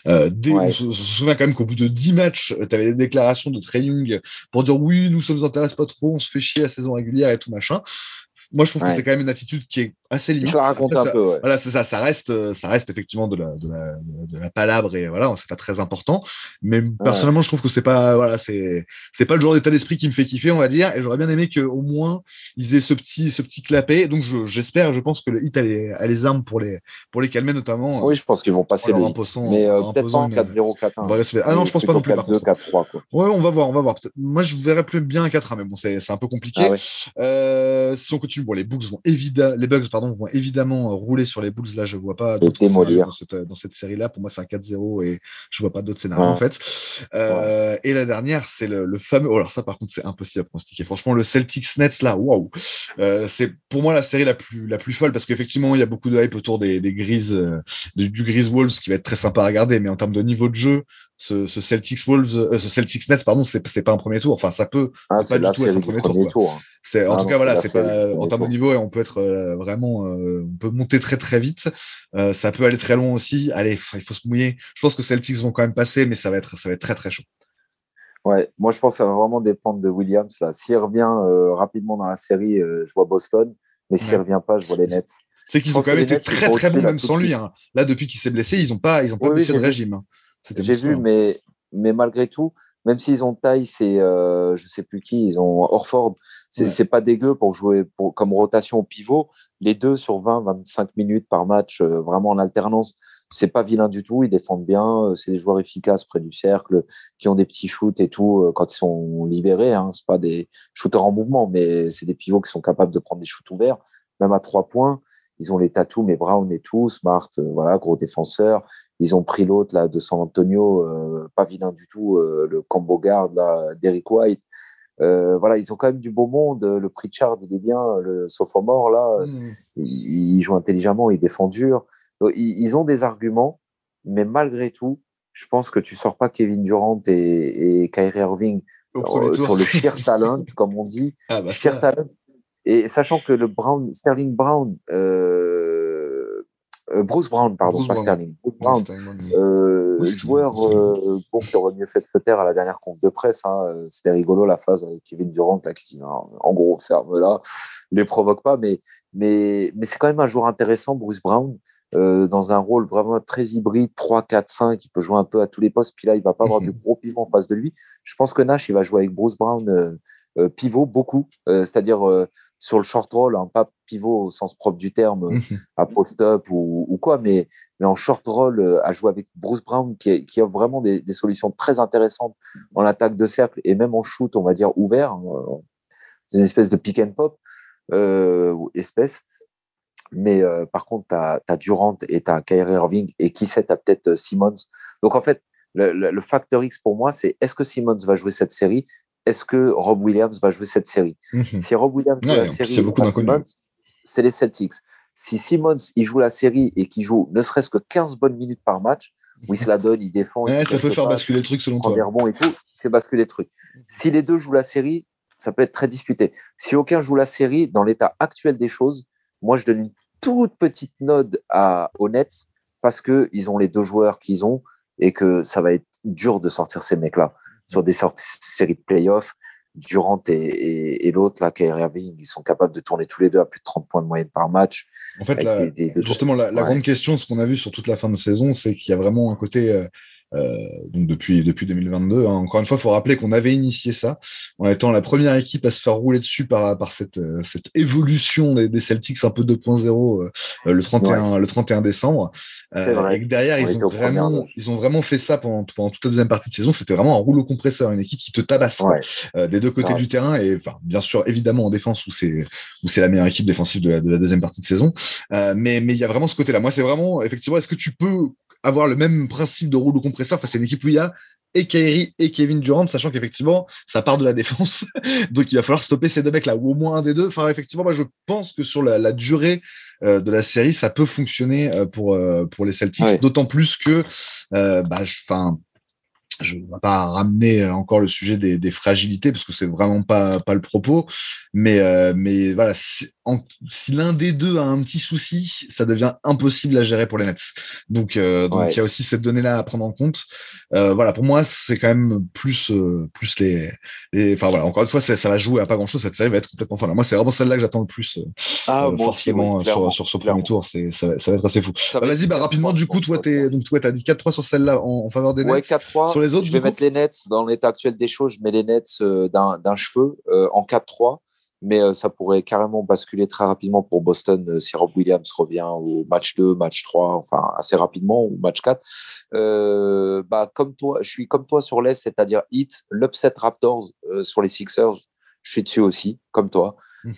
Euh, On, se, souvient quand même qu'au bout de 10 matchs, euh, tu avais des déclarations de Trey Young pour dire oui, nous, ça nous intéresse pas trop, on se fait chier la saison régulière et tout machin. Moi, je trouve que c'est quand même une attitude qui est assez limite. Ça raconte un peu, ouais. Voilà, c'est ça. Ça reste, euh, ça reste effectivement de la, de la, de la palabre et voilà, c'est pas très important. Mais personnellement, je trouve que c'est pas, voilà, c'est, c'est pas le genre d'état d'esprit qui me fait kiffer, on va dire. Et j'aurais bien aimé qu'au moins ils aient ce petit, ce petit clapet. Donc, j'espère, je, pense que le hit a les, a les armes pour les, pour les calmer, notamment. Oui, je pense qu'ils vont passer le hit. Mais euh, peut-être pas en 4-0, 4-1. Ah non, je pense pas non plus. 4-2, 4-3, quoi. Ouais, on va voir, on va voir. Moi, je verrais plus bien un 4-1, mais bon, c'est, un peu compliqué. Ah euh, si on continue, bon, les Bugs vont évidemment, les Bugs, pardon, vont évidemment euh, rouler sur les Bulls. Là, je vois pas dans cette, dans cette série-là. Pour moi, c'est un 4-0 et je vois pas d'autres scénarios en fait. Euh, et la dernière, c'est le, fameux. Oh, alors ça, par contre, c'est impossible à pronostiquer. Franchement, le Celtics Nets là, waouh. Euh, c'est pour moi la série la plus la plus folle parce qu'effectivement, il y a beaucoup de hype autour des, des Grises, du, du Grise Wolves qui va être très sympa à regarder. Mais en termes de niveau de jeu, ce, ce Celtics Wolves, ce Celtics Nets, pardon, c'est pas un premier tour. Enfin, ça peut ah, pas du tout être un premier, tour. Hein. C'est en ah tout cas voilà, c'est pas en termes de niveau et on peut être euh, vraiment, euh, on peut monter très très vite. Euh, ça peut aller très loin aussi. Allez, il faut se mouiller. Je pense que Celtics vont quand même passer, mais ça va être ça va être très très chaud. Ouais, moi je pense que ça va vraiment dépendre de Williams là. S'il revient rapidement dans la série, je vois Boston, mais s'il ne revient pas, je vois les Nets. C'est qu'ils ont quand même été très très bons même sans lui. Hein. Là, depuis qu'il s'est blessé, ils n'ont pas ils ont pas baissé de régime. Hein. J'ai vu, mais mais malgré tout, même s'ils ont taille, c'est euh, je sais plus qui, ils ont Orford, c'est ouais. pas dégueu pour jouer pour, comme rotation au pivot. Les deux sur 20-25 minutes par match, euh, vraiment en alternance, c'est pas vilain du tout. Ils défendent bien, euh, c'est des joueurs efficaces près du cercle, qui ont des petits shoots et tout euh, quand ils sont libérés. Hein. C'est pas des shooters en mouvement, mais c'est des pivots qui sont capables de prendre des shoots ouverts, même à trois points. Ils ont les tatous, mais Brown et tout, Smart, voilà, gros défenseur. Ils ont pris l'autre là de San Antonio, euh, pas vilain du tout, euh, le combo guard là, d'Eric White. Euh, voilà, ils ont quand même du beau monde. Le Pritchard, il est bien. Le sophomore là, mm. il, joue intelligemment, il défend dur. Ils, ont des arguments, mais malgré tout, je pense que tu sors pas Kevin Durant et, et Kyrie Irving sur le sheer *laughs* talent, comme on dit, ah bah sheer talent. Et sachant que le Brown, Sterling Brown, euh, Bruce Brown, pardon, pas Sterling. Bruce Brown, euh, joueur euh, bon, qui aurait mieux fait de se taire à la dernière conf de presse. Hein. C'était rigolo la phase avec Kevin Durant là, qui dit en gros, ferme là, les provoque pas. Mais, mais, mais c'est quand même un joueur intéressant, Bruce Brown. Euh, dans un rôle vraiment très hybride, 3, 4, 5, il peut jouer un peu à tous les postes, puis là, il va pas avoir du *laughs* gros pivot en face de lui. Je pense que Nash, il va jouer avec Bruce Brown euh, euh, pivot beaucoup, c'est-à-dire sur le short roll, hein, pas pivot au sens propre du terme, mhm. à post-up ou, quoi, mais, mais en short roll, euh, à jouer avec Bruce Brown, qui, qui a vraiment des, des, solutions très intéressantes en attaque de cercle et même en shoot, on va dire ouvert, hein, une espèce de pick and pop, euh, espèce. Mais par contre, tu as, Durant et tu as Kyrie Irving et qui sait, tu as peut-être Simmons. Donc en fait, le, le, facteur X pour moi, c'est est-ce que Simmons va jouer cette série Est-ce que Rob Williams va jouer cette série? Mhm. Si Rob Williams joue la série, c'est les Celtics. Si Simmons il joue la série et qu'il joue ne serait-ce que 15 bonnes minutes par match, où il se la donne, il défend. ça peut faire basculer le truc selon toi. et tout, il fait basculer le truc. Si les deux jouent la série, ça peut être très disputé. Si aucun joue la série, dans l'état actuel des choses, moi je donne une toute petite note à, aux Nets parce qu'ils ont les deux joueurs qu'ils ont et que ça va être dur de sortir ces mecs-là sur des séries de playoffs. Durant et, et, l'autre, là, Kyrie Irving, ils sont capables de tourner tous les deux à plus de 30 points de moyenne par match. En fait, justement, la, grande question, ce qu'on a vu sur toute la fin de saison, c'est qu'il y a vraiment un côté euh, donc depuis, depuis 2022. Hein. Encore une fois, il faut rappeler qu'on avait initié ça en étant la première équipe à se faire rouler dessus par, par cette, euh, cette évolution des, des, Celtics un peu 2.0 euh, le, 31, le 31 décembre. Vrai. Et que derrière, ils ont, vraiment, ils ont vraiment fait ça pendant, pendant toute la deuxième partie de saison. C'était vraiment un rouleau compresseur, une équipe qui te tabasse des deux côtés du terrain. Et enfin, bien sûr, évidemment, en défense, où c'est où c'est la meilleure équipe défensive de la, de la deuxième partie de saison. mais mais il y a vraiment ce côté-là. Moi, c'est vraiment, effectivement, est-ce que tu peux avoir le même principe de rouleau compresseur face à une équipe où il y a et Kyrie et Kevin Durant, sachant qu'effectivement, ça part de la défense. *laughs* Donc, il va falloir stopper ces deux mecs-là, ou au moins un des deux. Enfin, effectivement, moi, je pense que sur la, durée euh, de la série, ça peut fonctionner euh, pour, euh, pour les Celtics, d'autant plus que, bah, je ne vais pas ramener encore le sujet des, des fragilités parce que c'est vraiment pas, pas le propos, mais, euh, mais voilà, si, si l'un des deux a un petit souci, ça devient impossible à gérer pour les Nets. Donc, euh, donc il y a aussi cette donnée-là à prendre en compte. Euh, voilà, pour moi, c'est quand même plus, euh, plus les, les, enfin voilà, encore une fois, ça, ça va jouer à pas grand-chose. Cette série va être complètement fin. Moi, c'est vraiment celle-là que j'attends le plus, euh, ah, forcément sur, sur, ce premier tour. C'est, ça, va, ça va être assez fou. Bah, vas-y, bah, rapidement, du coup, toi, t'es, donc toi, t'as dit 4-3 sur celle-là en, en, faveur des Nets. Ouais, 4-3. Sur les autres, je vais mettre les Nets dans l'état actuel des choses. Je mets les Nets d'un, d'un cheveu en 4-3 mais euh, ça pourrait carrément basculer très rapidement pour Boston euh, si Rob Williams revient au match 2, match 3, enfin assez rapidement, ou match 4. Euh, bah, comme toi, je suis comme toi sur l'Est, c'est-à-dire Heat, l'upset Raptors sur les Sixers, je suis dessus aussi, comme toi. Mhm.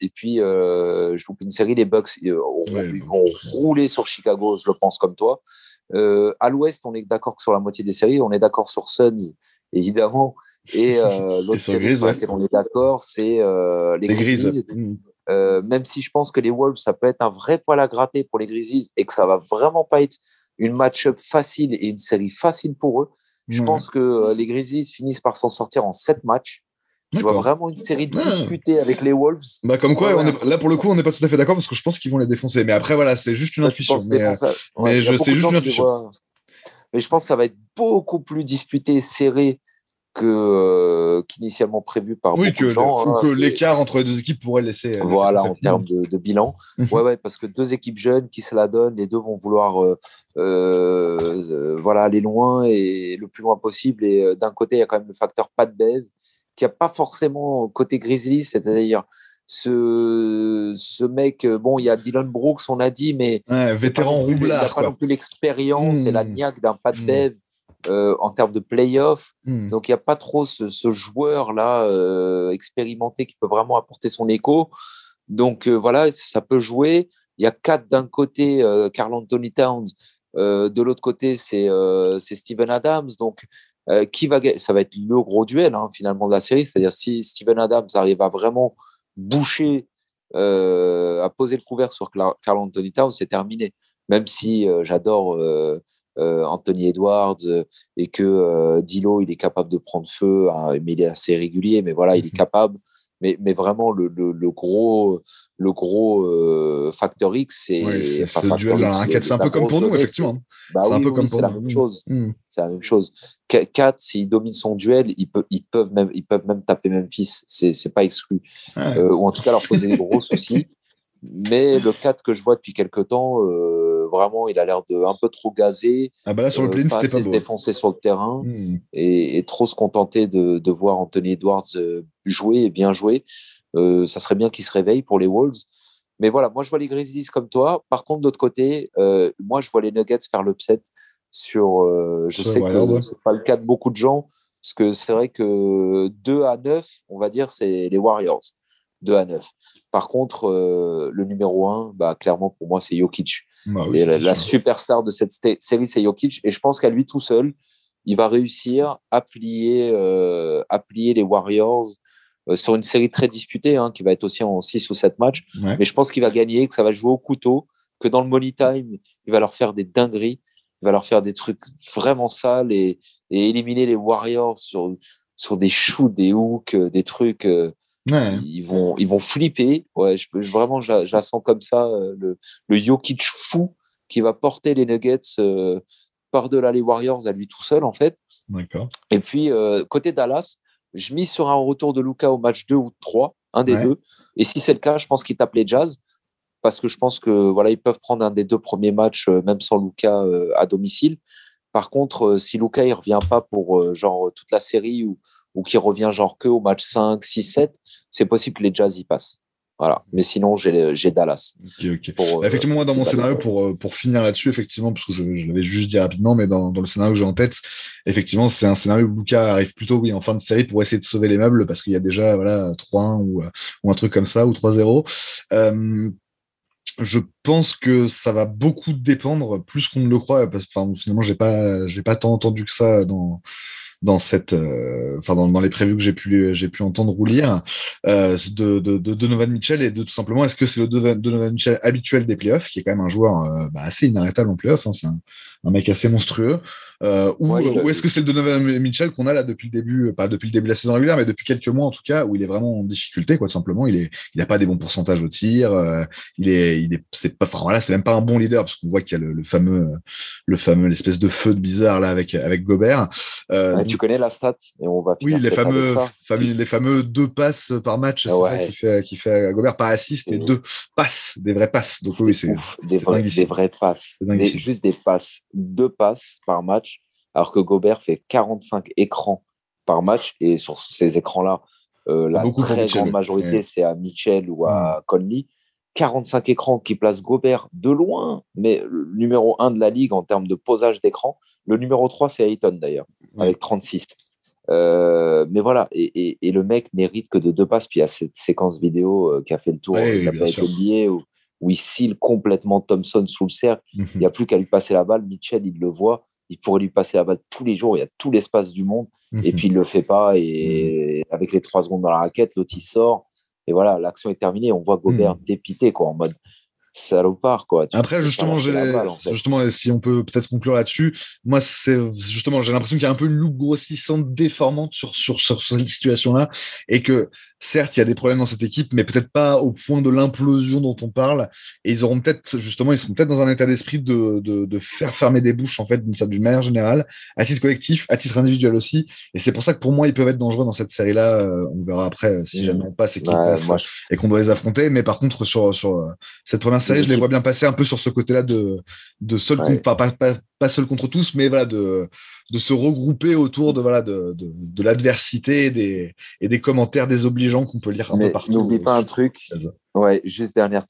et puis, je loupe une série, les Bucks ils vont rouler sur Chicago, je le pense comme toi. à l'Ouest, on est d'accord sur la moitié des séries, on est d'accord sur Suns, évidemment. Et euh, *laughs* l'autre série sur laquelle on est d'accord, c'est euh, les, Grizzlies. Euh, même si je pense que les Wolves, ça peut être un vrai poil à gratter pour les Grizzlies et que ça va vraiment pas être une match-up facile et une série facile pour eux. Je pense que les Grizzlies finissent par s'en sortir en sept matchs. Je vois vraiment une série disputée avec les Wolves. Bah comme quoi, on est, là pour le coup, on n'est pas tout à fait d'accord parce que je pense qu'ils vont les défoncer. Mais après, voilà, c'est juste une intuition. Mais, mais je sais juste une intuition. Mais je pense que ça va être beaucoup plus disputé, serré que euh, qu'initialement prévu par oui, beaucoup de gens. Ou hein, que l'écart entre les deux équipes pourrait laisser. Euh, voilà, en termes de, bilan. Mhm. ouais, ouais, parce que deux équipes jeunes qui se la donnent, les deux vont vouloir euh, euh voilà, aller loin et le plus loin possible. Et d'un côté, il y a quand même le facteur pas de baise qui a pas forcément côté Grizzlies, c'est-à-dire ce, ce mec, bon, il y a Dylan Brooks, on a dit, mais vétéran roublard. Il n'a pas non plus l'expérience et la hmm. niaque d'un pas de mmh. Euh, en termes de playoff. Hmm. Donc, il n'y a pas trop ce, joueur-là euh, expérimenté qui peut vraiment apporter son écho. Donc, euh, voilà, ça peut jouer. Il y a quatre d'un côté, Carl Anthony Towns. de l'autre côté, c'est Steven Adams. Donc, qui va Ça va être le gros duel, hein, finalement, de la série. C'est-à-dire, si Steven Adams arrive à vraiment boucher, à poser le couvert sur Carl Anthony Towns, c'est terminé. Même si j'adore euh, Anthony Edwards euh, et que euh, Dilo il est capable de prendre feu, hein, mais il est assez régulier, mais voilà, il est mhm. capable. Mais, mais vraiment, le, le, gros, le gros facteur X, c'est. Ouais, duel-là, c'est un peu comme pour nous, effectivement. Bah c'est un peu comme c'est la même chose. Hmm. C'est la même chose. Kat, s'il domine son duel, ils, peuvent, ils, peuvent même, ils peuvent même taper Memphis. C'est, c'est pas exclu. ou en tout cas, leur poser des gros *laughs* soucis. Mais le 4 que je vois depuis quelques temps, vraiment, il a l'air de un peu trop gazé. Ah bah sur le euh, pas assez se défoncer sur le terrain hmm. et, trop se contenter de, voir Anthony Edwards euh, jouer et bien jouer. Euh, ça serait bien qu'il se réveille pour les Wolves. Mais voilà, moi je vois les Grizzlies comme toi. Par contre, d'autre côté, moi je vois les Nuggets faire l'upset sur. je sais que c'est pas le cas de beaucoup de gens, parce que c'est vrai que 2 à 9, on va dire, c'est les Warriors. 2 à 9. Par contre, euh, le numéro 1, bah, clairement, pour moi, c'est Jokic. Bah et la, superstar de cette série, c'est Jokic. Et je pense qu'à lui tout seul, il va réussir à plier, euh, à plier les Warriors euh, sur une série très disputée, hein, qui va être aussi en 6 ou 7 matchs. Mais je pense qu'il va gagner, que ça va jouer au couteau, que dans le money time, il va leur faire des dingueries, il va leur faire des trucs vraiment sales et, et éliminer les Warriors sur, sur des shoots, des hooks, des trucs. Ils, vont, ils vont flipper. Ouais, je, vraiment, je la, sens comme ça, euh, le, le Jokic fou qui va porter les Nuggets euh, par-delà les Warriors à lui tout seul, en fait. Et puis, euh, côté Dallas, je mise sur un retour de Luca au match 2 ou 3, un des deux. Et si c'est le cas, je pense qu'il tape les Jazz parce que je pense que voilà, ils peuvent prendre un des deux premiers matchs, même sans Luca à domicile. Par contre, si Luca ne revient pas pour genre toute la série ou, ou qui revient genre que au match 5, 6, 7, c'est possible que les Jazz y passent. Voilà. Mais sinon, j'ai Dallas. Euh, effectivement, moi, dans mon scénario, pour, euh, pour finir là-dessus, effectivement, parce que je, je l'avais juste dit rapidement, mais dans, dans le scénario que j'ai en tête, effectivement, c'est un scénario où Luca arrive plutôt oui, en fin de série pour essayer de sauver les meubles parce qu'il y a déjà voilà, 3-1 ou, ou un truc comme ça, ou 3-0. Euh, je pense que ça va beaucoup dépendre, plus qu'on ne le croit, parce que finalement, j'ai pas, j'ai pas tant entendu que ça dans, dans cette, euh, enfin dans, dans, les prévus que j'ai pu j'ai pu entendre ou lire euh, de, de, de, Donovan Mitchell et de tout simplement est-ce que c'est le Donovan Mitchell habituel des playoffs qui est quand même un joueur euh, bah, assez inarrêtable en playoffs, hein, c'est un, un, mec assez monstrueux. Euh, ou, ou est-ce que c'est le Donovan Mitchell qu'on a là depuis le début, pas depuis le début de la saison régulière, mais depuis quelques mois en tout cas, où il est vraiment en difficulté, quoi, tout simplement. Il est, il a pas des bons pourcentages au tir. Euh, il est, il est, c'est pas, enfin voilà, c'est même pas un bon leader parce qu'on voit qu'il y a le, le, fameux, le fameux, l'espèce de feu de bizarre là avec avec Gobert. Euh, tu connais la stat et on va. Oui, les fameux, fameux, les fameux deux passes par match, c'est qui fait, qui fait Gobert pas assist, mais deux passes, des vraies passes. Donc oui, c'est des, vrais, des vraies passes, juste des passes, deux passes par match alors que Gobert fait 45 écrans par match. Et sur ces écrans-là, euh, la très grande majorité, c'est à Mitchell ou à mm. Conley. 45 écrans qui placent Gobert de loin, mais le numéro 1 de la ligue en termes de posage d'écran. Le numéro 3, c'est Ayton d'ailleurs, avec 36. Euh, mais voilà, et, le mec mérite que de deux passes. Puis il y a cette séquence vidéo euh, qui a fait le tour de la NBA où, où, il cille complètement Thompson sous le cercle. Mm-hmm. Il n'y a plus qu'à lui passer la balle. Mitchell, il le voit il pourrait lui passer la balle tous les jours, il y a tout l'espace du monde, et mhm. puis il le fait pas, et mhm. avec les trois secondes dans la raquette, l'autre il sort, et voilà, l'action est terminée, on voit Gobert mhm. dépité, quoi, en mode salopard quoi. Après justement, justement si on peut peut-être conclure là-dessus, moi c'est justement j'ai l'impression qu'il y a un peu une loupe grossissante déformante sur sur, sur cette situation-là et que certes, il y a des problèmes dans cette équipe, mais peut-être pas au point de l'implosion dont on parle. Et ils auront peut-être, justement, ils seront peut-être dans un état d'esprit de, de, de, faire fermer des bouches, en fait, d'une manière générale, à titre collectif, à titre individuel aussi. Et c'est pour ça que pour moi, ils peuvent être dangereux dans cette série-là. On verra après euh, si jamais on passe et qu'ils passent et qu'on doit les affronter. Mais par contre, sur, sur euh, cette première je les vois bien passer un peu sur ce côté-là de, de seul pas, pas, pas seul contre tous, mais voilà, de, de se regrouper autour de, voilà, de, de, de l'adversité et des, et des commentaires désobligeants qu'on peut lire un peu partout. N'oublie pas un truc. Ouais, juste dernière,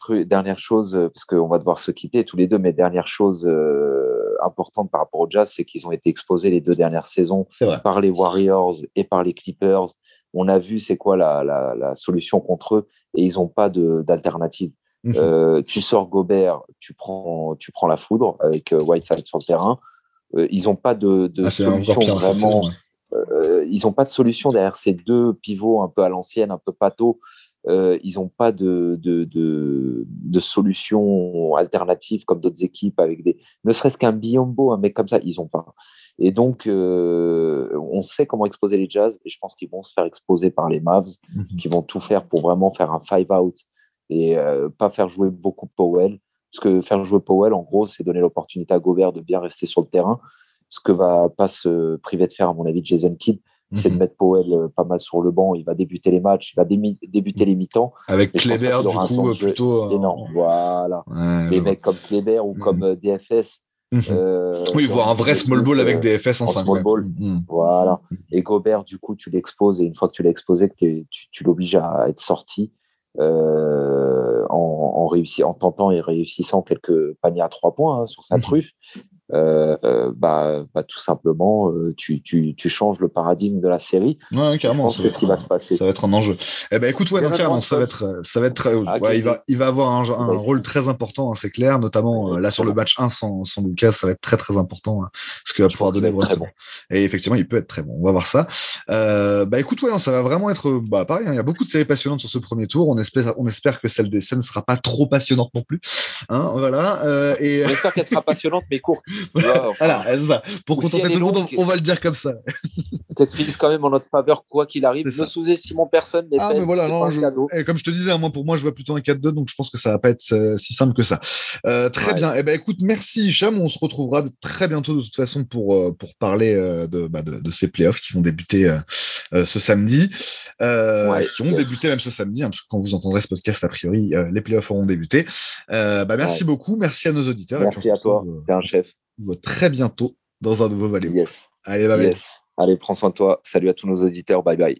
chose, euh, parce qu'on va devoir se quitter tous les deux, mais dernière chose euh, importante par rapport au Jazz, c'est qu'ils ont été exposés les deux dernières saisons par les Warriors et par les Clippers. On a vu c'est quoi la, la, la, solution contre eux et ils n'ont pas d'alternative. Mhm. Euh, tu sors Gobert, tu prends, tu prends la foudre avec Whiteside sur le terrain. Euh, ils n'ont pas de, de ah, solution vraiment. Euh, ils n'ont pas de solution derrière ces deux pivots un peu à l'ancienne, un peu pato. Euh, ils n'ont pas de, de, de, de, solution alternative comme d'autres équipes avec des, ne serait-ce qu'un biombo, un mec comme ça, ils n'ont pas. Et donc, on sait comment exposer les Jazz et je pense qu'ils vont se faire exposer par les Mavs, mhm. qui vont tout faire pour vraiment faire un five out et pas faire jouer beaucoup Powell. Parce que faire jouer Powell, en gros, c'est donner l'opportunité à Gobert de bien rester sur le terrain. Ce que va pas se priver de faire, à mon avis, Jason Kidd, c'est de mettre Powell euh, pas mal sur le banc. Il va débuter les matchs, il va débuter les mi-temps. Avec Kleber, du coup, plutôt. Euh, énorme. Voilà. les mecs comme Kleber ou comme mhm. euh, DFS. Mhm. oui, voir un vrai small ball avec DFS en, en small ball. Voilà. Et Gobert, du coup, tu l'exposes et une fois que tu l'as exposé, tu, tu l'obliges à être sorti. Euh, en, en, en tentant et réussissant quelques paniers à trois points hein, sur sa mmh. truffe. Euh, bah, bah, tout simplement, tu, tu, tu, changes le paradigme de la série. Ouais, carrément. C'est ce qui va se passer. Ça va être un enjeu. Eh ben, écoute, ouais, carrément, ça va être, ça va être, ah, ouais, il va, il va avoir un, un rôle très important, hein, c'est clair, notamment là sur le match 1 sans, sans Lucas, ça va être très très important, hein, parce qu'il va pouvoir donner très bon. Et effectivement, il peut être très bon. On va voir ça. bah écoute, ouais, ça va vraiment être, bah pareil, hein, il y a beaucoup de séries passionnantes sur ce premier tour. On espère, on espère que celle des scènes ne sera pas trop passionnante non plus. Hein, voilà. Euh, et... J'espère qu'elle sera passionnante mais courte. Voilà, ça. Pour contenter tout le monde, on, va le dire comme ça. *laughs* Qu'elle se finisse quand même en notre faveur, quoi qu'il arrive. Ne sous-estimons personne. Les ah, mais voilà, non, et comme je te disais, moi, pour moi, je vois plutôt un 4-2, donc je pense que ça va pas être euh, si simple que ça. Euh, très bien. Eh ben, écoute, merci Hicham. On se retrouvera très bientôt de toute façon pour, pour parler de, bah, de, de, ces playoffs qui vont débuter ce samedi. qui vont débuter même ce samedi, hein, parce que quand vous entendrez ce podcast, a priori, les playoffs auront débuté. bah, merci beaucoup. Merci à nos auditeurs. Merci à toi. T'es un chef. Très bientôt dans un nouveau Valais. Yes. Allez, bye yes. Allez, prends soin de toi. Salut à tous nos auditeurs. Bye bye.